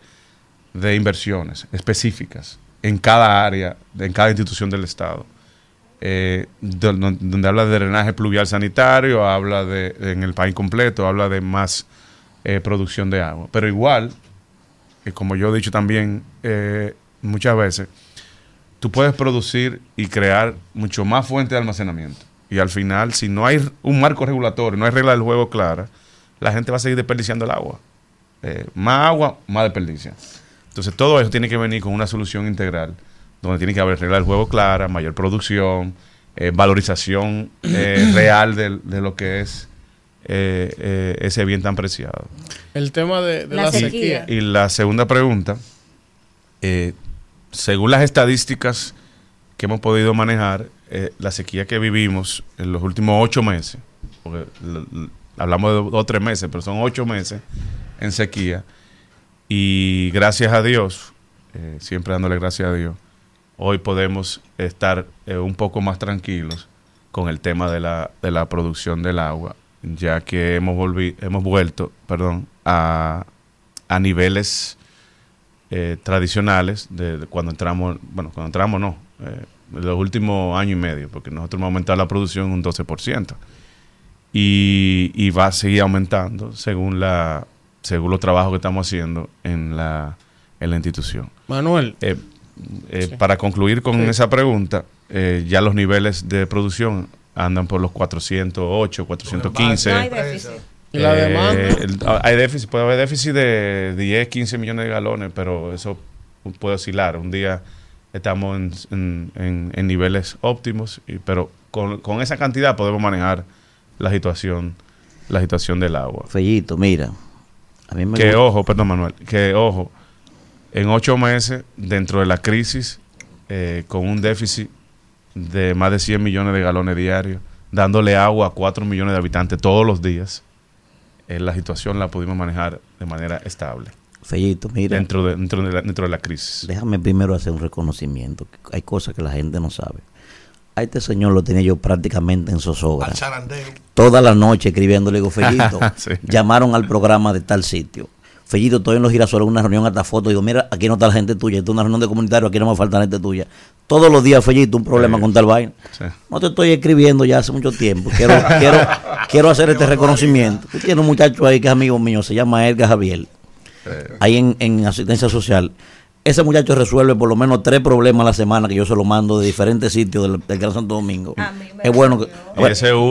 inversiones específicas en cada área, en cada institución del Estado. Eh, donde, habla de drenaje pluvial sanitario, habla de, en el país completo, habla de más eh, producción de agua. Pero igual, como yo he dicho también eh, muchas veces, tú puedes producir y crear mucho más fuentes de almacenamiento y al final, si no hay un marco regulatorio, no hay regla del juego clara, la gente va a seguir desperdiciando el agua. Eh, más agua, más desperdicio. Entonces, todo eso tiene que venir con una solución integral donde tiene que haber reglas del juego claras, mayor producción, eh, valorización eh, real de, lo que es eh, ese bien tan preciado. El tema de, la, sequía. Y la segunda pregunta, según las estadísticas que hemos podido manejar, la sequía que vivimos en los últimos ocho meses, porque hablamos de dos o tres meses, pero son ocho meses en sequía, y gracias a Dios, siempre dándole gracias a Dios, hoy podemos estar eh, un poco más tranquilos con el tema de la, de la producción del agua, ya que hemos, hemos vuelto perdón, a, a niveles eh, tradicionales de, cuando entramos, bueno, cuando entramos no, eh, los últimos año y medio, porque nosotros hemos aumentado la producción un 12%. Y, y va a seguir aumentando según la según los trabajos que estamos haciendo en la, en la institución. Manuel. Eh, eh, para concluir con esa pregunta, eh, ya los niveles de producción andan por los 408, 415. hay déficit. ¿Y la demanda? Ah, hay déficit, puede haber déficit de 10, 15 millones de galones, pero eso puede oscilar. Un día estamos en, en, niveles óptimos, y, pero con, con, esa cantidad podemos manejar la situación la situación del agua. Fellito, mira. A mí me que ojo, perdón Manuel, que ojo, en ocho meses, dentro de la crisis, eh, con un déficit de más de 100 millones de galones diarios, dándole agua a 4 millones de habitantes todos los días, eh, la situación la pudimos manejar de manera estable. Fellito, mira. Dentro de, dentro, de la, dentro de la crisis. Déjame primero hacer un reconocimiento. Hay cosas que la gente no sabe. A este señor lo tenía yo prácticamente en zozobra. Toda la noche escribiéndole, digo, Fellito, llamaron al programa de tal sitio Fellito, estoy en los girasoles, una reunión hasta foto. Digo, mira, aquí no está la gente tuya. Esto es una reunión de comunitario, aquí no me falta la gente tuya. Todos los días, Fellito, un problema con tal vaina. No te estoy escribiendo ya hace mucho tiempo. Quiero, quiero, quiero hacer este reconocimiento. Tú tienes un muchacho ahí que es amigo mío, se llama Edgar Javier. Ahí en, en asistencia social. Ese muchacho resuelve por lo menos tres problemas a la semana que yo se lo mando de diferentes sitios del, Gran Santo Domingo. Es bueno que.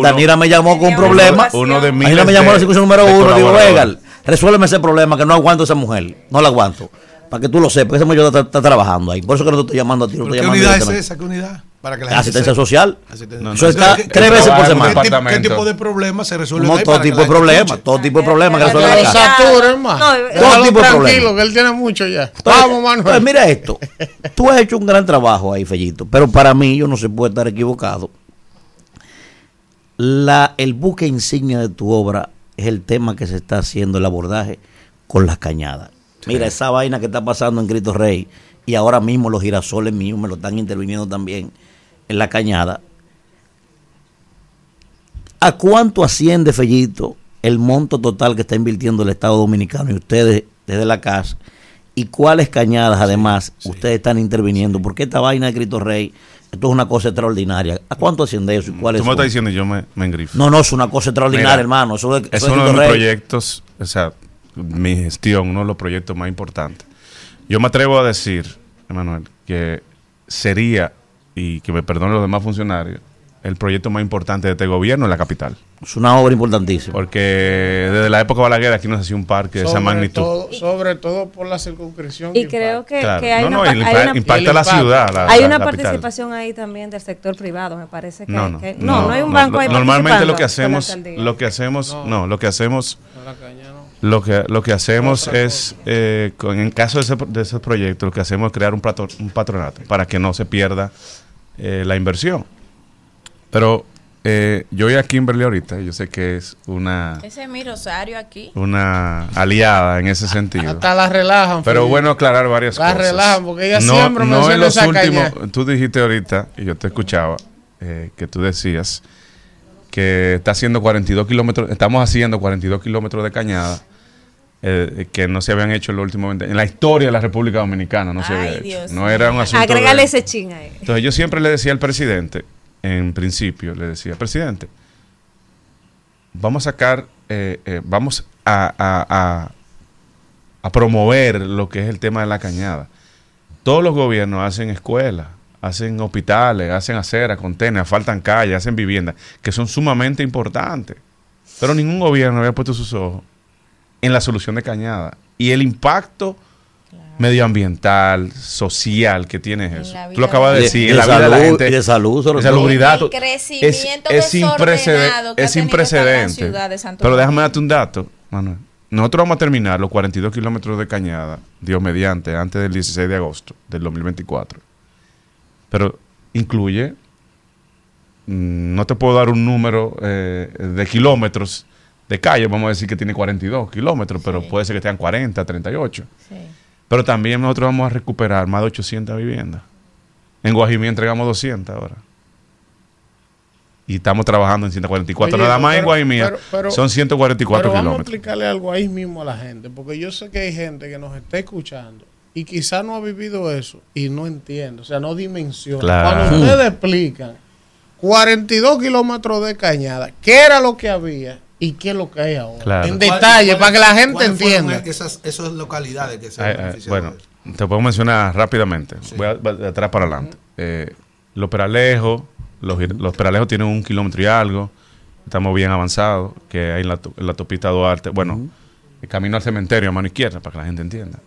Danira me llamó con un problema. Uno de Danira me llamó a la situación número uno. Digo, Edgar resuélveme ese problema que no aguanto a esa mujer. No la aguanto. Para que tú lo sepas, ese mujer está, está, trabajando ahí. Por eso que no te estoy llamando a ti. ¿Qué unidad es esa? ¿Qué unidad? Para que la asistencia social. No, eso está tres veces por semana. ¿Qué, tipo de problemas se resuelve? No, todo tipo de problemas. Todo tipo de problemas que resuelve. Satura, hermano. Todo tipo de problemas. que él tiene mucho ya. Vamos, Manuel. Pues mira esto. Tú has hecho un gran trabajo ahí, Fellito. Pero para mí, yo no se puede estar equivocado. La, el buque insignia de tu obra es el tema que se está haciendo, el abordaje con las cañadas. Mira, esa vaina que está pasando en Cristo Rey y ahora mismo los girasoles míos me lo están interviniendo también en la cañada. ¿A cuánto asciende, Fellito, el monto total que está invirtiendo el Estado Dominicano y ustedes desde la casa? ¿Y cuáles cañadas, además, ustedes están interviniendo? Porque esta vaina de Cristo Rey esto es una cosa extraordinaria. ¿A cuánto asciende eso y cuál Tú me estás diciendo y yo me, me engrifo. No, no, es una cosa extraordinaria, hermano. Eso, es uno de mis proyectos, o sea, mi gestión, uno de los proyectos más importantes. Yo me atrevo a decir, Emanuel, que sería, y que me perdonen los demás funcionarios, el proyecto más importante de este gobierno en la capital. Es una obra importantísima. Porque desde la época de Balaguer aquí no se hacía un parque de esa magnitud. sobre todo por la circunscripción. Y creo que, hay, una, impacta la ciudad. hay una participación ahí también del sector privado, me parece que no, no, hay un banco ahí Normalmente lo que hacemos, lo que hacemos, no, lo que hacemos, lo que lo que hacemos es, eh, en caso de ese, de ese proyecto, lo que hacemos es crear un, un patronato para que no se pierda eh, la inversión. Pero eh, yo voy a Kimberly ahorita, yo sé que es una... Ese es mi rosario aquí. Una aliada en ese sentido. Hasta la relajan. Pero bueno aclarar varias cosas. La relajan porque ella siempre me no en los últimos, Tú dijiste ahorita, y yo te escuchaba, eh, que tú decías que está haciendo 42 kilómetros, estamos haciendo 42 kilómetros de cañada. Eh, que no se habían hecho en los últimos en la historia de la República Dominicana no se había hecho. No era un asunto. Agrégale ese ching ahí. Entonces yo siempre le decía al presidente en principio, le decía, presidente, vamos a sacar, eh, eh, vamos a, a, promover lo que es el tema de la cañada. Todos los gobiernos hacen escuelas, hacen hospitales, hacen aceras, contenedores, faltan calles, hacen viviendas, que son sumamente importantes. Pero ningún gobierno había puesto sus ojos en la solución de cañada. Y el impacto medioambiental, social que tiene eso. Tú lo acabas de decir, en la vida de la gente. Y de salud, sobre de salubridad. El crecimiento es, es, es sin precedente. Pero déjame darte un dato, Manuel. Nosotros vamos a terminar los 42 kilómetros de cañada, Dios mediante, antes del 16 de agosto del 2024. Pero incluye, mm, no te puedo dar un número eh, de kilómetros de calle, vamos a decir que tiene 42 kilómetros, pero puede ser que tengan 40, 38. Sí. Pero también nosotros vamos a recuperar más de 800 viviendas. En Guajimí entregamos 200 ahora. Y estamos trabajando en 144. Nada más en Guajimí son 144 pero Vamos a explicarle algo ahí mismo a la gente, porque yo sé que hay gente que nos está escuchando y quizás no ha vivido eso y no entiende, o sea, no dimensiona. Cuando ustedes explican 42 kilómetros de cañada, ¿qué era lo que había? Y qué es lo que hay ahora. En detalle, para que la gente entienda. Esas, esas localidades que se Bueno, te puedo mencionar rápidamente. Voy de atrás para adelante. Eh, los Peralejos, los, los Peralejos tienen un kilómetro y algo. Estamos bien avanzados, que hay en la, en la topita Duarte. Bueno, el camino al cementerio a mano izquierda, para que la gente entienda.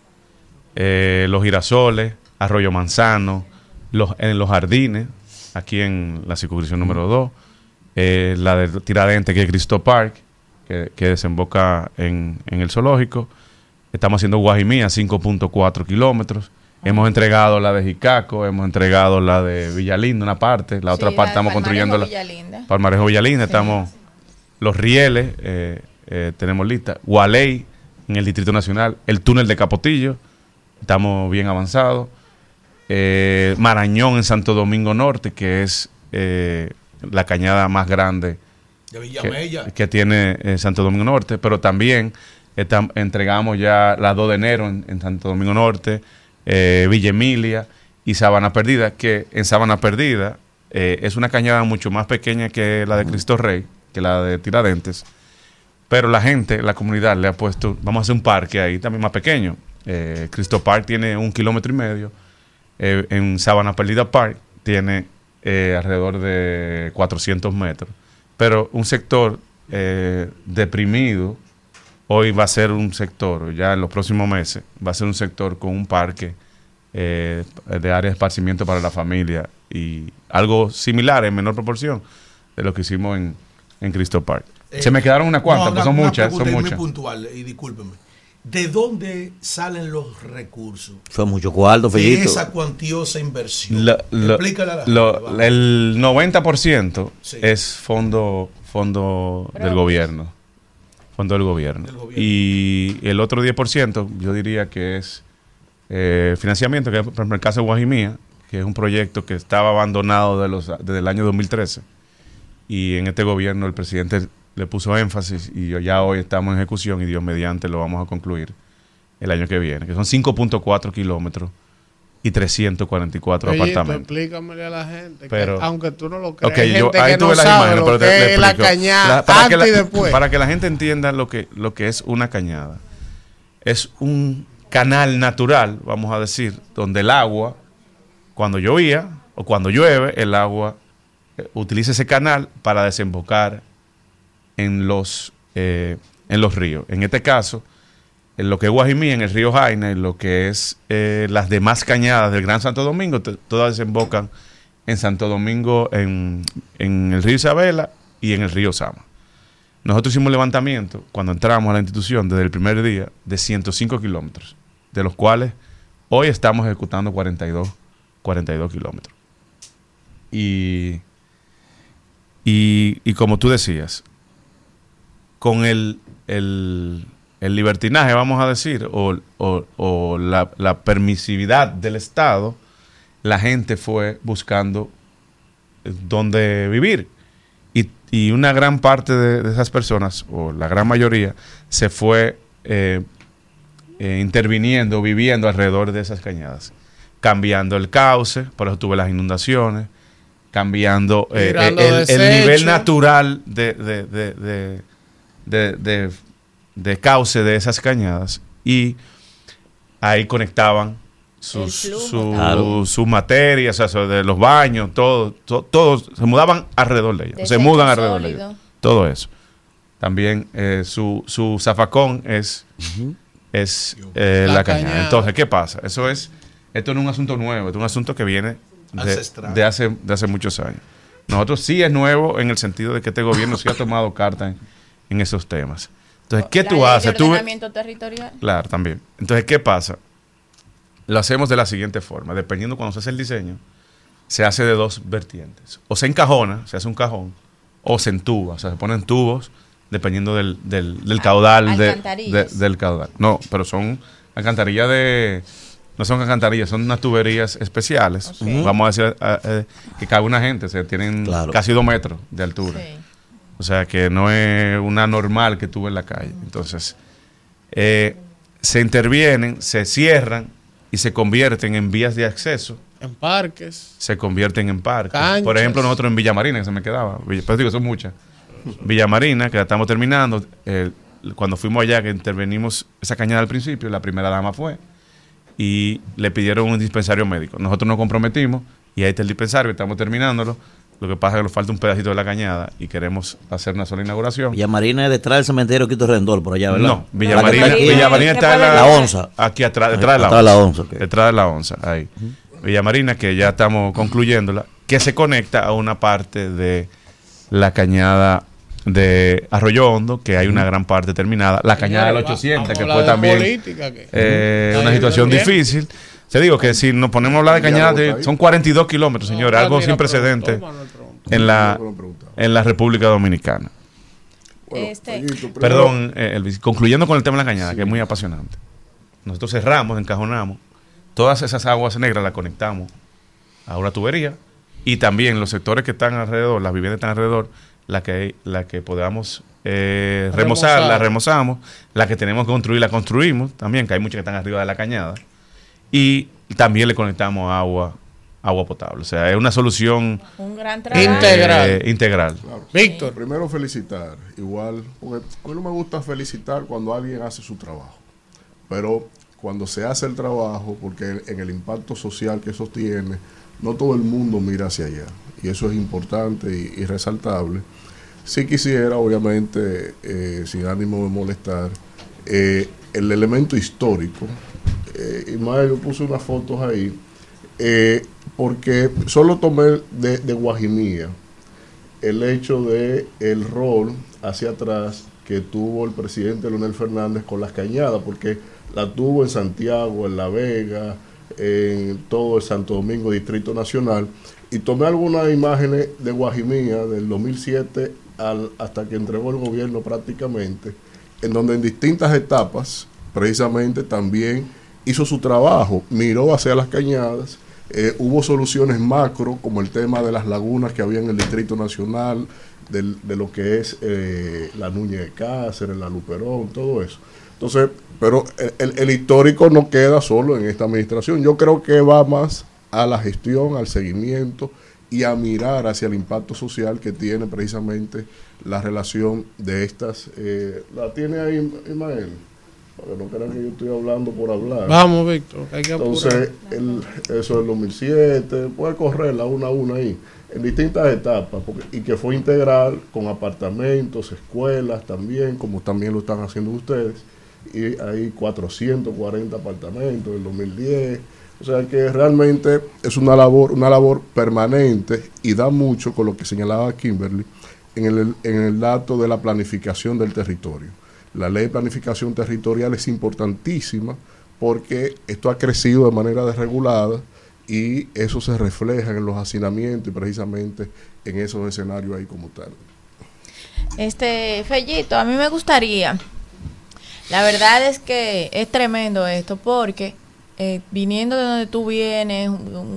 Eh, los girasoles, Arroyo Manzano, los, en los jardines, aquí en la circunscripción número 2 eh, la de Tiradente, que es Cristo Park, que, desemboca en, el zoológico. Estamos haciendo Guajimía, 5.4 kilómetros. Hemos entregado la de Jicaco, hemos entregado la de Villalinda, una parte. La otra parte estamos construyendo la Palmarejo Villalinda. Estamos los rieles, eh, eh, tenemos lista. Gualey, en el Distrito Nacional. El túnel de Capotillo, estamos bien avanzados. Marañón en Santo Domingo Norte, que es la cañada más grande que, tiene eh, Santo Domingo Norte, pero también entregamos ya la 2 de enero en, Santo Domingo Norte, eh, Villa Emilia y Sabana Perdida, que en Sabana Perdida eh, es una cañada mucho más pequeña que la de Cristo Rey, que la de Tiradentes, pero la gente, la comunidad le ha puesto, vamos a hacer un parque ahí también más pequeño. Cristo Park tiene un kilómetro y medio, en Sabana Perdida Park tiene eh, alrededor de 400 metros. Pero un sector eh, deprimido, hoy va a ser un sector, ya en los próximos meses, va a ser un sector con un parque eh, de área de esparcimiento para la familia y algo similar en menor proporción de lo que hicimos en, en Cristo Park. Se me quedaron unas cuantas, pues son muchas. Son muchas. puntual, y discúlpeme. ¿De dónde salen los recursos? Fue mucho cuarto, De esa cuantiosa inversión. Explícale a la El 90% es fondo, fondo del gobierno. Fondo del gobierno. Y el otro 10% yo diría que es eh, financiamiento, que es por ejemplo el caso de Guajimía, que es un proyecto que estaba abandonado de los, desde el año 2013. Y en este gobierno el presidente le puso énfasis y ya hoy estamos en ejecución y Dios mediante lo vamos a concluir el año que viene, que son 5.4 kilómetros y 344 Oye, apartamentos. explícamele a la gente, Pero, que, aunque tú no lo creas, okay, yo, ahí tuve las imágenes, pero te, la cañada para, que la, después. para que la gente entienda lo que, lo que es una cañada. Es un canal natural, vamos a decir, donde el agua, cuando llovía o cuando llueve, el agua eh, utiliza ese canal para desembocar en los, eh, en los ríos. En este caso, en lo que es Guajimí, en el río Jaina, en lo que es eh, las demás cañadas del Gran Santo Domingo, todas desembocan en Santo Domingo, en, en, el río Isabela y en el río Sama. Nosotros hicimos un levantamiento cuando entramos a la institución desde el primer día de 105 kilómetros, de los cuales hoy estamos ejecutando 42, 42 kilómetros. Y, y, y como tú decías, con el, el, libertinaje, vamos a decir, o, la, permisividad del Estado, la gente fue buscando eh, dónde vivir. Y, una gran parte de, esas personas, o la gran mayoría, se fue eh, eh, interviniendo, viviendo alrededor de esas cañadas, cambiando el cauce, por eso tuve las inundaciones, cambiando el, nivel natural de de, de, cauce de esas cañadas y ahí conectaban sus, su, su materia, o sea, de los baños, todo, todo, se mudaban alrededor de ellos, se mudan alrededor de ellos, todo eso. También eh, su, su zafacón es es eh, la, cañada. Entonces, ¿qué pasa? Eso es, esto no es un asunto nuevo, es un asunto que viene de, hace, de hace muchos años. Nosotros sí es nuevo en el sentido de que este gobierno sí ha tomado carta en, esos temas. Entonces, ¿qué tú haces? ¿El ordenamiento territorial? Claro, también. Entonces, ¿qué pasa? Lo hacemos de la siguiente forma. Dependiendo cuando se hace el diseño, se hace de dos vertientes. O se encajona, se hace un cajón, o se entuba, o sea, se ponen tubos dependiendo del, del, caudal de, del caudal. No, pero son alcantarillas de no son alcantarillas, son unas tuberías especiales. Vamos a decir eh, que cabe una gente, o sea, tienen casi dos metros de altura. O sea, que no es una normal que tuve en la calle. Entonces, eh, se intervienen, se cierran y se convierten en vías de acceso. En parques. Se convierten en parques. Por ejemplo, nosotros en Villa Marina, que se me quedaba. Pero digo, son muchas. Villa Marina, que la estamos terminando. cuando fuimos allá, que intervenimos esa cañada al principio, la primera dama fue y le pidieron un dispensario médico. Nosotros nos comprometimos y ahí está el dispensario, estamos terminándolo. Lo que pasa es que nos falta un pedacito de la cañada y queremos hacer una sola inauguración. Villa Marina es detrás del cementerio Quito Rendor, por allá, ¿verdad? No, Villa Marina, está, en la, onza. Aquí atrás, detrás de la, onza. Detrás de la onza, ahí. Villa Marina, que ya estamos concluyéndola, que se conecta a una parte de la cañada de Arroyo Hondo, que hay una gran parte terminada, la cañada del 800, que fue también eh, una situación difícil. Te digo que si nos ponemos a hablar de cañada, son 42 kilómetros, señores, algo sin precedentes en la, en la República Dominicana. Este, Perdón, eh, concluyendo con el tema de la cañada, que es muy apasionante. Nosotros cerramos, encajonamos, todas esas aguas negras las conectamos a una tubería y también los sectores que están alrededor, las viviendas que están alrededor, la que, la que podamos eh, remozar, la remozamos, la que tenemos que construir, la construimos también, que hay muchas que están arriba de la cañada, y también le conectamos agua agua potable. O sea, es una solución integral. Eh, integral. Víctor. Primero felicitar, igual, porque a mí no me gusta felicitar cuando alguien hace su trabajo, pero cuando se hace el trabajo, porque en el impacto social que eso tiene, no todo el mundo mira hacia allá y eso es importante y, resaltable. Si quisiera, obviamente, eh, sin ánimo de molestar, eh, el elemento histórico. Eh, Ismael, yo puse unas fotos ahí, eh, porque solo tomé de, de Guajimía el hecho de el rol hacia atrás que tuvo el presidente Leonel Fernández con las cañadas, porque la tuvo en Santiago, en La Vega, en todo el Santo Domingo Distrito Nacional, y tomé algunas imágenes de Guajimía del 2007 al, hasta que entregó el gobierno prácticamente, en donde en distintas etapas precisamente también hizo su trabajo, miró hacia las cañadas, eh, hubo soluciones macro como el tema de las lagunas que había en el Distrito Nacional, de lo que es eh, la Nuña de Cáceres, la Luperón, todo eso. Entonces, pero el, histórico no queda solo en esta administración. Yo creo que va más a la gestión, al seguimiento y a mirar hacia el impacto social que tiene precisamente la relación de estas. Eh, ¿La tiene ahí, Ismael? Para que no crean que yo estoy hablando por hablar. Vamos, Víctor, hay que Entonces, el, eso del 2007, puede correrla una a una ahí, en distintas etapas, y que fue integral con apartamentos, escuelas también, como también lo están haciendo ustedes, y hay 440 apartamentos en el 2010 o sea que realmente es una labor, una labor permanente y da mucho con lo que señalaba Kimberly en el, en el dato de la planificación del territorio. La ley de planificación territorial es importantísima porque esto ha crecido de manera desregulada y eso se refleja en los hacinamientos y precisamente en esos escenarios ahí como tal. Este, Fellito, a mí me gustaría, la verdad es que es tremendo esto porque eh, viniendo de donde tú vienes,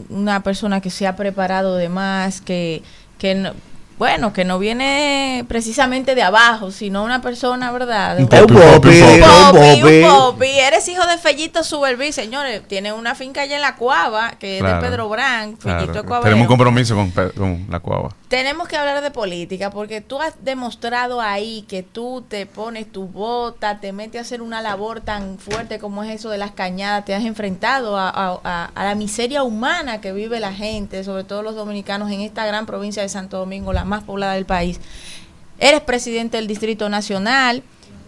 una persona que se ha preparado de más, que, que no, bueno, que no viene precisamente de abajo, sino una persona, ¿verdad? un popi, un popi, Eres hijo de Fellito Suberví, señores. Tiene una finca allá en La Cuava, que es de Pedro Brand. Fellito Tenemos un compromiso con, con, La Cuava. Tenemos que hablar de política, porque tú has demostrado ahí que tú te pones tu bota, te metes a hacer una labor tan fuerte como es eso de las cañadas, te has enfrentado a, a, a la miseria humana que vive la gente, sobre todo los dominicanos en esta gran provincia de Santo Domingo, la más poblada del país. Eres presidente del Distrito Nacional,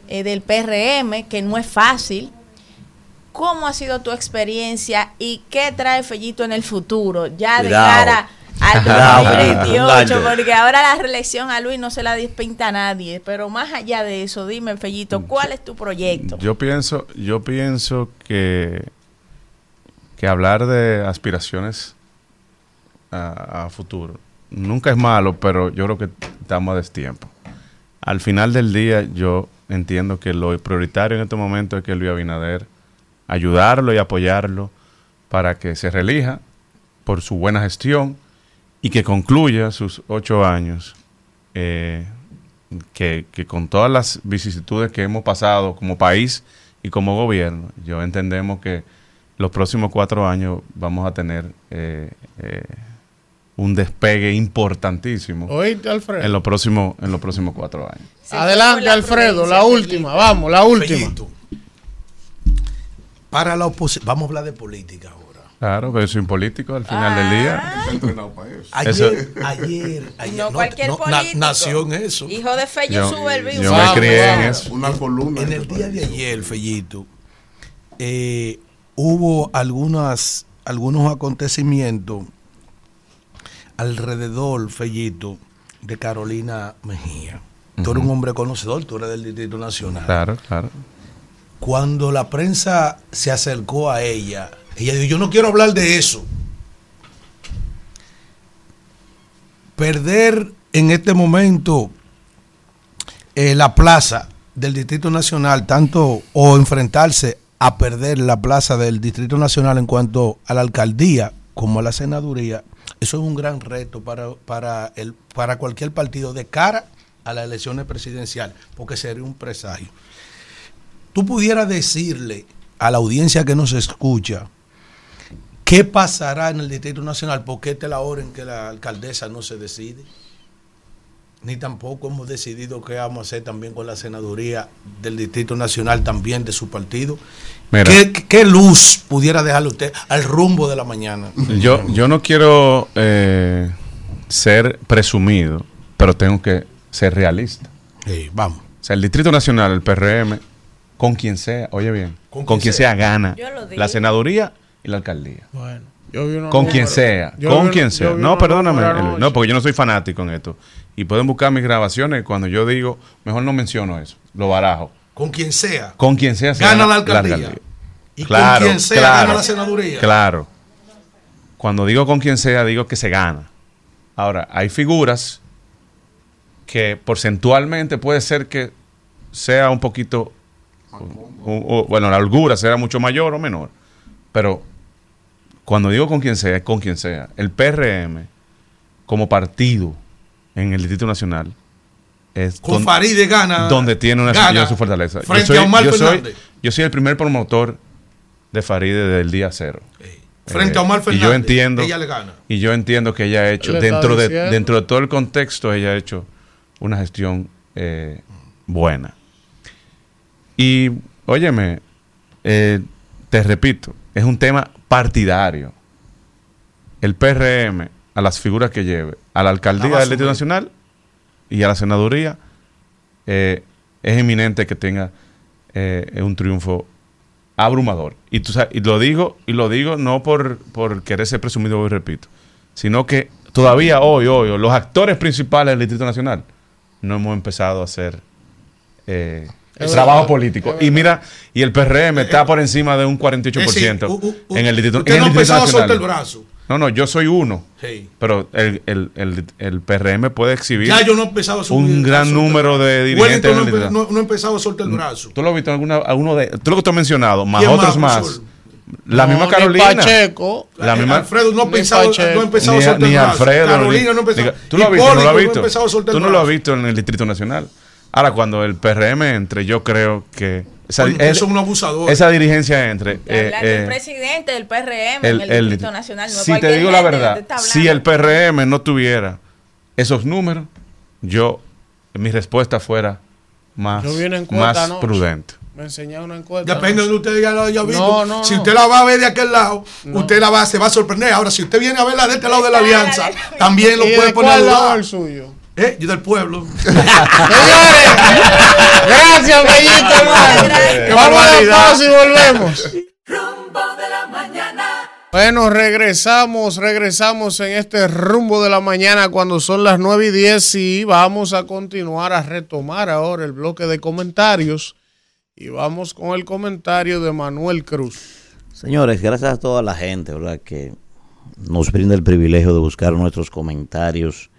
eh, del PRM, que no es fácil. ¿cómo ha sido tu experiencia y qué trae Fellito en el futuro? Ya de cara al 2028, porque ahora la reelección a Luis no se la despinta a nadie, pero más allá de eso, dime Fellito, ¿cuál es tu proyecto? Yo pienso, yo pienso que que hablar de aspiraciones a, futuro nunca es malo, pero yo creo que estamos a destiempo. Al final del día, yo entiendo que lo prioritario en este momento es que Luis Abinader ayudarlo y apoyarlo para que se relija por su buena gestión y que concluya sus ocho años, eh, que, que, con todas las vicisitudes que hemos pasado como país y como gobierno, yo entendemos que los próximos cuatro años vamos a tener eh, eh, un despegue importantísimo. Oíste, Alfredo. En los próximos, en los próximos cuatro años. Adelante, Alfredo, la última, vamos, la última. Para la oposición, vamos a hablar de política ahora. Claro, pero soy un político al final del día. Ah. Ayer, ayer, ayer, no, cualquier político. nació en eso. Hijo de Fello sube el vivo. Yo me crié en eso. Una columna. En el día de ayer, Fellito, eh, hubo algunas, algunos acontecimientos alrededor, Fellito, de Carolina Mejía. Tú eres un hombre conocedor, tú eres del Distrito Nacional. Claro, claro. Cuando la prensa se acercó a ella, ella dijo, yo no quiero hablar de eso. Perder en este momento eh, la plaza del Distrito Nacional, tanto o enfrentarse a perder la plaza del Distrito Nacional en cuanto a la alcaldía como a la senaduría, eso es un gran reto para, para, el, para cualquier partido de cara a las elecciones presidenciales, porque sería un presagio. Tú pudieras decirle a la audiencia que nos escucha qué pasará en el Distrito Nacional, porque esta es la hora en que la alcaldesa no se decide ni tampoco hemos decidido qué vamos a hacer también con la senaduría del Distrito Nacional, también de su partido. ¿Qué, luz pudiera dejarle usted al rumbo de la mañana? Yo, yo no quiero eh, ser presumido, pero tengo que ser realista. Sí, vamos. O sea, el Distrito Nacional, el PRM, con quien sea, oye bien, con, quien, sea, gana la senaduría y la alcaldía. Bueno con quien sea, con quien sea. No, perdóname, no, porque yo no soy fanático en esto. Y pueden buscar mis grabaciones cuando yo digo, mejor no menciono eso, lo barajo. Con quien sea. Con quien sea. Gana la alcaldía. Y con quien sea gana la senaduría. Claro. Cuando digo con quien sea, digo que se gana. Ahora, hay figuras que porcentualmente puede ser que sea un poquito, bueno, la holgura será mucho mayor o menor, pero cuando digo con quien sea, con quien sea. El PRM, como partido en el Distrito Nacional, es con Faride gana. Donde tiene una gana, su fortaleza. Frente yo soy, a Omar yo soy, yo soy el primer promotor de Faride desde el día cero. Frente a Omar Fernández. Y yo entiendo, ella le gana. Y yo entiendo que ella ha hecho, dentro de, dentro de todo el contexto, ella ha hecho una gestión eh, buena. Y, óyeme, eh, te repito, es un tema partidario. El PRM, a las figuras que lleve, a la alcaldía del Distrito Nacional y a la senaduría, eh, es eminente que tenga eh, un triunfo abrumador. Y, tú y lo digo, y lo digo no por, por querer ser presumido, hoy repito, sino que todavía hoy, hoy, los actores principales del Distrito Nacional no hemos empezado a hacer eh, el trabajo político. Y mira, y el PRM está por encima de un 48% en el Distrito, en el no el brazo. No, no, yo soy uno. Pero el, el, el, el, PRM puede exhibir ya yo no he empezado a un gran número de dirigentes. no, no, he empezado a soltar el brazo. ¿Tú lo has visto alguna, alguno de tú lo que tú has mencionado, más otros más? La misma Carolina. Pacheco. La misma, Alfredo no ha pensado, no ha empezado a soltar ni el brazo. Alfredo, Carolina no ha empezado. Tú lo has visto, no lo has visto. Tú no lo has visto en el Distrito Nacional. Ahora, cuando el PRM entre, yo creo que. Esa, es, un abusador. Esa dirigencia entre. Eh, el presidente del PRM el, en el Distrito Nacional. No si te digo la verdad, si el PRM no tuviera esos números, yo. Mi respuesta fuera más, más prudente. Me enseñaron una encuesta. Depende de donde usted ya lo haya visto. si usted la va a ver de aquel lado, usted la va, se va a sorprender. Ahora, si usted viene a verla de este lado de la alianza, también lo puede poner al lado el suyo. ¿Eh? Yo del pueblo. Señores, gracias, bellito, hermano. Vamos a la pausa y volvemos. rumbo de la mañana. Bueno, regresamos, regresamos en este rumbo de la mañana cuando son las 9 y 10 y vamos a continuar a retomar ahora el bloque de comentarios y vamos con el comentario de Manuel Cruz. Señores, gracias a toda la gente, ¿verdad? Que nos brinda el privilegio de buscar nuestros comentarios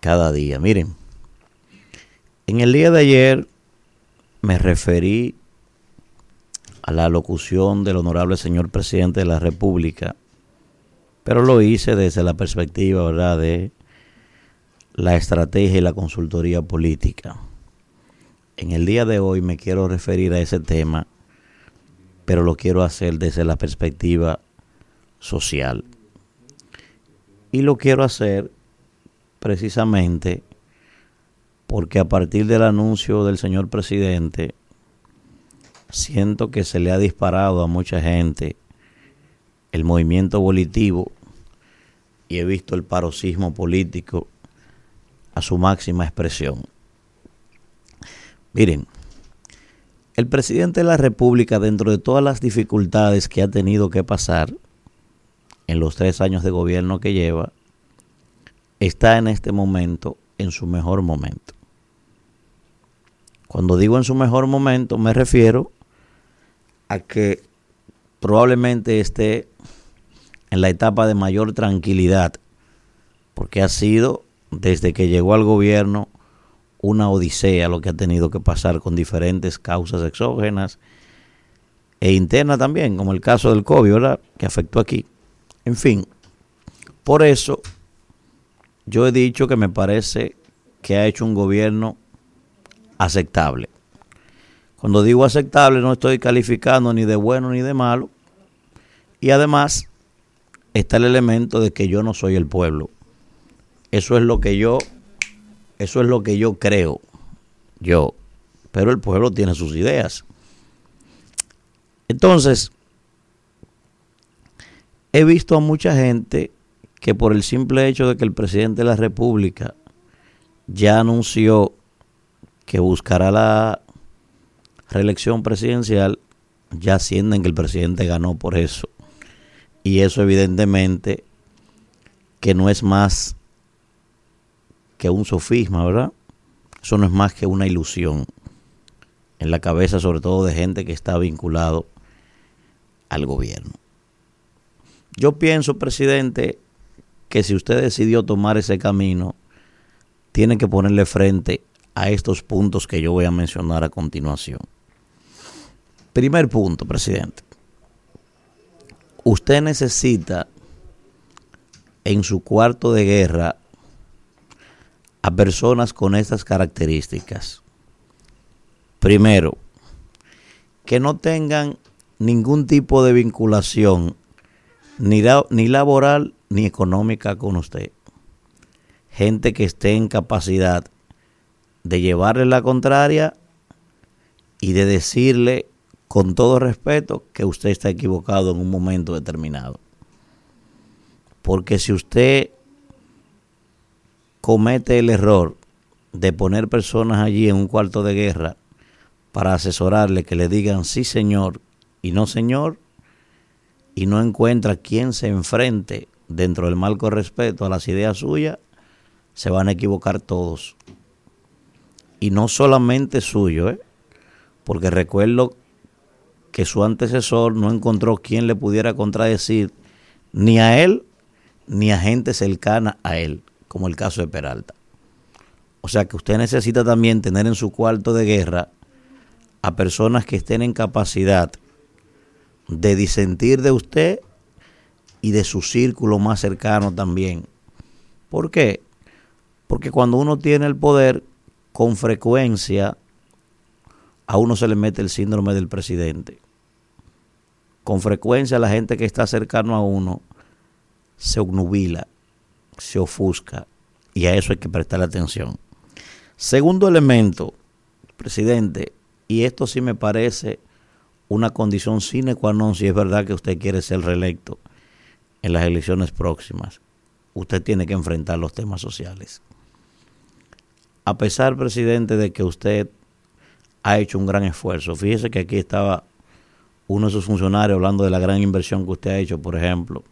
cada día. Miren, en el día de ayer me referí a la locución del honorable señor presidente de la República, pero lo hice desde la perspectiva, ¿verdad?, de la estrategia y la consultoría política. En el día de hoy me quiero referir a ese tema, pero lo quiero hacer desde la perspectiva social. Y lo quiero hacer precisamente porque a partir del anuncio del señor presidente, siento que se le ha disparado a mucha gente el movimiento volitivo y he visto el paroxismo político a su máxima expresión. Miren, el presidente de la República, dentro de todas las dificultades que ha tenido que pasar en los tres años de gobierno que lleva, está en este momento en su mejor momento. Cuando digo en su mejor momento me refiero a que probablemente esté en la etapa de mayor tranquilidad, porque ha sido desde que llegó al gobierno una odisea lo que ha tenido que pasar con diferentes causas exógenas e internas también, como el caso del COVID, ¿verdad? que afectó aquí. En fin, por eso yo he dicho que me parece que ha hecho un gobierno aceptable. Cuando digo aceptable no estoy calificando ni de bueno ni de malo. Y además está el elemento de que yo no soy el pueblo. Eso es lo que yo eso es lo que yo creo. Yo, pero el pueblo tiene sus ideas. Entonces, he visto a mucha gente que por el simple hecho de que el presidente de la República ya anunció que buscará la reelección presidencial, ya sienten que el presidente ganó por eso. Y eso evidentemente que no es más que un sofisma, ¿verdad? Eso no es más que una ilusión en la cabeza sobre todo de gente que está vinculado al gobierno. Yo pienso, presidente, que si usted decidió tomar ese camino, tiene que ponerle frente a estos puntos que yo voy a mencionar a continuación. Primer punto, presidente. Usted necesita en su cuarto de guerra a personas con estas características. Primero, que no tengan ningún tipo de vinculación ni, ni laboral ni económica con usted. Gente que esté en capacidad de llevarle la contraria y de decirle con todo respeto que usted está equivocado en un momento determinado. Porque si usted comete el error de poner personas allí en un cuarto de guerra para asesorarle que le digan sí señor y no señor, y no encuentra quien se enfrente dentro del marco de respeto a las ideas suyas, se van a equivocar todos y no solamente suyo, ¿eh? porque recuerdo que su antecesor no encontró quien le pudiera contradecir ni a él ni a gente cercana a él, como el caso de Peralta. O sea que usted necesita también tener en su cuarto de guerra a personas que estén en capacidad de disentir de usted y de su círculo más cercano también. ¿Por qué? Porque cuando uno tiene el poder, con frecuencia a uno se le mete el síndrome del presidente. Con frecuencia la gente que está cercano a uno se obnubila, se ofusca y a eso hay que prestar atención. Segundo elemento, presidente, y esto sí me parece una condición sine qua non si es verdad que usted quiere ser reelecto en las elecciones próximas. Usted tiene que enfrentar los temas sociales a pesar, presidente, de que usted ha hecho un gran esfuerzo. Fíjese que aquí estaba uno de sus funcionarios hablando de la gran inversión que usted ha hecho, por ejemplo,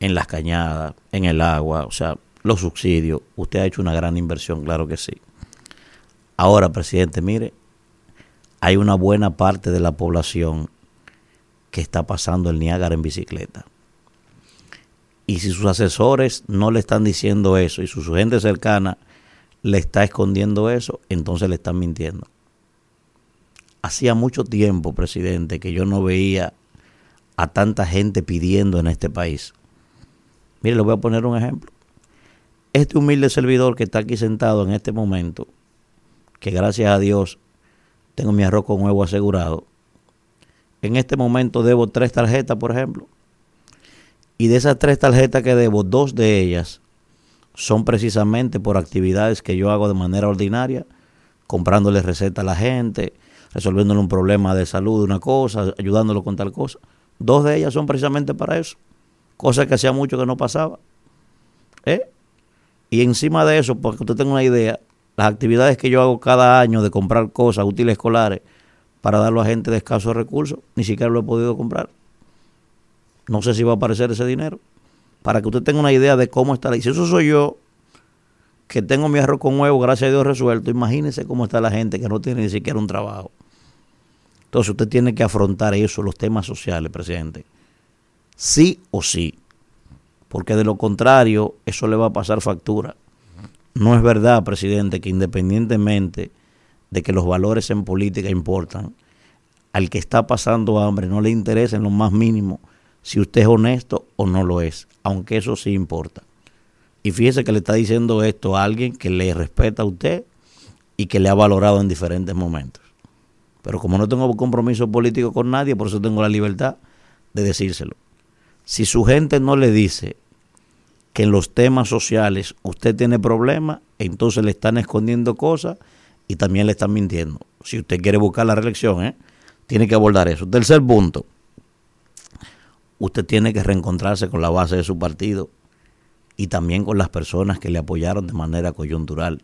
en las cañadas, en el agua, o sea, los subsidios. Usted ha hecho una gran inversión, claro que sí. Ahora, presidente, mire, hay una buena parte de la población que está pasando el Niágara en bicicleta. Y si sus asesores no le están diciendo eso y su, gente cercana le está escondiendo eso, entonces le están mintiendo. Hacía mucho tiempo, presidente, que yo no veía a tanta gente pidiendo en este país. Mire, le voy a poner un ejemplo. Este humilde servidor que está aquí sentado en este momento, que gracias a Dios tengo mi arroz con huevo asegurado, en este momento debo tres tarjetas, por ejemplo. Y de esas tres tarjetas que debo, dos de ellas son precisamente por actividades que yo hago de manera ordinaria, comprándole recetas a la gente, resolviéndole un problema de salud, una cosa, ayudándolo con tal cosa. Dos de ellas son precisamente para eso, cosa que hacía mucho que no pasaba. ¿Eh? Y encima de eso, porque usted tenga una idea, las actividades que yo hago cada año de comprar cosas útiles escolares para darlo a gente de escasos recursos, ni siquiera lo he podido comprar. No sé si va a aparecer ese dinero. Para que usted tenga una idea de cómo está la... Y si eso soy yo, que tengo mi arroz con huevo, gracias a Dios resuelto, imagínese cómo está la gente que no tiene ni siquiera un trabajo. Entonces usted tiene que afrontar eso, los temas sociales, presidente. Sí o sí. Porque de lo contrario, eso le va a pasar factura. No es verdad, presidente, que independientemente de que los valores en política importan, al que está pasando hambre no le interesa en lo más mínimo si usted es honesto o no lo es, aunque eso sí importa. Y fíjese que le está diciendo esto a alguien que le respeta a usted y que le ha valorado en diferentes momentos. Pero como no tengo compromiso político con nadie, por eso tengo la libertad de decírselo. Si su gente no le dice que en los temas sociales usted tiene problemas, entonces le están escondiendo cosas y también le están mintiendo. Si usted quiere buscar la reelección, ¿eh? tiene que abordar eso. Tercer punto, usted tiene que reencontrarse con la base de su partido y también con las personas que le apoyaron de manera coyuntural.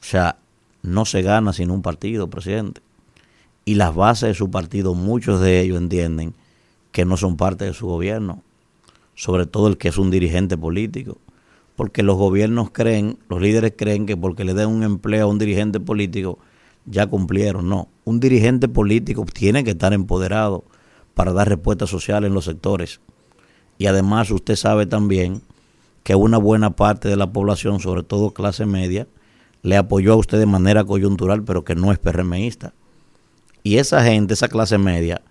O sea, no se gana sin un partido, presidente. Y las bases de su partido, muchos de ellos entienden que no son parte de su gobierno, sobre todo el que es un dirigente político porque los gobiernos creen, los líderes creen que porque le den un empleo a un dirigente político ya cumplieron. No, un dirigente político tiene que estar empoderado para dar respuestas sociales en los sectores. Y además usted sabe también que una buena parte de la población, sobre todo clase media, le apoyó a usted de manera coyuntural, pero que no es PRMista. Y esa gente, esa clase media,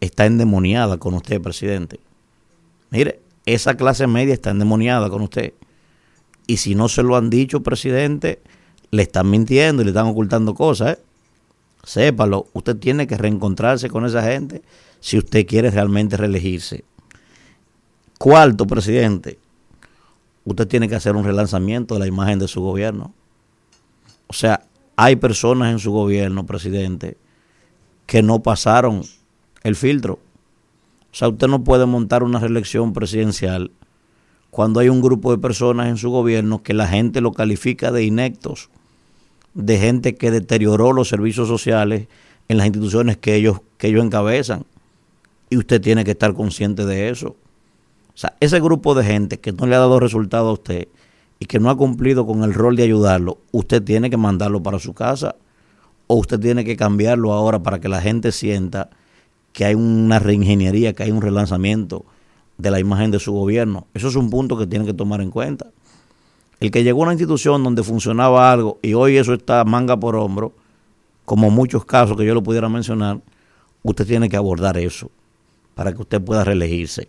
está endemoniada con usted, presidente. Mire, esa clase media está endemoniada con usted. Y si no se lo han dicho, presidente, le están mintiendo y le están ocultando cosas. ¿eh? Sépalo, usted tiene que reencontrarse con esa gente si usted quiere realmente reelegirse. Cuarto, presidente, usted tiene que hacer un relanzamiento de la imagen de su gobierno. O sea, hay personas en su gobierno, presidente, que no pasaron el filtro. O sea, usted no puede montar una reelección presidencial cuando hay un grupo de personas en su gobierno que la gente lo califica de inectos, de gente que deterioró los servicios sociales en las instituciones que ellos, que ellos encabezan. Y usted tiene que estar consciente de eso. O sea, ese grupo de gente que no le ha dado resultado a usted y que no ha cumplido con el rol de ayudarlo, usted tiene que mandarlo para su casa o usted tiene que cambiarlo ahora para que la gente sienta que hay una reingeniería, que hay un relanzamiento de la imagen de su gobierno. Eso es un punto que tienen que tomar en cuenta. El que llegó a una institución donde funcionaba algo y hoy eso está manga por hombro, como muchos casos que yo lo pudiera mencionar, usted tiene que abordar eso para que usted pueda reelegirse.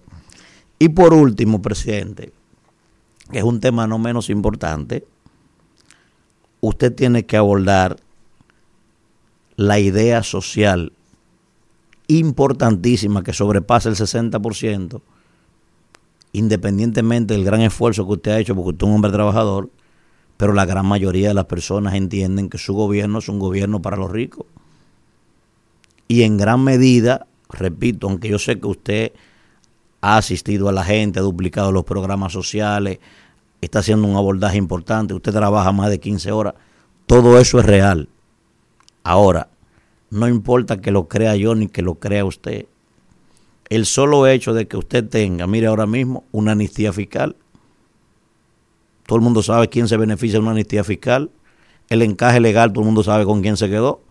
Y por último, presidente, que es un tema no menos importante, usted tiene que abordar la idea social importantísima que sobrepasa el 60% independientemente del gran esfuerzo que usted ha hecho, porque usted es un hombre trabajador, pero la gran mayoría de las personas entienden que su gobierno es un gobierno para los ricos. Y en gran medida, repito, aunque yo sé que usted ha asistido a la gente, ha duplicado los programas sociales, está haciendo un abordaje importante, usted trabaja más de 15 horas, todo eso es real. Ahora, no importa que lo crea yo ni que lo crea usted. El solo hecho de que usted tenga, mire ahora mismo, una amnistía fiscal. Todo el mundo sabe quién se beneficia de una amnistía fiscal. El encaje legal, todo el mundo sabe con quién se quedó.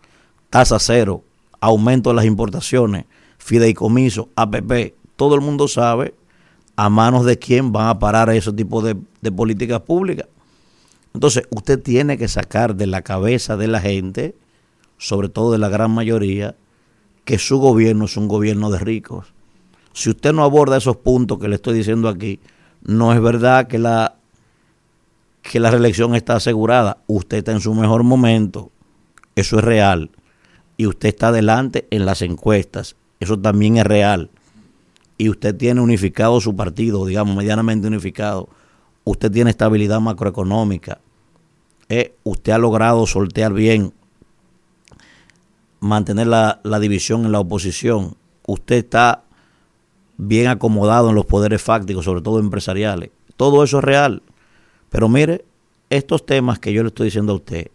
Tasa cero, aumento de las importaciones, fideicomiso, APP. Todo el mundo sabe a manos de quién van a parar ese tipo de, de políticas públicas. Entonces, usted tiene que sacar de la cabeza de la gente, sobre todo de la gran mayoría, que su gobierno es un gobierno de ricos. Si usted no aborda esos puntos que le estoy diciendo aquí, no es verdad que la que la reelección está asegurada. Usted está en su mejor momento. Eso es real. Y usted está adelante en las encuestas. Eso también es real. Y usted tiene unificado su partido, digamos, medianamente unificado. Usted tiene estabilidad macroeconómica. Eh, usted ha logrado sortear bien, mantener la, la división en la oposición. Usted está bien acomodado en los poderes fácticos, sobre todo empresariales. Todo eso es real. Pero mire, estos temas que yo le estoy diciendo a usted,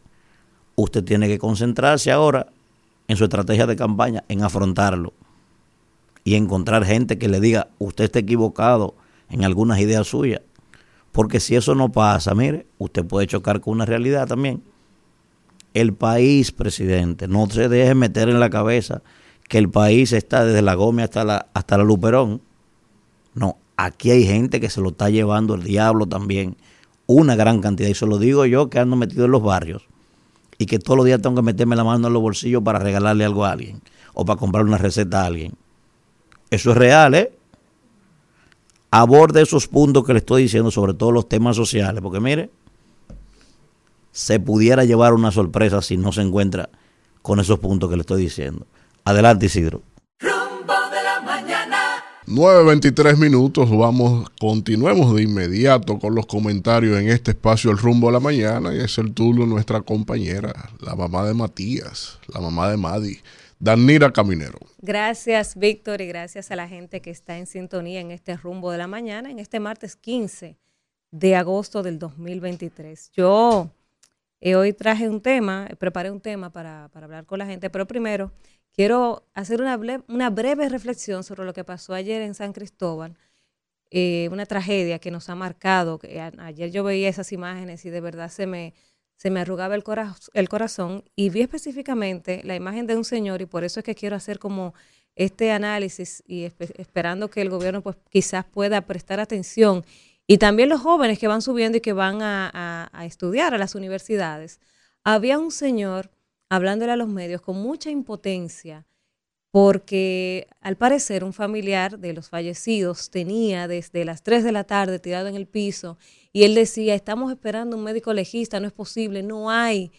usted tiene que concentrarse ahora en su estrategia de campaña, en afrontarlo y encontrar gente que le diga, usted está equivocado en algunas ideas suyas. Porque si eso no pasa, mire, usted puede chocar con una realidad también. El país, presidente, no se deje meter en la cabeza que el país está desde la Gómez hasta la, hasta la Luperón. No, aquí hay gente que se lo está llevando el diablo también. Una gran cantidad. Y se lo digo yo que ando metido en los barrios. Y que todos los días tengo que meterme la mano en los bolsillos para regalarle algo a alguien. O para comprar una receta a alguien. Eso es real, ¿eh? Aborde esos puntos que le estoy diciendo, sobre todo los temas sociales. Porque mire, se pudiera llevar una sorpresa si no se encuentra con esos puntos que le estoy diciendo. Adelante, Isidro. Rumbo de la mañana. 9.23 minutos, vamos, continuemos de inmediato con los comentarios en este espacio El Rumbo de la Mañana y es el turno de nuestra compañera, la mamá de Matías, la mamá de Madi, Danira Caminero. Gracias, Víctor, y gracias a la gente que está en sintonía en este Rumbo de la Mañana, en este martes 15 de agosto del 2023. Yo eh, hoy traje un tema, preparé un tema para, para hablar con la gente, pero primero quiero hacer una, breve reflexión sobre lo que pasó ayer en San Cristóbal, eh, una tragedia que nos ha marcado. ayer yo veía esas imágenes y de verdad se me, se me arrugaba el, el corazón y vi específicamente la imagen de un señor y por eso es que quiero hacer como este análisis y esperando que el gobierno pues quizás pueda prestar atención y también los jóvenes que van subiendo y que van a, a estudiar a las universidades. Había un señor hablándole a los medios con mucha impotencia, porque al parecer un familiar de los fallecidos tenía desde las 3 de la tarde tirado en el piso y él decía, estamos esperando un médico legista, no es posible, no hay.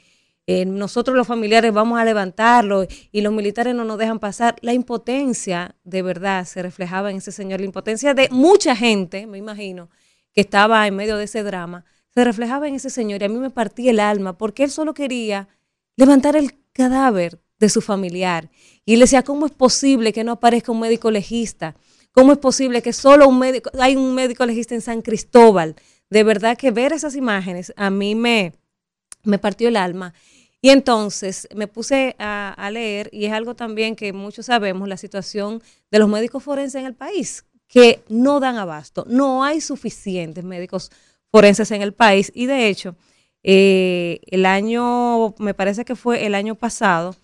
Eh, nosotros los familiares vamos a levantarlo y los militares no nos dejan pasar. La impotencia de verdad se reflejaba en ese señor, la impotencia de mucha gente, me imagino, que estaba en medio de ese drama, se reflejaba en ese señor y a mí me partía el alma porque él solo quería levantar el cadáver de su familiar. Y le decía, ¿cómo es posible que no aparezca un médico legista? ¿Cómo es posible que solo un médico, hay un médico legista en San Cristóbal? De verdad que ver esas imágenes a mí me, me partió el alma. Y entonces me puse a, a, leer, y es algo también que muchos sabemos, la situación de los médicos forenses en el país, que no dan abasto. No hay suficientes médicos forenses en el país. Y de hecho, eh, el año, me parece que fue el año pasado,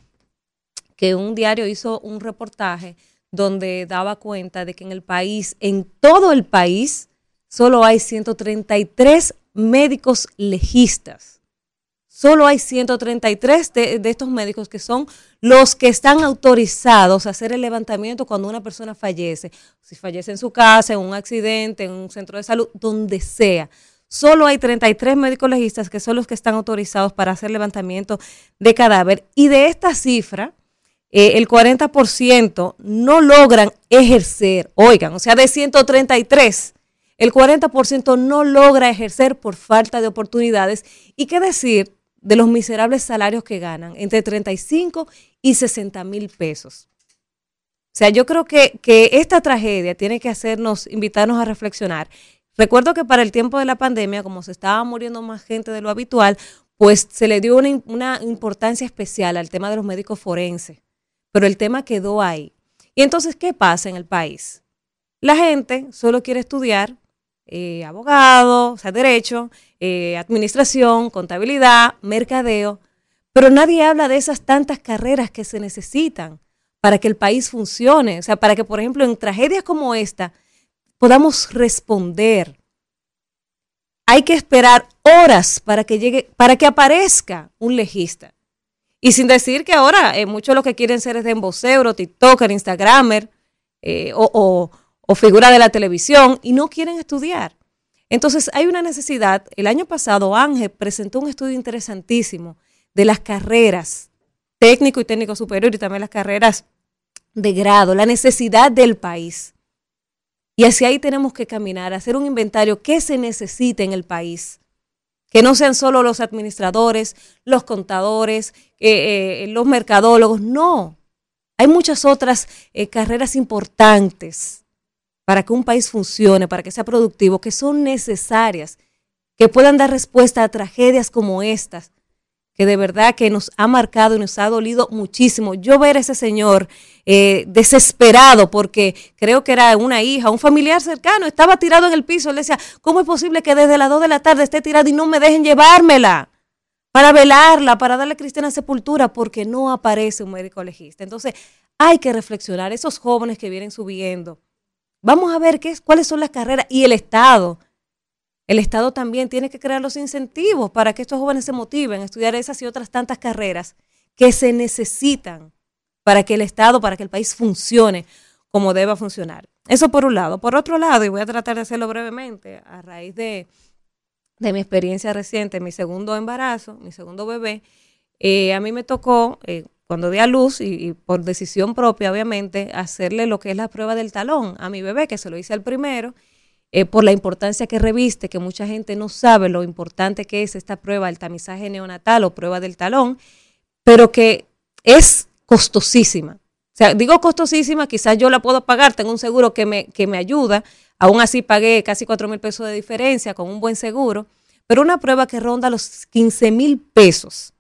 que un diario hizo un reportaje donde daba cuenta de que en el país, en todo el país, solo hay 133 médicos legistas. Solo hay 133 de, de, estos médicos que son los que están autorizados a hacer el levantamiento cuando una persona fallece. Si fallece en su casa, en un accidente, en un centro de salud, donde sea solo hay 33 médicos legistas que son los que están autorizados para hacer levantamiento de cadáver. Y de esta cifra, eh, el 40% no logran ejercer. Oigan, o sea, de 133, el 40% no logra ejercer por falta de oportunidades. ¿Y qué decir de los miserables salarios que ganan? Entre 35 y 60 mil pesos. O sea, yo creo que, que esta tragedia tiene que hacernos, invitarnos a reflexionar Recuerdo que para el tiempo de la pandemia, como se estaba muriendo más gente de lo habitual, pues se le dio una, importancia especial al tema de los médicos forenses. pero el tema quedó ahí. Y entonces, ¿qué pasa en el país? La gente solo quiere estudiar eh, abogado, o sea, derecho, eh, administración, contabilidad, mercadeo, pero nadie habla de esas tantas carreras que se necesitan para que el país funcione, o sea, para que, por ejemplo, en tragedias como esta podamos responder. Hay que esperar horas para que llegue, para que aparezca un legista. Y sin decir que ahora eh, muchos lo que quieren ser es de embocero, TikToker, Instagramer o o figura de la televisión y no quieren estudiar. Entonces hay una necesidad. El año pasado Ángel presentó un estudio interesantísimo de las carreras técnico y técnico superior y también las carreras de grado, la necesidad del país. Y hacia ahí tenemos que caminar, hacer un inventario que se necesita en el país. Que no sean solo los administradores, los contadores, eh, eh, los mercadólogos, no. Hay muchas otras eh, carreras importantes para que un país funcione, para que sea productivo, que son necesarias, que puedan dar respuesta a tragedias como estas, que de verdad que nos ha marcado y nos ha dolido muchísimo. Yo ver a ese señor eh, desesperado porque creo que era una hija, un familiar cercano, estaba tirado en el piso. Le decía, ¿cómo es posible que desde las 2 de la tarde esté tirado y no me dejen llevármela? Para velarla, para darle cristiana sepultura, porque no aparece un médico legista. Entonces, hay que reflexionar, esos jóvenes que vienen subiendo, Vamos a ver qué es, cuáles son las carreras y el Estado. El Estado también tiene que crear los incentivos para que estos jóvenes se motiven a estudiar esas y otras tantas carreras que se necesitan para que el Estado, para que el país funcione como deba funcionar. Eso por un lado. Por otro lado, y voy a tratar de hacerlo brevemente, a raíz de, mi experiencia reciente, mi segundo embarazo, mi segundo bebé, eh, a mí me tocó, eh, cuando di a luz y, por decisión propia, obviamente, hacerle lo que es la prueba del talón a mi bebé, que se lo hice al primero, eh, por la importancia que reviste, que mucha gente no sabe lo importante que es esta prueba, el tamizaje neonatal o prueba del talón, pero que es costosísima. O sea, digo costosísima, quizás yo la puedo pagar, tengo un seguro que me, que me ayuda, aún así pagué casi 4 mil pesos de diferencia con un buen seguro, pero una prueba que ronda los 15 mil pesos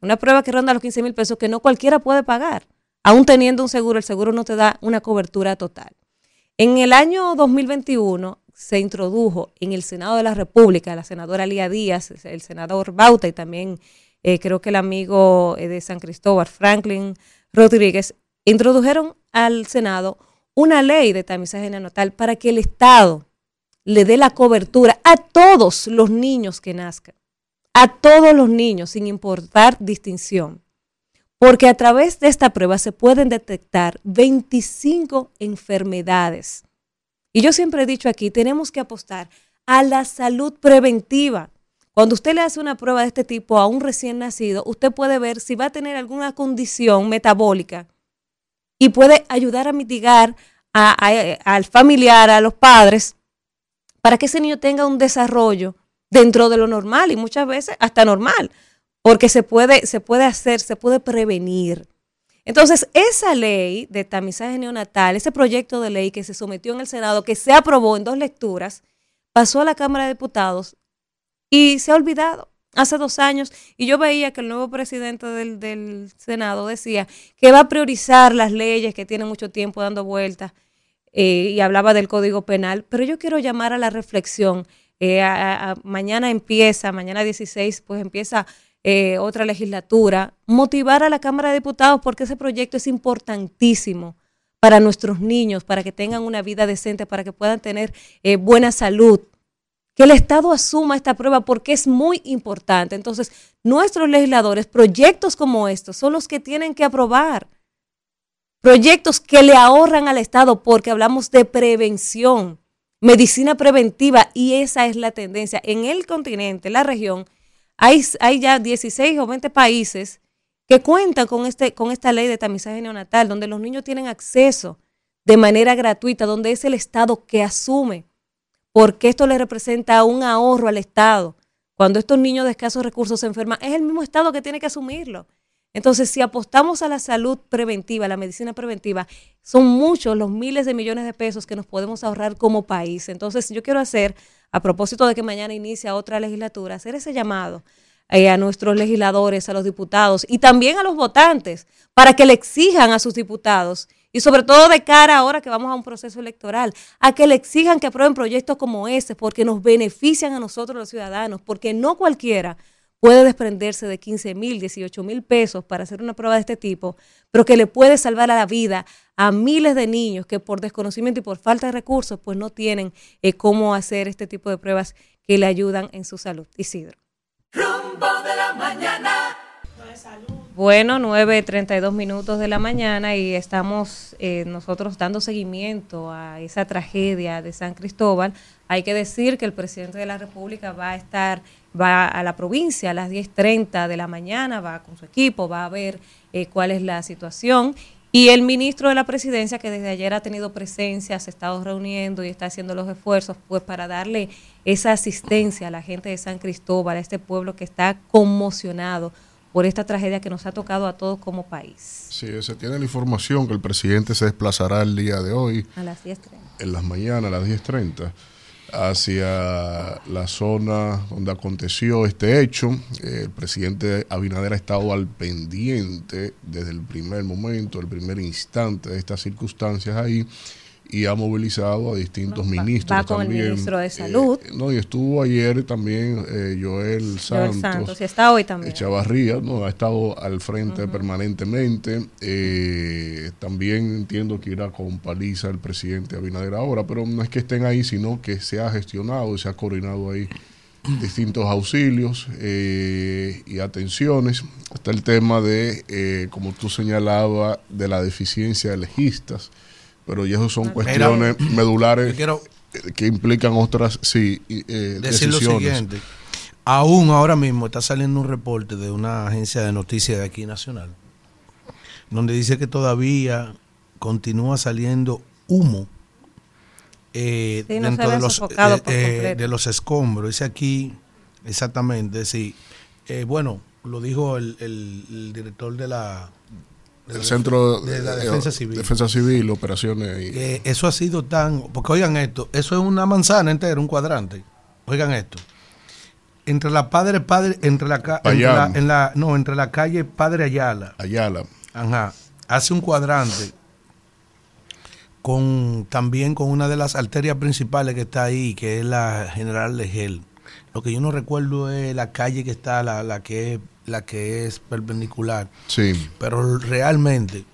una prueba que ronda los 15 mil pesos que no cualquiera puede pagar. Aún teniendo un seguro, el seguro no te da una cobertura total. En el año 2021 se introdujo en el Senado de la República, la senadora Lía Díaz, el senador Bauta y también eh, creo que el amigo eh, de San Cristóbal, Franklin Rodríguez, introdujeron al Senado una ley de tamizaje neonatal para que el Estado le dé la cobertura a todos los niños que nazcan a todos los niños sin importar distinción, porque a través de esta prueba se pueden detectar 25 enfermedades. Y yo siempre he dicho aquí, tenemos que apostar a la salud preventiva. Cuando usted le hace una prueba de este tipo a un recién nacido, usted puede ver si va a tener alguna condición metabólica y puede ayudar a mitigar al familiar, a los padres, para que ese niño tenga un desarrollo dentro de lo normal y muchas veces hasta normal, porque se puede, se puede hacer, se puede prevenir. Entonces, esa ley de tamizaje neonatal, ese proyecto de ley que se sometió en el Senado, que se aprobó en dos lecturas, pasó a la Cámara de Diputados y se ha olvidado hace dos años. Y yo veía que el nuevo presidente del, Senado decía que va a priorizar las leyes que tienen mucho tiempo dando vueltas eh, y hablaba del Código Penal. Pero yo quiero llamar a la reflexión eh, mañana empieza, mañana 16, pues empieza eh, otra legislatura, motivar a la Cámara de Diputados porque ese proyecto es importantísimo para nuestros niños, para que tengan una vida decente, para que puedan tener eh, buena salud. Que el Estado asuma esta prueba porque es muy importante. Entonces, nuestros legisladores, proyectos como estos, son los que tienen que aprobar. Proyectos que le ahorran al Estado porque hablamos de prevención medicina preventiva y esa es la tendencia. En el continente, en la región, hay, hay ya 16 o 20 países que cuentan con, este, con esta ley de tamizaje neonatal, donde los niños tienen acceso de manera gratuita, donde es el Estado que asume, porque esto le representa un ahorro al Estado. Cuando estos niños de escasos recursos se enferman, es el mismo Estado que tiene que asumirlo. Entonces, si apostamos a la salud preventiva, a la medicina preventiva, son muchos los miles de millones de pesos que nos podemos ahorrar como país. Entonces, yo quiero hacer, a propósito de que mañana inicia otra legislatura, hacer ese llamado eh, a nuestros legisladores, a los diputados y también a los votantes para que le exijan a sus diputados y sobre todo de cara ahora que vamos a un proceso electoral, a que le exijan que aprueben proyectos como ese porque nos benefician a nosotros los ciudadanos, porque no cualquiera puede desprenderse de 15 mil, 18 mil pesos para hacer una prueba de este tipo, pero que le puede salvar a la vida a miles de niños que por desconocimiento y por falta de recursos pues no tienen eh, cómo hacer este tipo de pruebas que le ayudan en su salud. Isidro. Rumbo de la mañana. Bueno, 9.32 minutos de la mañana y estamos eh, nosotros dando seguimiento a esa tragedia de San Cristóbal. Hay que decir que el presidente de la República va a estar va a la provincia a las 10.30 de la mañana, va con su equipo, va a ver eh, cuál es la situación. Y el ministro de la presidencia, que desde ayer ha tenido presencia, se ha estado reuniendo y está haciendo los esfuerzos pues para darle esa asistencia a la gente de San Cristóbal, a este pueblo que está conmocionado por esta tragedia que nos ha tocado a todos como país. Sí, se tiene la información que el presidente se desplazará el día de hoy. A las 10.30. En las mañanas, a las 10.30 hacia la zona donde aconteció este hecho. El presidente Abinader ha estado al pendiente desde el primer momento, el primer instante de estas circunstancias ahí y ha movilizado a distintos ministros va con también. el ministro de Salud. Eh, no, y estuvo ayer también eh, Joel Santos. Joel Santos, y está hoy también. Chavarría, no, ha estado al frente permanentemente. Eh, también entiendo que irá con paliza el presidente Abinader ahora, pero no es que estén ahí, sino que se ha gestionado y se ha coordinado ahí distintos auxilios y atenciones. Está el tema de, como tú señalabas, de la deficiencia de legistas pero y eso son cuestiones medulares que implican otras sí, eh, decir lo siguiente. Aún ahora mismo está saliendo un reporte de una agencia de noticias de aquí nacional, donde dice que todavía continúa saliendo humo eh, dentro de los, eh, eh, de los escombros. Dice aquí exactamente, sí. bueno, lo dijo el, el director de la el centro de la defensa civil. Defensa civil, operaciones. eso ha sido tan. Porque oigan esto, eso es una manzana entera, un cuadrante. Oigan esto. Entre la padre, padre, entre la, entre la, en la, no, entre la calle Padre Ayala. Ayala. Ajá. Hace un cuadrante con también con una de las arterias principales que está ahí, que es la General Legel. Lo que yo no recuerdo es la calle que está, la, la que es la que es perpendicular. Sí. Pero realmente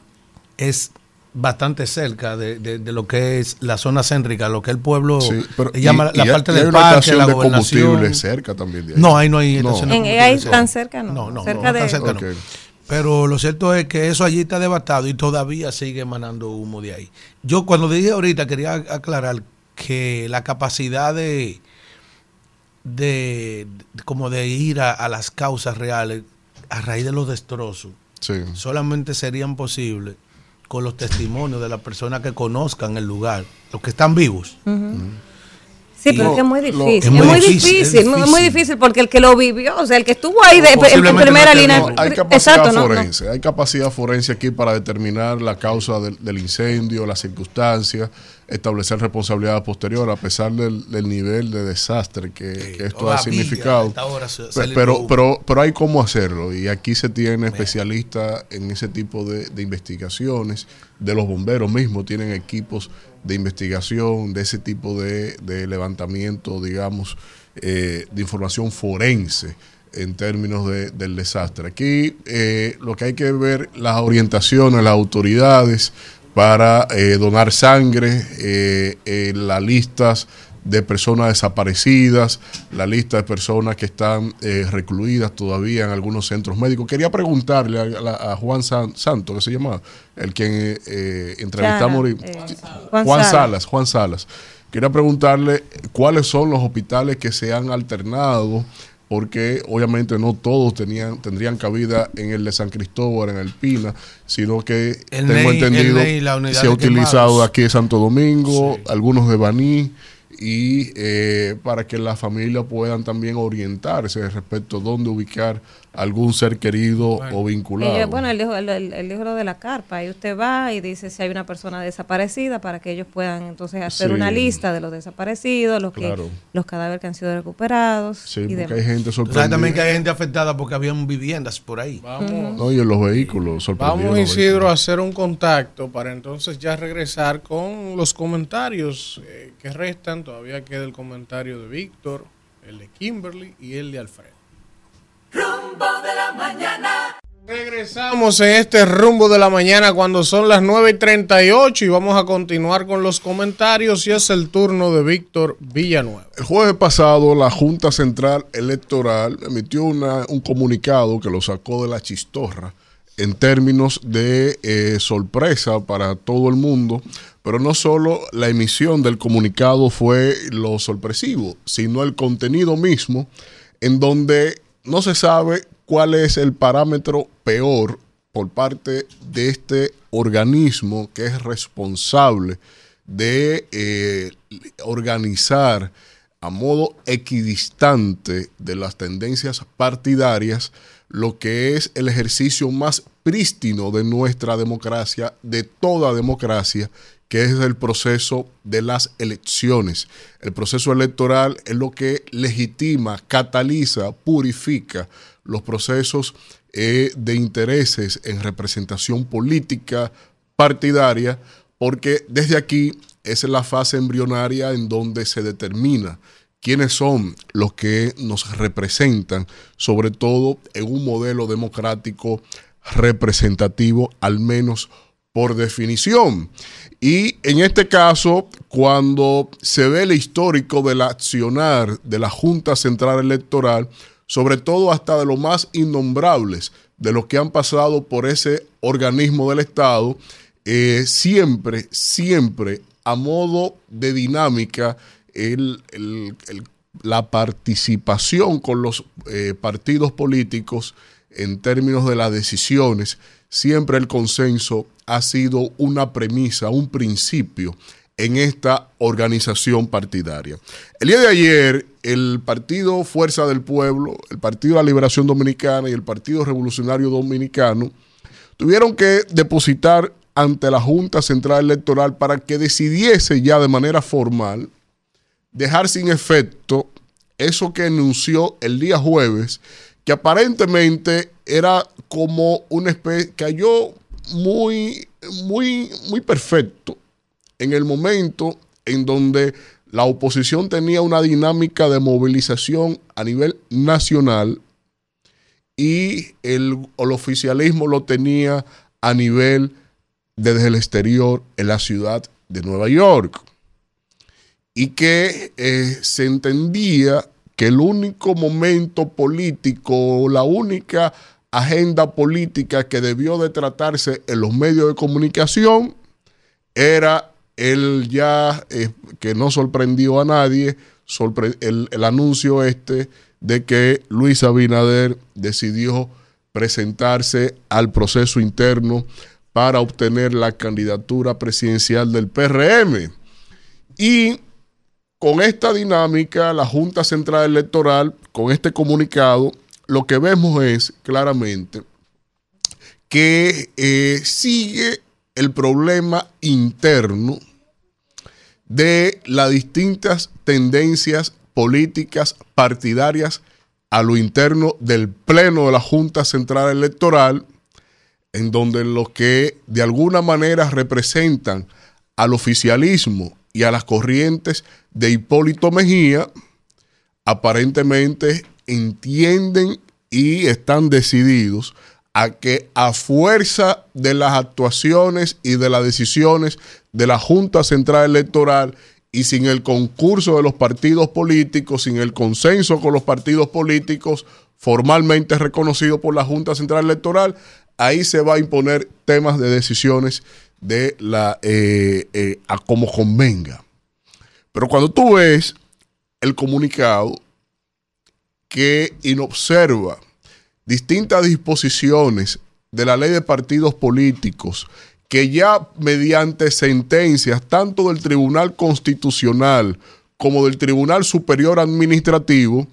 es bastante cerca de, de, lo que es la zona céntrica, lo que el pueblo llama la parte del parque, la de combustible cerca también de ahí. No, ahí no hay estación de combustible. ahí tan cerca no. No, no, cerca de... cerca Pero lo cierto es que eso allí está devastado y todavía sigue emanando humo de ahí. Yo cuando dije ahorita quería aclarar que la capacidad de de, como de ir a, las causas reales a raíz de los destrozos. Solamente serían posibles con los testimonios de las personas que conozcan el lugar, los que están vivos. Sí, pero es que es muy difícil. es, muy, difícil, es muy difícil porque el que lo vivió, o sea, el que estuvo ahí de, en primera línea. hay capacidad forense, hay capacidad forense aquí para determinar la causa del, del incendio, las circunstancias establecer responsabilidad posterior a pesar del, nivel de desastre que, esto ha significado. Pero, pero, pero hay cómo hacerlo y aquí se tiene especialistas en ese tipo de, investigaciones, de los bomberos mismos tienen equipos de investigación, de ese tipo de, levantamiento, digamos, eh, de información forense en términos del desastre. Aquí eh, lo que hay que ver, las orientaciones, las autoridades, para eh, donar sangre, eh, eh, las listas de personas desaparecidas, la lista de personas que están recluidas todavía en algunos centros médicos. Quería preguntarle a, Juan Santo, que se llama, el que entrevistamos, Juan, Juan Salas, Juan Salas. Quería preguntarle cuáles son los hospitales que se han alternado porque obviamente no todos tenían tendrían cabida en el de San Cristóbal, en el Pina, sino que tengo entendido se ha utilizado aquí en Santo Domingo, algunos de Baní y eh, para que las familias puedan también orientarse respecto a dónde ubicar algún ser querido o vinculado. bueno, el libro, el, libro de la carpa, ahí usted va y dice si hay una persona desaparecida para que ellos puedan entonces hacer una lista de los desaparecidos, los que los cadáveres que han sido recuperados. Sí, y porque hay gente sorprendida. también que hay gente afectada porque habían viviendas por ahí. Vamos. No, y en los vehículos Vamos, Isidro, a hacer un contacto para entonces ya regresar con los comentarios eh, que restan. Todavía queda el comentario de Víctor, el de Kimberly y el de Alfredo. Rumbo de la mañana. Regresamos en este rumbo de la mañana cuando son las 9 y 38 y vamos a continuar con los comentarios y es el turno de Víctor Villanueva. El jueves pasado la Junta Central Electoral emitió una, un comunicado que lo sacó de la chistorra en términos de eh, sorpresa para todo el mundo, pero no solo la emisión del comunicado fue lo sorpresivo, sino el contenido mismo en donde no se sabe cuál es el parámetro peor por parte de este organismo que es responsable de eh, organizar a modo equidistante de las tendencias partidarias lo que es el ejercicio más prístino de nuestra democracia, de toda democracia, que es el proceso de las elecciones. El proceso electoral es lo que legitima, cataliza, purifica los procesos eh, de intereses en representación política partidaria, porque desde aquí es la fase embrionaria en donde se determina quiénes son los que nos representan, sobre todo en un modelo democrático representativo, al menos por definición. Y en este caso, cuando se ve el histórico del accionar de la Junta Central Electoral, sobre todo hasta de los más innombrables, de los que han pasado por ese organismo del Estado, eh, siempre, siempre a modo de dinámica, la participación con los eh, partidos políticos en términos de las decisiones, siempre el consenso ha sido una premisa, un principio en esta organización partidaria. El día de ayer, el Partido Fuerza del Pueblo, el Partido de la Liberación Dominicana y el Partido Revolucionario Dominicano tuvieron que depositar ante la Junta Central Electoral para que decidiese ya de manera formal dejar sin efecto eso que anunció el día jueves, que aparentemente era como una especie, cayó muy, muy, muy perfecto en el momento en donde la oposición tenía una dinámica de movilización a nivel nacional y el, oficialismo lo tenía a nivel desde el exterior en la ciudad de Nueva York. Y que eh, se entendía que el único momento político, la única agenda política que debió de tratarse en los medios de comunicación era el ya, eh, que no sorprendió a nadie, el, el, anuncio este de que Luis Abinader decidió presentarse al proceso interno para obtener la candidatura presidencial del PRM. Y con esta dinámica, la Junta Central Electoral, con este comunicado, lo que vemos es claramente que eh, sigue el problema interno de las distintas tendencias políticas partidarias a lo interno del Pleno de la Junta Central Electoral, en donde los que de alguna manera representan al oficialismo y a las corrientes de Hipólito Mejía, aparentemente entienden y están decididos a que a fuerza de las actuaciones y de las decisiones de la Junta Central Electoral y sin el concurso de los partidos políticos, sin el consenso con los partidos políticos formalmente reconocido por la Junta Central Electoral, ahí se va a imponer temas de decisiones de la eh, eh, a como convenga. Pero cuando tú ves el comunicado, que inobserva distintas disposiciones de la ley de partidos políticos que ya mediante sentencias tanto del Tribunal Constitucional como del Tribunal Superior Administrativo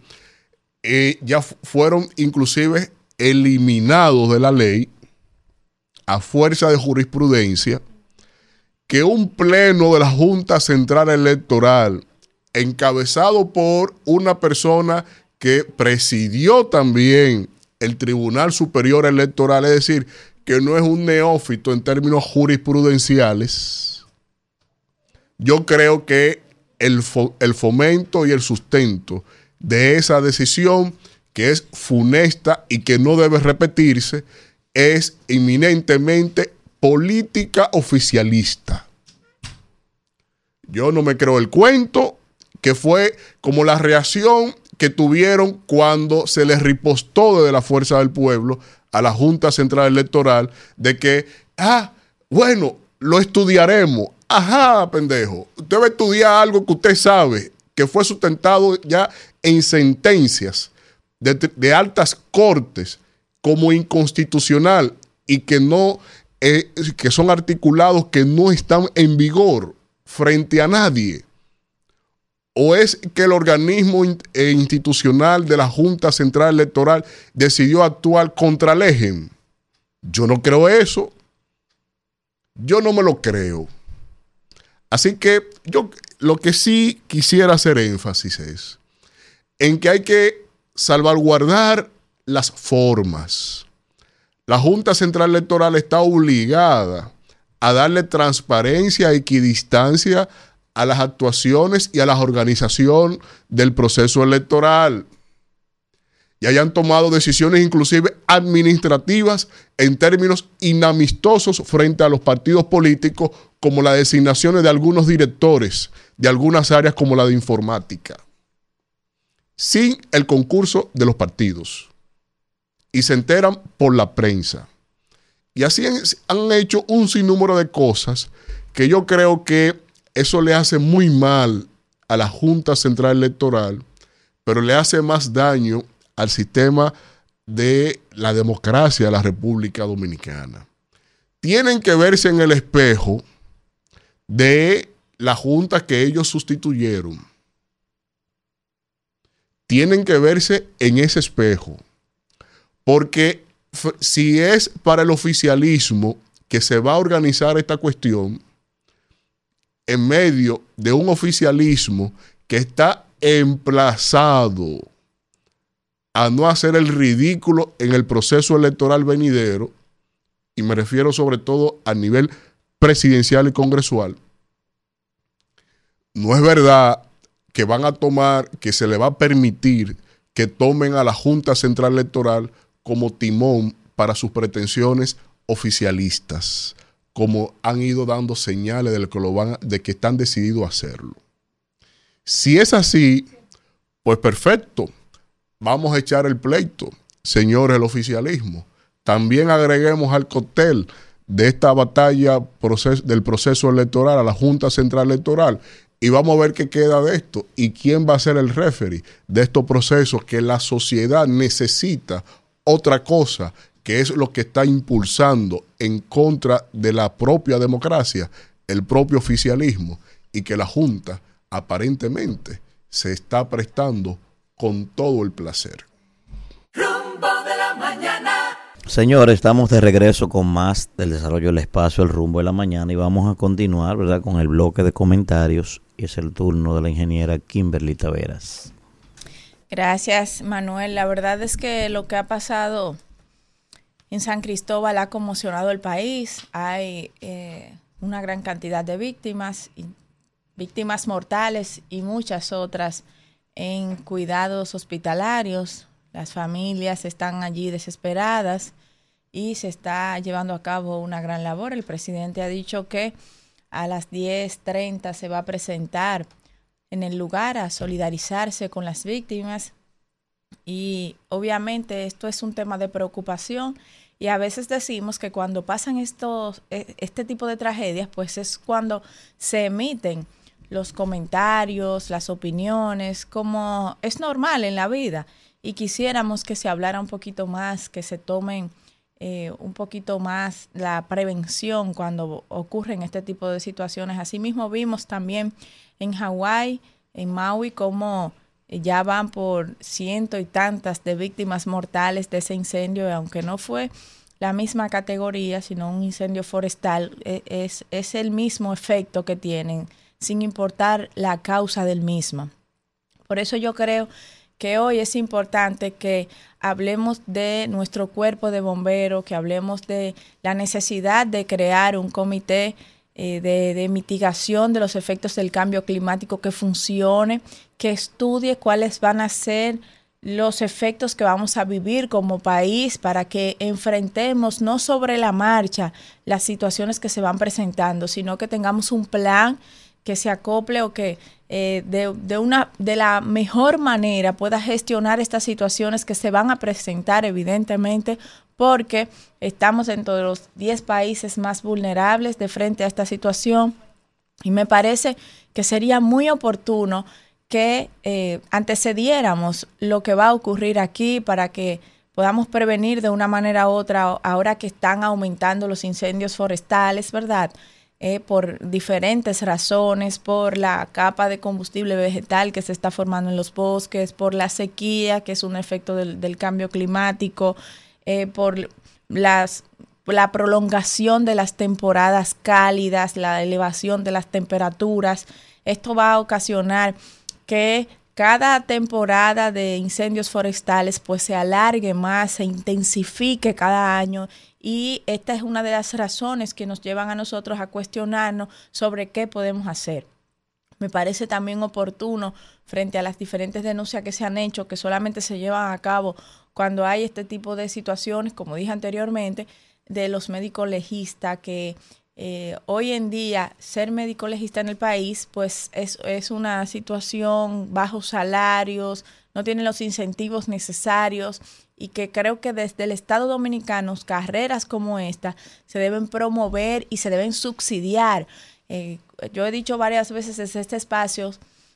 eh, ya fueron inclusive eliminados de la ley a fuerza de jurisprudencia que un pleno de la Junta Central Electoral, encabezado por una persona que presidió también el Tribunal Superior Electoral, es decir, que no es un neófito en términos jurisprudenciales, yo creo que el, el fomento y el sustento de esa decisión, que es funesta y que no debe repetirse, es inminentemente política oficialista. Yo no me creo el cuento, que fue como la reacción que tuvieron cuando se les ripostó desde la fuerza del pueblo a la Junta Central Electoral de que, ah, bueno, lo estudiaremos. Ajá, pendejo. Usted va a estudiar algo que usted sabe, que fue sustentado ya en sentencias de, de altas cortes como inconstitucional y que no eh, que son articulados que no están en vigor frente a nadie. ¿O es que el organismo eh, institucional de la Junta Central Electoral decidió actuar contra el EGEM? Yo no creo eso. Yo no me lo creo. Así que yo lo que sí quisiera hacer énfasis es en que hay que salvaguardar las formas. La Junta Central Electoral está obligada a darle transparencia, equidistancia a las actuaciones y a la organización del proceso electoral. Y hayan tomado decisiones inclusive administrativas en términos inamistosos frente a los partidos políticos, como las designaciones de algunos directores de algunas áreas como la de informática, sin el concurso de los partidos y se enteran por la prensa. Y así han hecho un sinnúmero de cosas que yo creo que eso le hace muy mal a la Junta Central Electoral, pero le hace más daño al sistema de la democracia de la República Dominicana. Tienen que verse en el espejo de la Junta que ellos sustituyeron. Tienen que verse en ese espejo porque si es para el oficialismo que se va a organizar esta cuestión, en medio de un oficialismo que está emplazado a no hacer el ridículo en el proceso electoral venidero, y me refiero sobre todo a nivel presidencial y congresual, no es verdad que van a tomar, que se le va a permitir que tomen a la Junta Central Electoral como timón para sus pretensiones oficialistas, como han ido dando señales de que, lo van, de que están decididos a hacerlo. Si es así, pues perfecto, vamos a echar el pleito, señores el oficialismo. También agreguemos al cóctel de esta batalla del proceso electoral a la Junta Central Electoral y vamos a ver qué queda de esto y quién va a ser el referee de estos procesos que la sociedad necesita otra cosa que es lo que está impulsando en contra de la propia democracia, el propio oficialismo, y que la Junta aparentemente se está prestando con todo el placer. Rumbo de la mañana. Señores, estamos de regreso con más del desarrollo del espacio, el rumbo de la mañana, y vamos a continuar, ¿verdad?, con el bloque de comentarios, y es el turno de la ingeniera Kimberly Taveras. Gracias, Manuel. La verdad es que lo que ha pasado en San Cristóbal ha conmocionado el país. Hay eh, una gran cantidad de víctimas, víctimas mortales y muchas otras en cuidados hospitalarios. Las familias están allí desesperadas y se está llevando a cabo una gran labor. El presidente ha dicho que a las 10.30 se va a presentar en el lugar a solidarizarse con las víctimas. Y obviamente esto es un tema de preocupación y a veces decimos que cuando pasan estos, e, este tipo de tragedias, pues es cuando se emiten los comentarios, las opiniones, como es normal en la vida. Y quisiéramos que se hablara un poquito más, que se tomen eh, un poquito más la prevención cuando ocurren este tipo de situaciones. Asimismo vimos también en Hawái, en Maui, cómo ya van por ciento y tantas de víctimas mortales de ese incendio, aunque no fue la misma categoría, sino un incendio forestal, e, es, es el mismo efecto que tienen, sin importar la causa del mismo. Por eso yo creo que hoy es importante que hablemos de nuestro cuerpo de bomberos, que hablemos de la necesidad de crear un comité eh, de, mitigación de los efectos del cambio climático que funcione, que estudie cuáles van a ser los efectos que vamos a vivir como país para que enfrentemos no sobre la marcha las situaciones que se van presentando, sino que tengamos un plan que se acople o que eh, de, una, de la mejor manera pueda gestionar estas situaciones que se van a presentar evidentemente porque estamos dentro de los 10 países más vulnerables de frente a esta situación y me parece que sería muy oportuno que eh, antecediéramos lo que va a ocurrir aquí para que podamos prevenir de una manera u otra ahora que están aumentando los incendios forestales, ¿verdad? Eh, por diferentes razones, por la capa de combustible vegetal que se está formando en los bosques, por la sequía, que es un efecto del, cambio climático, eh, por las, la prolongación de las temporadas cálidas, la elevación de las temperaturas. Esto va a ocasionar que cada temporada de incendios forestales pues se alargue más, se intensifique cada año y esta es una de las razones que nos llevan a nosotros a cuestionarnos sobre qué podemos hacer. Me parece también oportuno frente a las diferentes denuncias que se han hecho, que solamente se llevan a cabo cuando hay este tipo de situaciones, como dije anteriormente, de los médicos legistas, que eh, hoy en día ser médico legista en el país, pues es, es una situación bajos salarios, no tienen los incentivos necesarios y que creo que desde el Estado Dominicano carreras como esta se deben promover y se deben subsidiar. Eh, yo he dicho varias veces en este espacio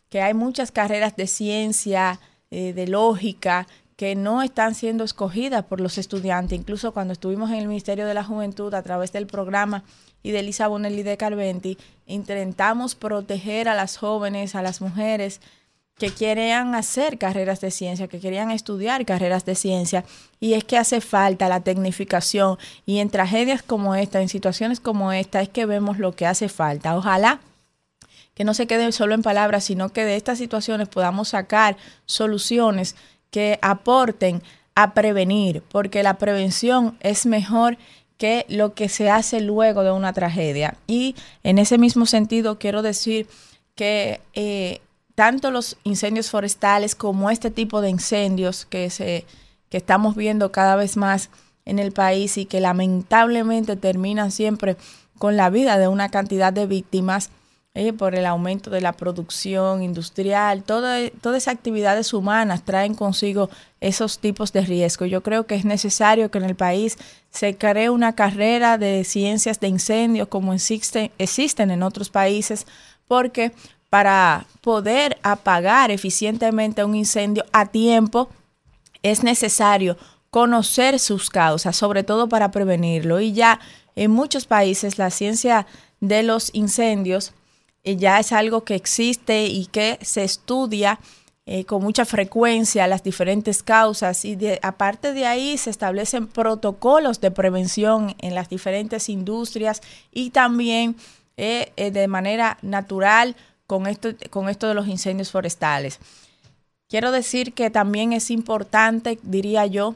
que hay muchas carreras de ciencia, eh, de lógica, que no están siendo escogidas por los estudiantes. Incluso cuando estuvimos en el Ministerio de la Juventud a través del programa y de Elisa Bonelli de Carventi, intentamos proteger a las jóvenes, a las mujeres que querían hacer carreras de ciencia, que querían estudiar carreras de ciencia, y es que hace falta la tecnificación. Y en tragedias como esta, en situaciones como esta, es que vemos lo que hace falta. Ojalá que no se quede solo en palabras, sino que de estas situaciones podamos sacar soluciones que aporten a prevenir, porque la prevención es mejor que lo que se hace luego de una tragedia. Y en ese mismo sentido quiero decir que eh, tanto los incendios forestales como este tipo de incendios que, se, que estamos viendo cada vez más en el país y que lamentablemente terminan siempre con la vida de una cantidad de víctimas eh, por el aumento de la producción industrial, todas esas actividades humanas traen consigo esos tipos de riesgo. Yo creo que es necesario que en el país se cree una carrera de ciencias de incendios como existen, existen en otros países, porque para poder apagar eficientemente un incendio a tiempo, es necesario conocer sus causas, sobre todo para prevenirlo. Y ya en muchos países la ciencia de los incendios eh, ya es algo que existe y que se estudia eh, con mucha frecuencia las diferentes causas y aparte de ahí se establecen protocolos de prevención en las diferentes industrias y también eh, de manera natural con esto, con esto de los incendios forestales. Quiero decir que también es importante, diría yo,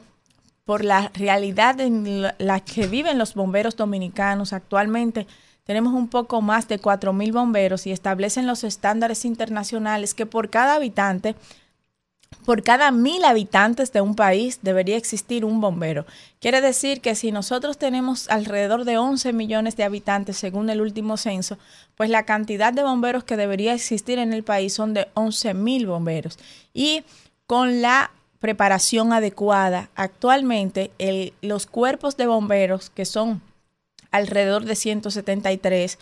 por la realidad en la que viven los bomberos dominicanos actualmente. Tenemos un poco más de 4.000 bomberos y establecen los estándares internacionales que por cada habitante por cada mil habitantes de un país debería existir un bombero. Quiere decir que si nosotros tenemos alrededor de 11 millones de habitantes según el último censo, pues la cantidad de bomberos que debería existir en el país son de 11 mil bomberos. Y con la preparación adecuada, actualmente los cuerpos de bomberos, que son alrededor de 173,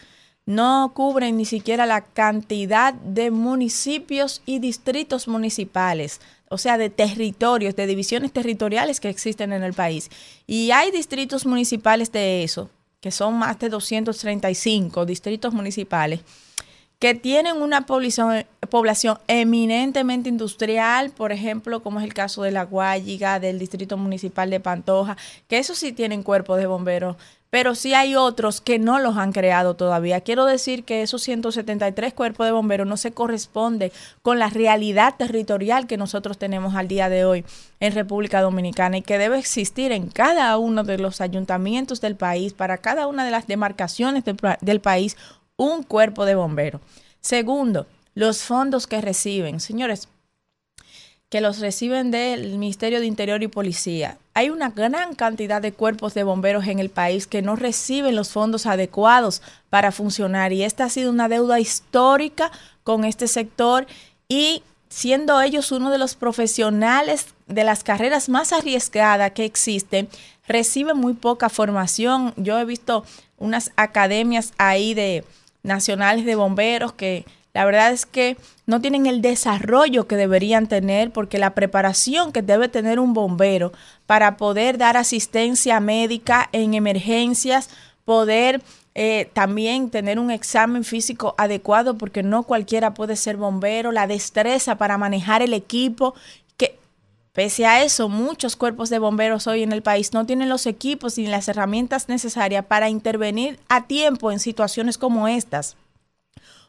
no cubren ni siquiera la cantidad de municipios y distritos municipales, o sea, de territorios, de divisiones territoriales que existen en el país. Y hay distritos municipales de eso, que son más de 235 distritos municipales, que tienen una población, eminentemente industrial, por ejemplo, como es el caso de La Guayiga, del Distrito Municipal de Pantoja, que eso sí tienen cuerpos de bomberos pero sí hay otros que no los han creado todavía. Quiero decir que esos 173 cuerpos de bomberos no se corresponde con la realidad territorial que nosotros tenemos al día de hoy en República Dominicana y que debe existir en cada uno de los ayuntamientos del país, para cada una de las demarcaciones del, país, un cuerpo de bomberos. Segundo, los fondos que reciben. Señores, que los reciben del Ministerio de Interior y Policía. Hay una gran cantidad de cuerpos de bomberos en el país que no reciben los fondos adecuados para funcionar y esta ha sido una deuda histórica con este sector y siendo ellos uno de los profesionales de las carreras más arriesgadas que existen, reciben muy poca formación. Yo he visto unas academias ahí de nacionales de bomberos que la verdad es que no tienen el desarrollo que deberían tener porque la preparación que debe tener un bombero para poder dar asistencia médica en emergencias, poder eh, también tener un examen físico adecuado porque no cualquiera puede ser bombero, la destreza para manejar el equipo, que pese a eso muchos cuerpos de bomberos hoy en el país no tienen los equipos ni las herramientas necesarias para intervenir a tiempo en situaciones como estas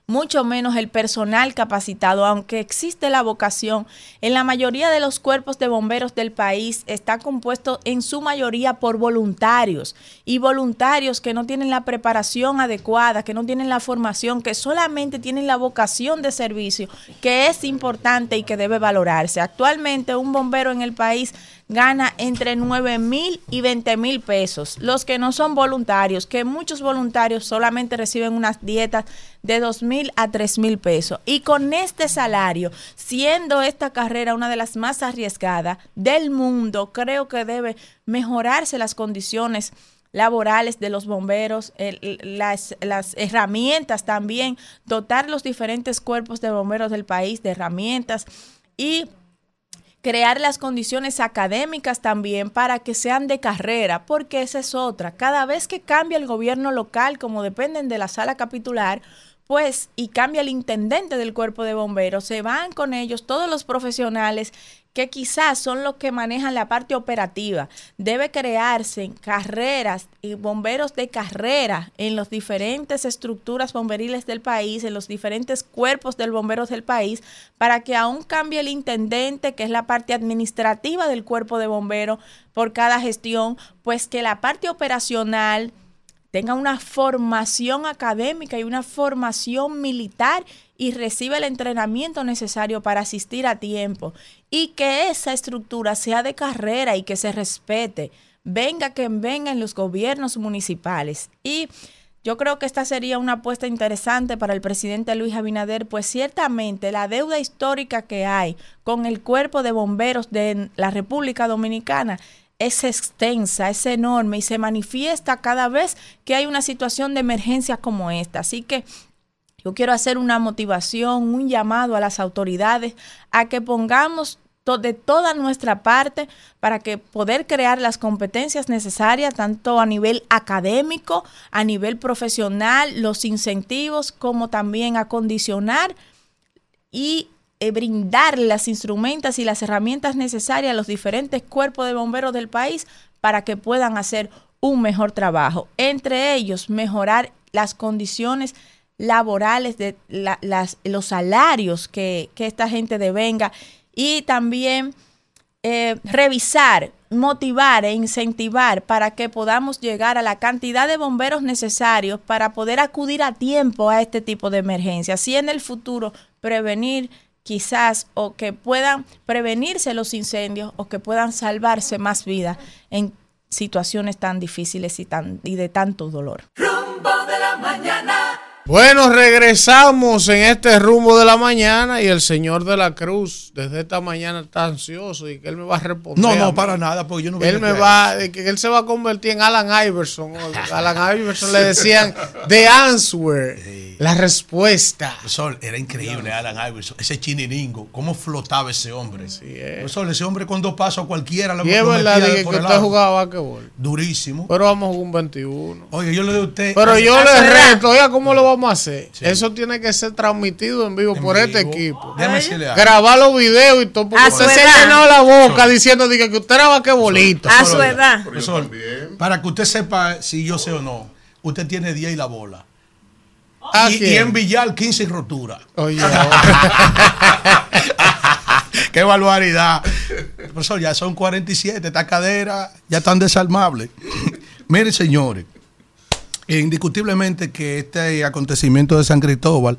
mucho menos el personal capacitado, aunque existe la vocación. En la mayoría de los cuerpos de bomberos del país está compuesto en su mayoría por voluntarios y voluntarios que no tienen la preparación adecuada, que no tienen la formación, que solamente tienen la vocación de servicio, que es importante y que debe valorarse. Actualmente un bombero en el país gana entre 9 mil y 20 mil pesos. Los que no son voluntarios, que muchos voluntarios solamente reciben unas dietas de 2 mil a 3 mil pesos. Y con este salario, siendo esta carrera una de las más arriesgadas del mundo, creo que debe mejorarse las condiciones laborales de los bomberos, las, las, herramientas también, dotar los diferentes cuerpos de bomberos del país de herramientas y crear las condiciones académicas también para que sean de carrera, porque esa es otra. Cada vez que cambia el gobierno local, como dependen de la sala capitular, pues, y cambia el intendente del cuerpo de bomberos, se van con ellos todos los profesionales que quizás son los que manejan la parte operativa. Debe crearse carreras y bomberos de carrera en las diferentes estructuras bomberiles del país, en los diferentes cuerpos del bomberos del país, para que aún cambie el intendente, que es la parte administrativa del cuerpo de bomberos por cada gestión, pues que la parte operacional tenga una formación académica y una formación militar y reciba el entrenamiento necesario para asistir a tiempo y que esa estructura sea de carrera y que se respete. Venga quien venga en los gobiernos municipales. Y yo creo que esta sería una apuesta interesante para el presidente Luis Abinader, pues ciertamente la deuda histórica que hay con el cuerpo de bomberos de la República Dominicana es extensa, es enorme y se manifiesta cada vez que hay una situación de emergencia como esta. Así que yo quiero hacer una motivación, un llamado a las autoridades a que pongamos de toda nuestra parte para que poder crear las competencias necesarias tanto a nivel académico, a nivel profesional, los incentivos, como también acondicionar y eh, brindar las instrumentos y las herramientas necesarias a los diferentes cuerpos de bomberos del país para que puedan hacer un mejor trabajo. Entre ellos, mejorar las condiciones laborales, de las, los salarios que, esta gente devenga y también eh, revisar, motivar e incentivar para que podamos llegar a la cantidad de bomberos necesarios para poder acudir a tiempo a este tipo de emergencias y en el futuro prevenir quizás o que puedan prevenirse los incendios o que puedan salvarse más vidas en situaciones tan difíciles y, tan, y de tanto dolor. Rumbo de la mañana. Bueno, regresamos en este rumbo de la mañana y el señor de la Cruz desde esta mañana está ansioso y que él me va a responder. No, no, para nada, porque yo no Él me va, que él se va a convertir en Alan Iverson. Alan Iverson le decían The Answer. La respuesta. Profesor, era increíble Alan Iverson. Ese chiniringo, cómo flotaba ese hombre. Sí, Profesor, ese hombre con dos pasos cualquiera lo Y es verdad que, que usted jugaba basquetbol. Durísimo. Pero vamos a jugar un 21. Oye, yo le doy a usted. Pero yo le reto, oiga, ¿cómo lo vamos a hacer? Eso tiene que ser transmitido en vivo por este equipo. Grabar los videos y todo. Porque usted se llenó la boca diciendo que usted era basquetbolito. A su edad. Profesor, para que usted sepa si yo sé o no, usted tiene 10 y la bola. Ah, y, en Villar 15 y rotura. Oye, Qué barbaridad. Profesor, ya son 47, esta cadera ya están desarmables. Miren, señores, indiscutiblemente que este acontecimiento de San Cristóbal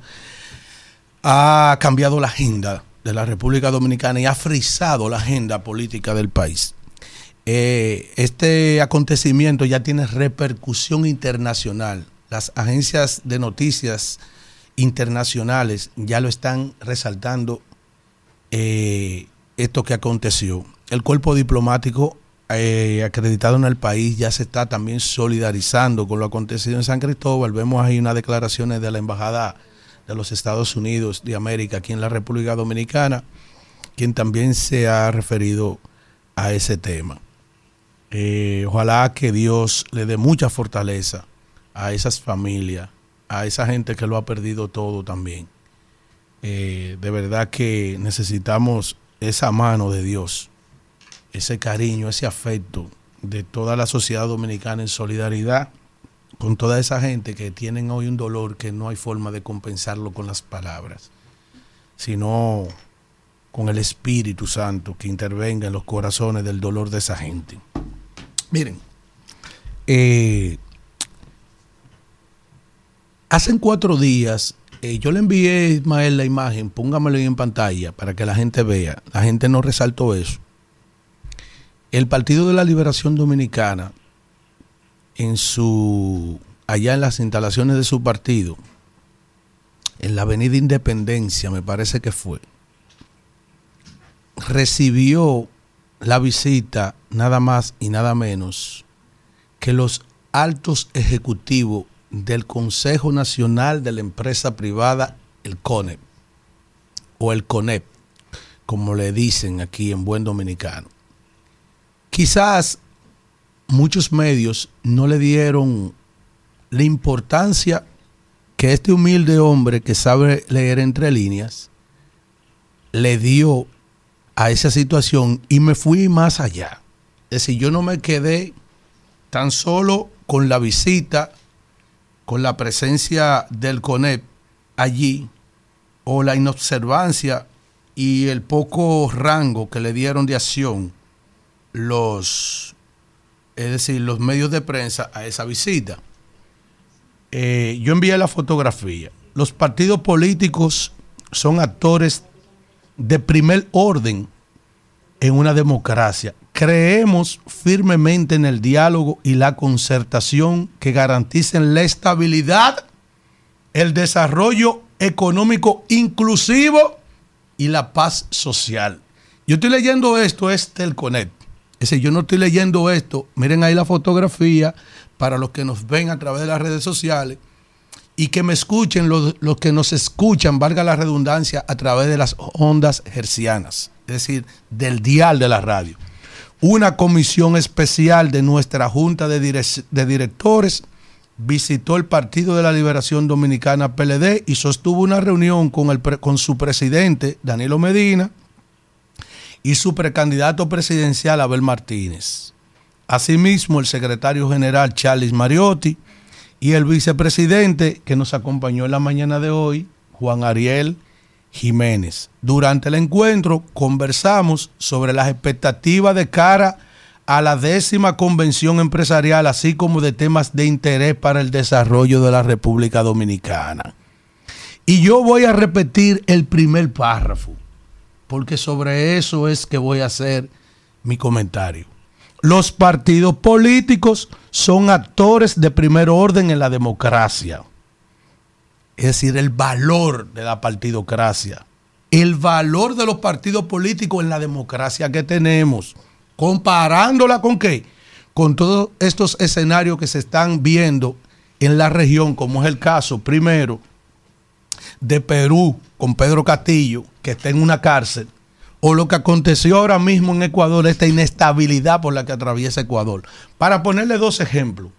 ha cambiado la agenda de la República Dominicana y ha frisado la agenda política del país. Eh, este acontecimiento ya tiene repercusión internacional las agencias de noticias internacionales ya lo están resaltando eh, esto que aconteció. El cuerpo diplomático eh, acreditado en el país ya se está también solidarizando con lo acontecido en San Cristóbal. Vemos ahí unas declaraciones de la Embajada de los Estados Unidos de América aquí en la República Dominicana, quien también se ha referido a ese tema. Eh, ojalá que Dios le dé mucha fortaleza a esas familias, a esa gente que lo ha perdido todo también. Eh, de verdad que necesitamos esa mano de Dios, ese cariño, ese afecto de toda la sociedad dominicana en solidaridad con toda esa gente que tienen hoy un dolor que no hay forma de compensarlo con las palabras, sino con el Espíritu Santo que intervenga en los corazones del dolor de esa gente. Miren, eh, Hace cuatro días eh, yo le envié a Ismael la imagen, póngamelo en pantalla para que la gente vea. La gente no resaltó eso. El Partido de la Liberación Dominicana, en su allá en las instalaciones de su partido, en la Avenida Independencia, me parece que fue, recibió la visita nada más y nada menos que los altos ejecutivos del Consejo Nacional de la Empresa Privada, el CONEP, o el CONEP, como le dicen aquí en buen dominicano. Quizás muchos medios no le dieron la importancia que este humilde hombre que sabe leer entre líneas le dio a esa situación y me fui más allá. Es decir, yo no me quedé tan solo con la visita con la presencia del CONEP allí o la inobservancia y el poco rango que le dieron de acción los, es decir, los medios de prensa a esa visita. Eh, yo envié la fotografía. Los partidos políticos son actores de primer orden en una democracia creemos firmemente en el diálogo y la concertación que garanticen la estabilidad, el desarrollo económico inclusivo y la paz social. Yo estoy leyendo esto, es Telconet. Es decir, yo no estoy leyendo esto. Miren ahí la fotografía para los que nos ven a través de las redes sociales y que me escuchen los, los que nos escuchan, valga la redundancia, a través de las ondas hercianas, es decir, del dial de la radio una comisión especial de nuestra Junta de, Directores visitó el Partido de la Liberación Dominicana PLD y sostuvo una reunión con, el, con su presidente, Danilo Medina, y su precandidato presidencial, Abel Martínez. Asimismo, el secretario general, Charles Mariotti, y el vicepresidente que nos acompañó en la mañana de hoy, Juan Ariel Jiménez. Durante el encuentro conversamos sobre las expectativas de cara a la décima convención empresarial, así como de temas de interés para el desarrollo de la República Dominicana. Y yo voy a repetir el primer párrafo, porque sobre eso es que voy a hacer mi comentario. Los partidos políticos son actores de primer orden en la democracia es decir, el valor de la partidocracia, el valor de los partidos políticos en la democracia que tenemos, comparándola con qué? Con todos estos escenarios que se están viendo en la región, como es el caso, primero, de Perú con Pedro Castillo, que está en una cárcel, o lo que aconteció ahora mismo en Ecuador, esta inestabilidad por la que atraviesa Ecuador. Para ponerle dos ejemplos.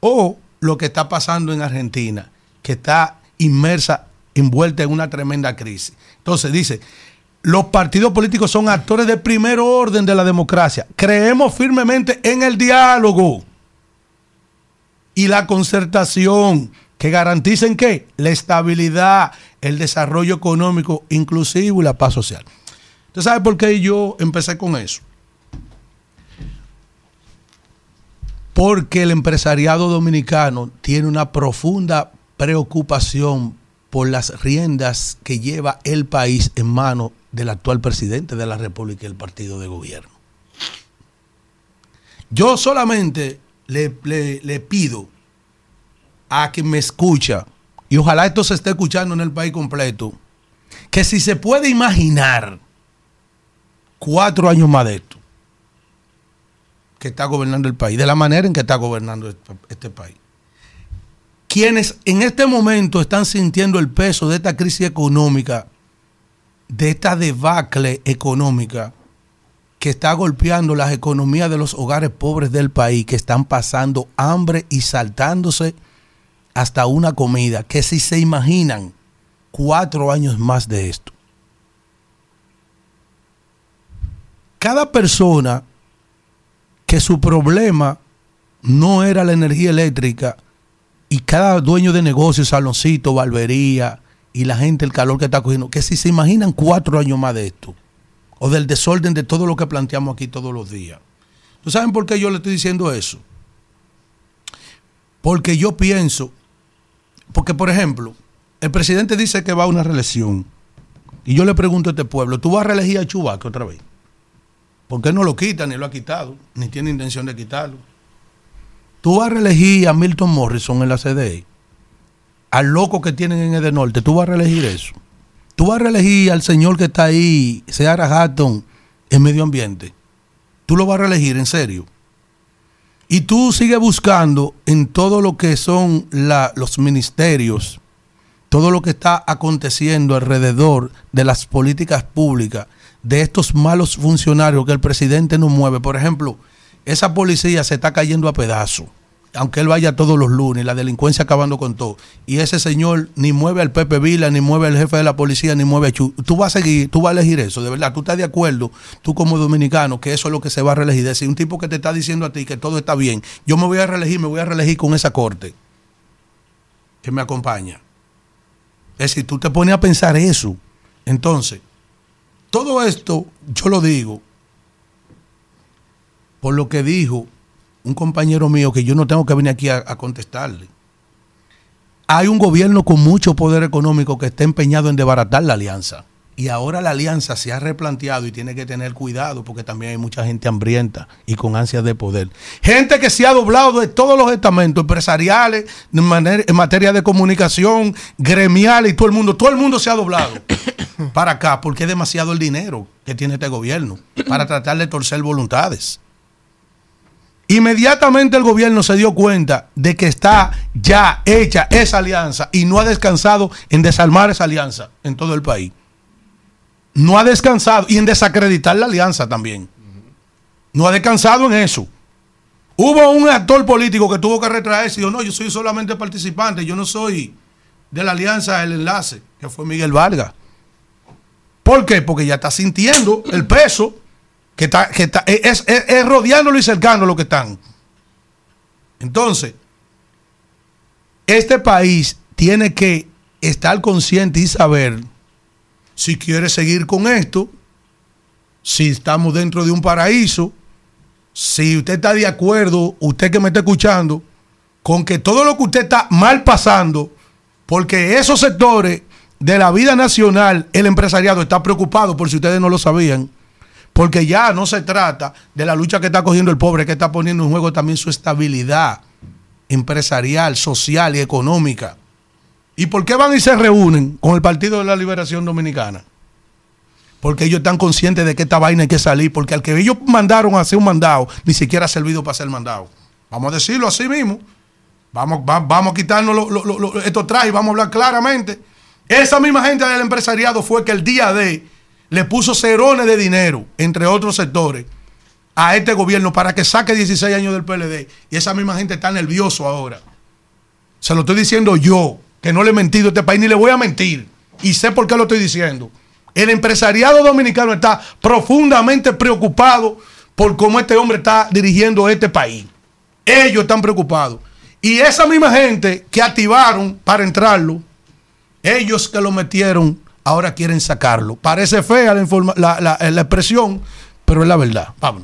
O lo que está pasando en Argentina, que está inmersa, envuelta en una tremenda crisis. Entonces dice, los partidos políticos son actores de primer orden de la democracia. Creemos firmemente en el diálogo y la concertación que garanticen qué? La estabilidad, el desarrollo económico inclusivo y la paz social. ¿Usted sabe por qué yo empecé con eso? Porque el empresariado dominicano tiene una profunda preocupación por las riendas que lleva el país en manos del actual presidente de la República y el partido de gobierno. Yo solamente le, le pido a quien me escucha, y ojalá esto se esté escuchando en el país completo, que si se puede imaginar cuatro años más de esto, que está gobernando el país, de la manera en que está gobernando este, este país. Quienes en este momento están sintiendo el peso de esta crisis económica, de esta debacle económica que está golpeando las economías de los hogares pobres del país, que están pasando hambre y saltándose hasta una comida, que si se imaginan cuatro años más de esto. Cada persona que su problema no era la energía eléctrica y cada dueño de negocio, saloncito, barbería y la gente, el calor que está cogiendo, que si se imaginan cuatro años más de esto, o del desorden de todo lo que planteamos aquí todos los días. ¿Tú saben por qué yo le estoy diciendo eso? Porque yo pienso porque, por ejemplo, el presidente dice que va a una reelección. Y yo le pregunto a este pueblo, ¿tú vas a reelegir a Chubaca otra vez? ¿Por qué no lo quita, ni lo ha quitado, ni tiene intención de quitarlo? ¿Tú vas a reelegir a Milton Morrison en la CDE? Al loco que tienen en el norte, ¿tú vas a reelegir eso? ¿Tú vas a reelegir al señor que está ahí, Seara Hatton, en medio ambiente? ¿Tú lo vas a reelegir en serio? Y tú sigues buscando en todo lo que son los ministerios, todo lo que está aconteciendo alrededor de las políticas públicas, de estos malos funcionarios que el presidente no mueve. Por ejemplo, esa policía se está cayendo a pedazos aunque él vaya todos los lunes, la delincuencia acabando con todo, y ese señor ni mueve al Pepe Vila, ni mueve al jefe de la policía, ni mueve a Chu, tú vas a seguir, tú vas a elegir eso, de verdad, tú estás de acuerdo, tú como dominicano, que eso es lo que se va a reelegir. Decir, un tipo que te está diciendo a ti que todo está bien, yo me voy a reelegir, me voy a reelegir con esa corte que me acompaña. Es decir, tú te pones a pensar eso. Entonces, todo esto yo lo digo por lo que dijo un compañero mío que yo no tengo que venir aquí a, contestarle. Hay un gobierno con mucho poder económico que está empeñado en desbaratar la alianza. Y ahora la alianza se ha replanteado y tiene que tener cuidado porque también hay mucha gente hambrienta y con ansias de poder. Gente que se ha doblado de todos los estamentos empresariales, en, materia de comunicación, gremial y todo el mundo. Todo el mundo se ha doblado para acá porque es demasiado el dinero que tiene este gobierno para tratar de torcer voluntades. Inmediatamente el gobierno se dio cuenta de que está ya hecha esa alianza y no ha descansado en desarmar esa alianza en todo el país. No ha descansado y en desacreditar la alianza también. No ha descansado en eso. Hubo un actor político que tuvo que retraerse y dijo, no, yo soy solamente participante, yo no soy de la alianza del enlace, que fue Miguel Vargas. ¿Por qué? Porque ya está sintiendo el peso que está, que está, es, es, rodeándolo y cercando lo que están. Entonces, este país tiene que estar consciente y saber si quiere seguir con esto, si estamos dentro de un paraíso, si usted está de acuerdo, usted que me está escuchando, con que todo lo que usted está mal pasando, porque esos sectores de la vida nacional, el empresariado está preocupado, por si ustedes no lo sabían, porque ya no se trata de la lucha que está cogiendo el pobre, que está poniendo en juego también su estabilidad empresarial, social y económica. ¿Y por qué van y se reúnen con el Partido de la Liberación Dominicana? Porque ellos están conscientes de que esta vaina hay que salir, porque al que ellos mandaron a hacer un mandado, ni siquiera ha servido para ser mandado. Vamos a decirlo así mismo. Vamos, vamos a quitarnos estos trajes y vamos a hablar claramente. Esa misma gente del empresariado fue que el día de le puso cerones de dinero, entre otros sectores, a este gobierno para que saque 16 años del PLD. Y esa misma gente está nervioso ahora. Se lo estoy diciendo yo, que no le he mentido a este país, ni le voy a mentir. Y sé por qué lo estoy diciendo. El empresariado dominicano está profundamente preocupado por cómo este hombre está dirigiendo este país. Ellos están preocupados. Y esa misma gente que activaron para entrarlo, ellos que lo metieron, ahora quieren sacarlo. Parece fea la, la, expresión, pero es la verdad. Vamos.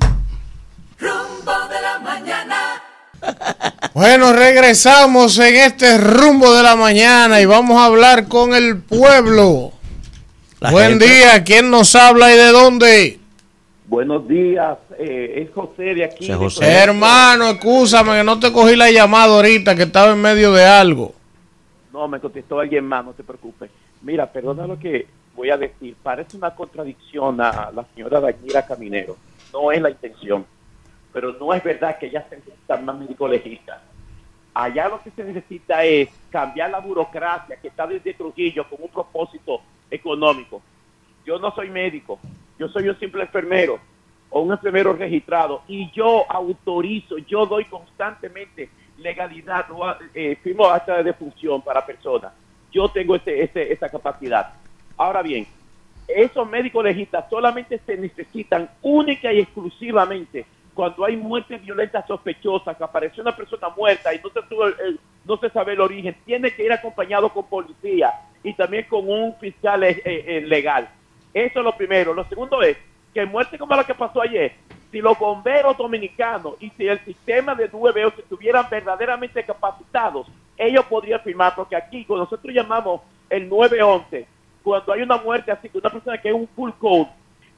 Rumbo de la mañana. Bueno, regresamos en este rumbo de la mañana y vamos a hablar con el pueblo. Buen día, ¿quién nos habla y de dónde? Buenos días, eh, es José de aquí. Hermano, escúchame que no te cogí la llamada ahorita, que estaba en medio de algo. No, me contestó alguien más, no te preocupes. Mira, perdona lo que voy a decir. Parece una contradicción a la señora Daniela Caminero. No es la intención, pero no es verdad que ella se necesita más médico legista. Allá lo que se necesita es cambiar la burocracia que está desde Trujillo con un propósito económico. Yo no soy médico, yo soy un simple enfermero o un enfermero registrado y yo autorizo, yo doy constantemente legalidad, eh, firmo acta de defunción para personas. Yo tengo ese, ese, esa capacidad. Ahora bien, esos médicos legistas solamente se necesitan única y exclusivamente cuando hay muerte violenta sospechosa, que apareció una persona muerta y no se, no se sabe el origen, tiene que ir acompañado con policía y también con un fiscal eh, eh, legal. Eso es lo primero. Lo segundo es que muerte como la que pasó ayer, si los bomberos dominicanos y si el sistema de se estuvieran verdaderamente capacitados, ellos podrían firmar, porque aquí, cuando nosotros llamamos el 911, cuando hay una muerte así, una persona que es un full code,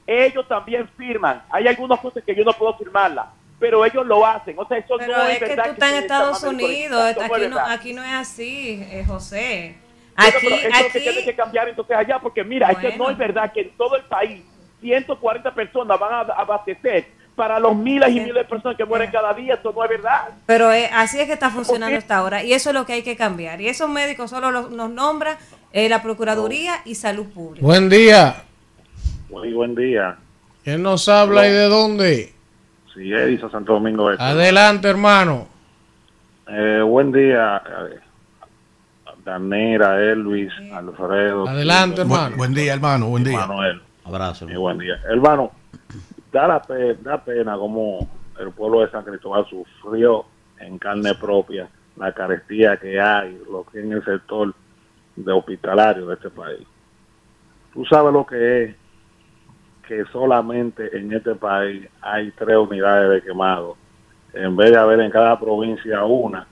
ellos también firman. Hay algunas cosas que yo no puedo firmarla, pero ellos lo hacen. O sea, eso pero no es, que tú estás en Estados Unidos, aquí no, aquí no es así, eh, José. Aquí, pero eso aquí... tiene que cambiar entonces allá, porque mira, es que no es verdad que en todo el país 140 personas van a abastecer para los miles y miles de personas que mueren cada día, eso no es verdad. Pero eh, así es que está funcionando hasta ahora y eso es lo que hay que cambiar. Y esos médicos solo nos nombra eh, la Procuraduría y Salud Pública. Buen día. Muy buen día. ¿Quién nos habla y de dónde? Sí, Edison Santo Domingo. Adelante, hermano. Eh, buen día. Danera, Elvis, Alfredo. Adelante, hermano. Buen, día, hermano. Buen día. Manuel. Abrazo. Y buen día. Hermano, da, la da pena como el pueblo de San Cristóbal sufrió en carne propia la carestía que hay, lo que en el sector de hospitalario de este país. Tú sabes lo que es que solamente en este país hay tres unidades de quemado, en vez de haber en cada provincia una.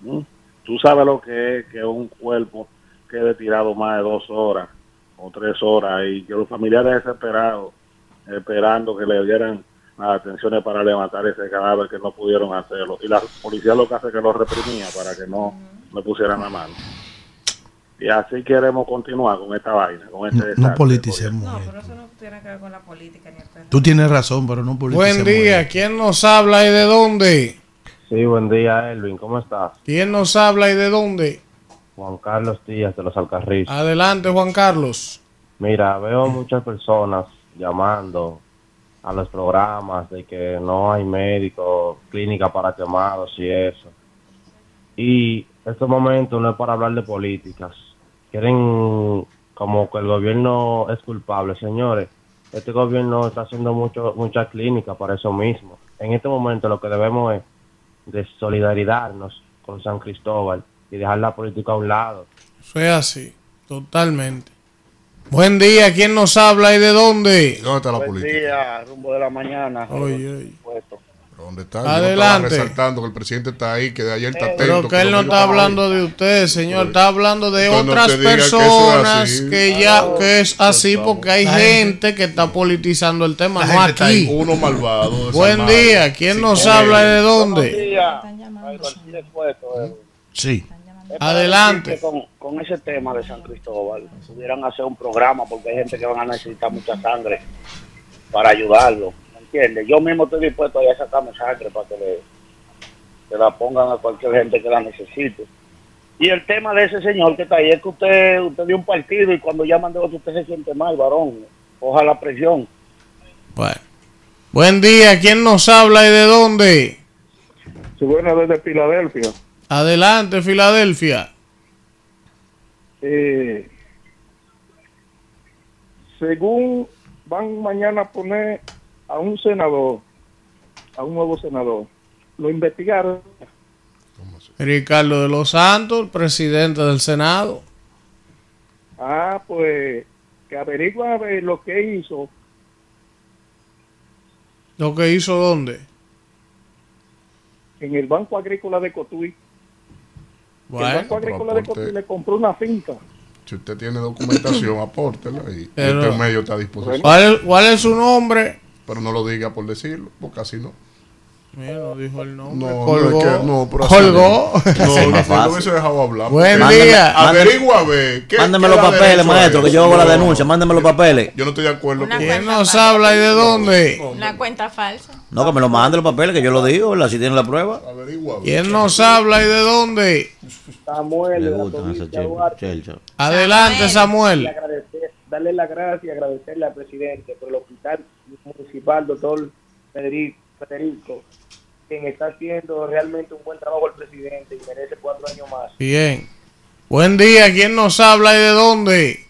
¿Mm? Tú sabes lo que es que un cuerpo quede tirado más de dos horas o tres horas y que los familiares desesperados esperando que le dieran las atenciones para levantar ese cadáver que no pudieron hacerlo. Y la policía lo que hace es que lo reprimía para que no le pusieran la mano. Y así queremos continuar con esta vaina, con este No, no politicemos. No, pero eso no tiene que ver con la política ni el Tú tienes razón, pero no politicemos. Buen día, ¿quién nos habla y de dónde? Sí, buen día, Elvin, ¿cómo estás? ¿Quién nos habla y de dónde? Juan Carlos Díaz de los Alcarrizos. Adelante, Juan Carlos. Mira, veo muchas personas llamando a los programas de que no hay médico, clínica para quemados y eso. Y este momento no es para hablar de políticas. Quieren como que el gobierno es culpable, señores. Este gobierno está haciendo mucho, muchas clínicas para eso mismo. En este momento lo que debemos es de solidarizarnos con San Cristóbal y dejar la política a un lado. Eso es así, totalmente. Buen día, ¿quién nos habla y de dónde? ¿Dónde está la Buen día, rumbo de la mañana. Oye, ¿Dónde está? Adelante. resaltando que el presidente está ahí, que de ayer está atento. Pero que él no está hablando de usted, señor, está hablando de otras personas que, ya que es así porque hay gente que está politizando el tema, no aquí. Uno malvado. Buen día, ¿quién nos habla y de dónde? Sí. Adelante. Con, con, ese tema de San Cristóbal, pudieran hacer un programa porque hay gente que van a necesitar mucha sangre para ayudarlo. ¿Me entiendes? Yo mismo estoy dispuesto a ir a sacarme sangre para que le, la pongan a cualquier gente que la necesite. Y el tema de ese señor que está ahí es que usted, usted dio un partido y cuando llaman de otro usted se siente mal, varón. Ojalá la presión. Bueno. Buen día, ¿quién nos habla y de dónde? Sí, bueno, desde Filadelfia. Adelante, Filadelfia. Eh, según van mañana a poner a un senador, a un nuevo senador, lo investigaron. Ricardo de los Santos, presidente del Senado. Ah, pues que averigua lo que hizo. ¿Lo que hizo dónde? En el Banco Agrícola de Cotuí. El Banco Agrícola de Cotuí le compró una finca. Si usted tiene documentación, apórtela y este medio está a disposición. ¿Cuál es su nombre? Pero no lo diga por decirlo, porque así no. Mira, no dijo el nombre. No, colgó. No, es que, no, pero colgó. No, no, no hubiese dejado hablar. Buen día. Averigua a ver. ¿qué, mándeme los papeles, maestro, que yo hago la denuncia. Mándeme los papeles. Yo no estoy de acuerdo con ¿Quién nos habla y de dónde? Una cuenta falsa. No, que me lo mande los papeles, que yo lo digo, ¿verdad? Si tiene la prueba. Averigua. ¿Quién nos habla y de dónde? Samuel. Le gustan. Adelante, Samuel. Darle las gracias y agradecerle al presidente por el hospital municipal, doctor Federico quien está haciendo realmente un buen trabajo el presidente y merece cuatro años más. Bien. Buen día, ¿quién nos habla y de dónde?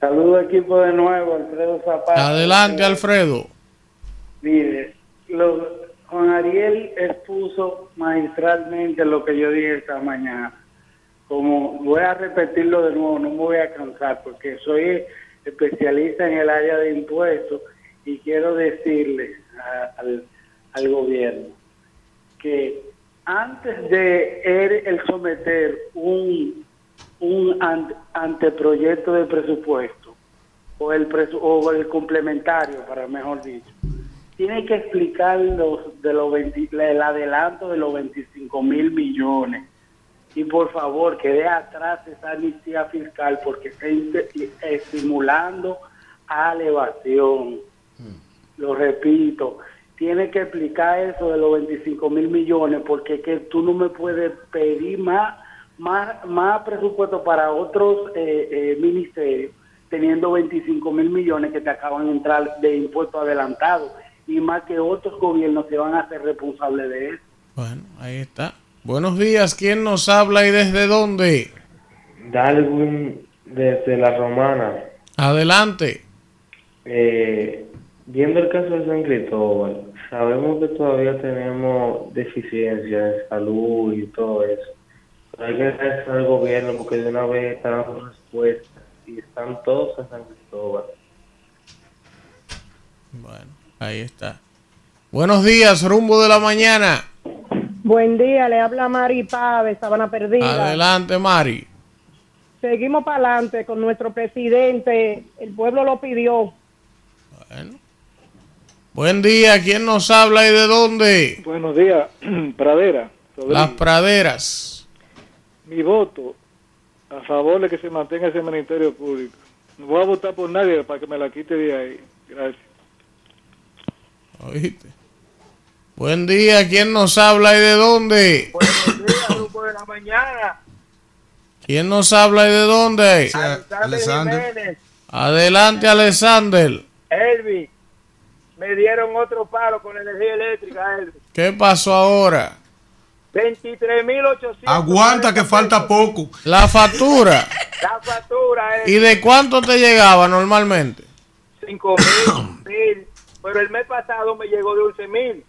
Saludos equipo de nuevo, Alfredo Zapata. Adelante, Alfredo. Mire, Juan Ariel expuso magistralmente lo que yo dije esta mañana. Como voy a repetirlo de nuevo, no me voy a cansar porque soy especialista en el área de impuestos y quiero decirle al al gobierno que antes de el someter un, un anteproyecto de presupuesto o el, o el complementario, para mejor dicho, tiene que explicar los, de los el adelanto de los 25 mil millones. Y por favor, que dé atrás esa amnistía fiscal porque está estimulando a la evasión. Mm. Lo repito, tiene que explicar eso de los 25 mil millones, porque que tú no me puedes pedir más, más, más presupuesto para otros eh, eh, ministerios, teniendo 25 mil millones que te acaban de entrar de impuestos adelantados, y más que otros gobiernos se van a hacer responsables de eso. Bueno, ahí está. Buenos días, ¿quién nos habla y desde dónde? Dalwin, desde la Romana. Adelante. Eh, viendo el caso de San Cristóbal, sabemos que todavía tenemos deficiencias en salud y todo eso. Pero hay que agradecer al gobierno porque de una vez están dando respuestas y están todos en San Cristóbal. Bueno, ahí está. Buenos días, rumbo de la mañana. Buen día, le habla Mari Pave, Sabana Perdida. Adelante, Mari. Seguimos para adelante con nuestro presidente, el pueblo lo pidió. Bueno. Buen día, ¿quién nos habla y de dónde? Buenos días, Pradera. Las praderas. Mi voto a favor de que se mantenga ese ministerio público. No voy a votar por nadie para que me la quite de ahí. Gracias. ¿Oíste? Buen día, ¿quién nos habla y de dónde? Buenos días, grupo de la mañana. ¿Quién nos habla y de dónde? Alexander. Adelante, Alexander. Elvi me dieron otro palo con energía eléctrica. ¿Qué pasó ahora? 23.800. Aguanta que falta poco. La factura. La factura. ¿Y de cuánto te llegaba normalmente? 5.000, mil. Pero el mes pasado me llegó de 11.000.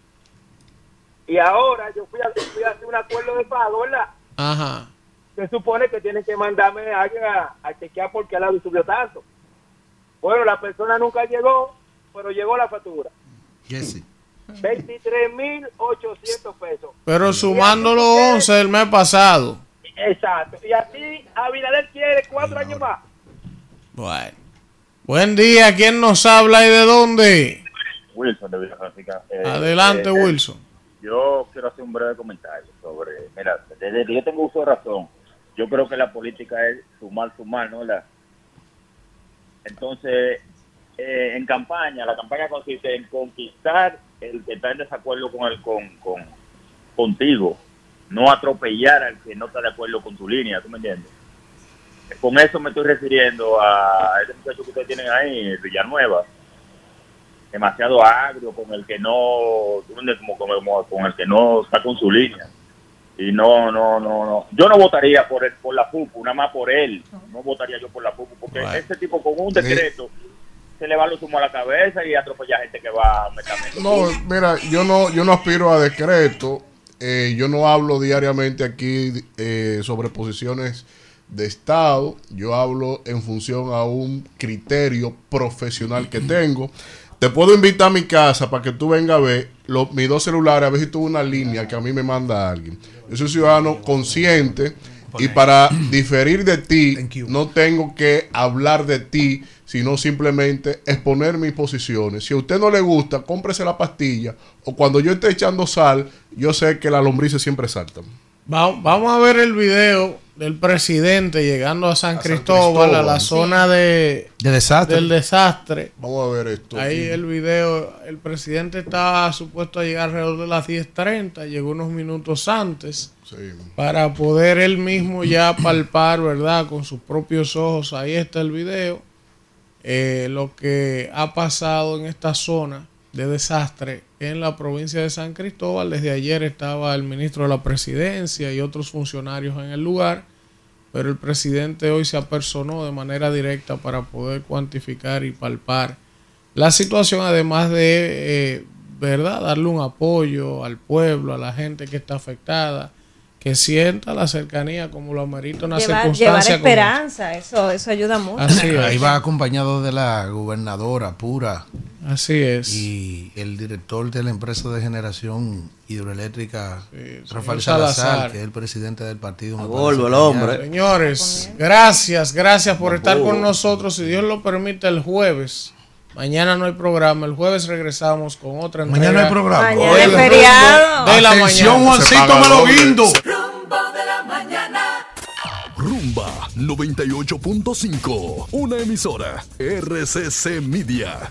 Y ahora yo fui a, hacer un acuerdo de pago, ¿verdad? Ajá. Se supone que tienen que mandarme a alguien a, a chequear por qué lado subió tanto. Bueno, la persona nunca llegó pero llegó la factura. sí. 23.800 pesos. Pero sumando los 11 del mes pasado. Exacto. Y así Abinader quiere cuatro años más. Bueno. Buen día. ¿Quién nos habla y de dónde? Wilson de Villa Francisca. Eh, Adelante, eh, Wilson. Yo quiero hacer un breve comentario sobre. Mira, desde que yo tengo uso de razón, yo creo que la política es sumar, sumar, ¿no? La, entonces, eh, en campaña, la campaña consiste en conquistar el que está en desacuerdo con el con, con contigo no atropellar al que no está de acuerdo con tu línea, ¿tú me entiendes? Con eso me estoy refiriendo a ese muchacho que ustedes tienen ahí, Villanueva, demasiado agrio, con el que no, como, como, con el que no está con su línea. Y no, no, no, no. Yo no votaría por el, por la FUPU, nada más por él. No votaría yo por la FUPU, porque este tipo con un decreto se le va lo sumo a la cabeza y atropella gente que va a No, mira, yo no, yo no aspiro a decreto. Eh, yo no hablo diariamente aquí eh, sobre posiciones de Estado. Yo hablo en función a un criterio profesional que tengo. Te puedo invitar a mi casa para que tú vengas a ver mis dos celulares, a ver si tuvo una línea que a mí me manda alguien. Yo soy ciudadano consciente y para diferir de ti no tengo que hablar de ti, sino simplemente exponer mis posiciones. Si a usted no le gusta, cómprese la pastilla o cuando yo esté echando sal, yo sé que las lombrices siempre saltan. Vamos a ver el video del presidente llegando a San, Cristóbal, a la zona de, desastre. del desastre. Vamos a ver esto. Ahí el video, el presidente estaba supuesto a llegar alrededor de las 10.30, llegó unos minutos antes para poder él mismo ya palpar, ¿verdad? Con sus propios ojos, ahí está el video, eh, lo que ha pasado en esta zona de desastre en la provincia de San Cristóbal. Desde ayer estaba el ministro de la presidencia y otros funcionarios en el lugar, pero el presidente hoy se apersonó de manera directa para poder cuantificar y palpar la situación, además de, eh, ¿verdad?, darle un apoyo al pueblo, a la gente que está afectada que sienta la cercanía como lo amerita una circunstancia. Llevar esperanza, eso, eso ayuda mucho. Ahí va acompañado de la gobernadora pura. Así es. Y el director de la empresa de generación hidroeléctrica, Rafael Salazar, que es el presidente del partido. Vuelvo el hombre. Señores, gracias, gracias por estar con nosotros. Si Dios lo permite, el jueves. Mañana no hay programa, el jueves regresamos con otra entrega. Mañana no hay programa. Mañana es feriado. De la Atención, Juancito lo guindo. Rumbo de la mañana. Rumba 98.5, una emisora RCC Media.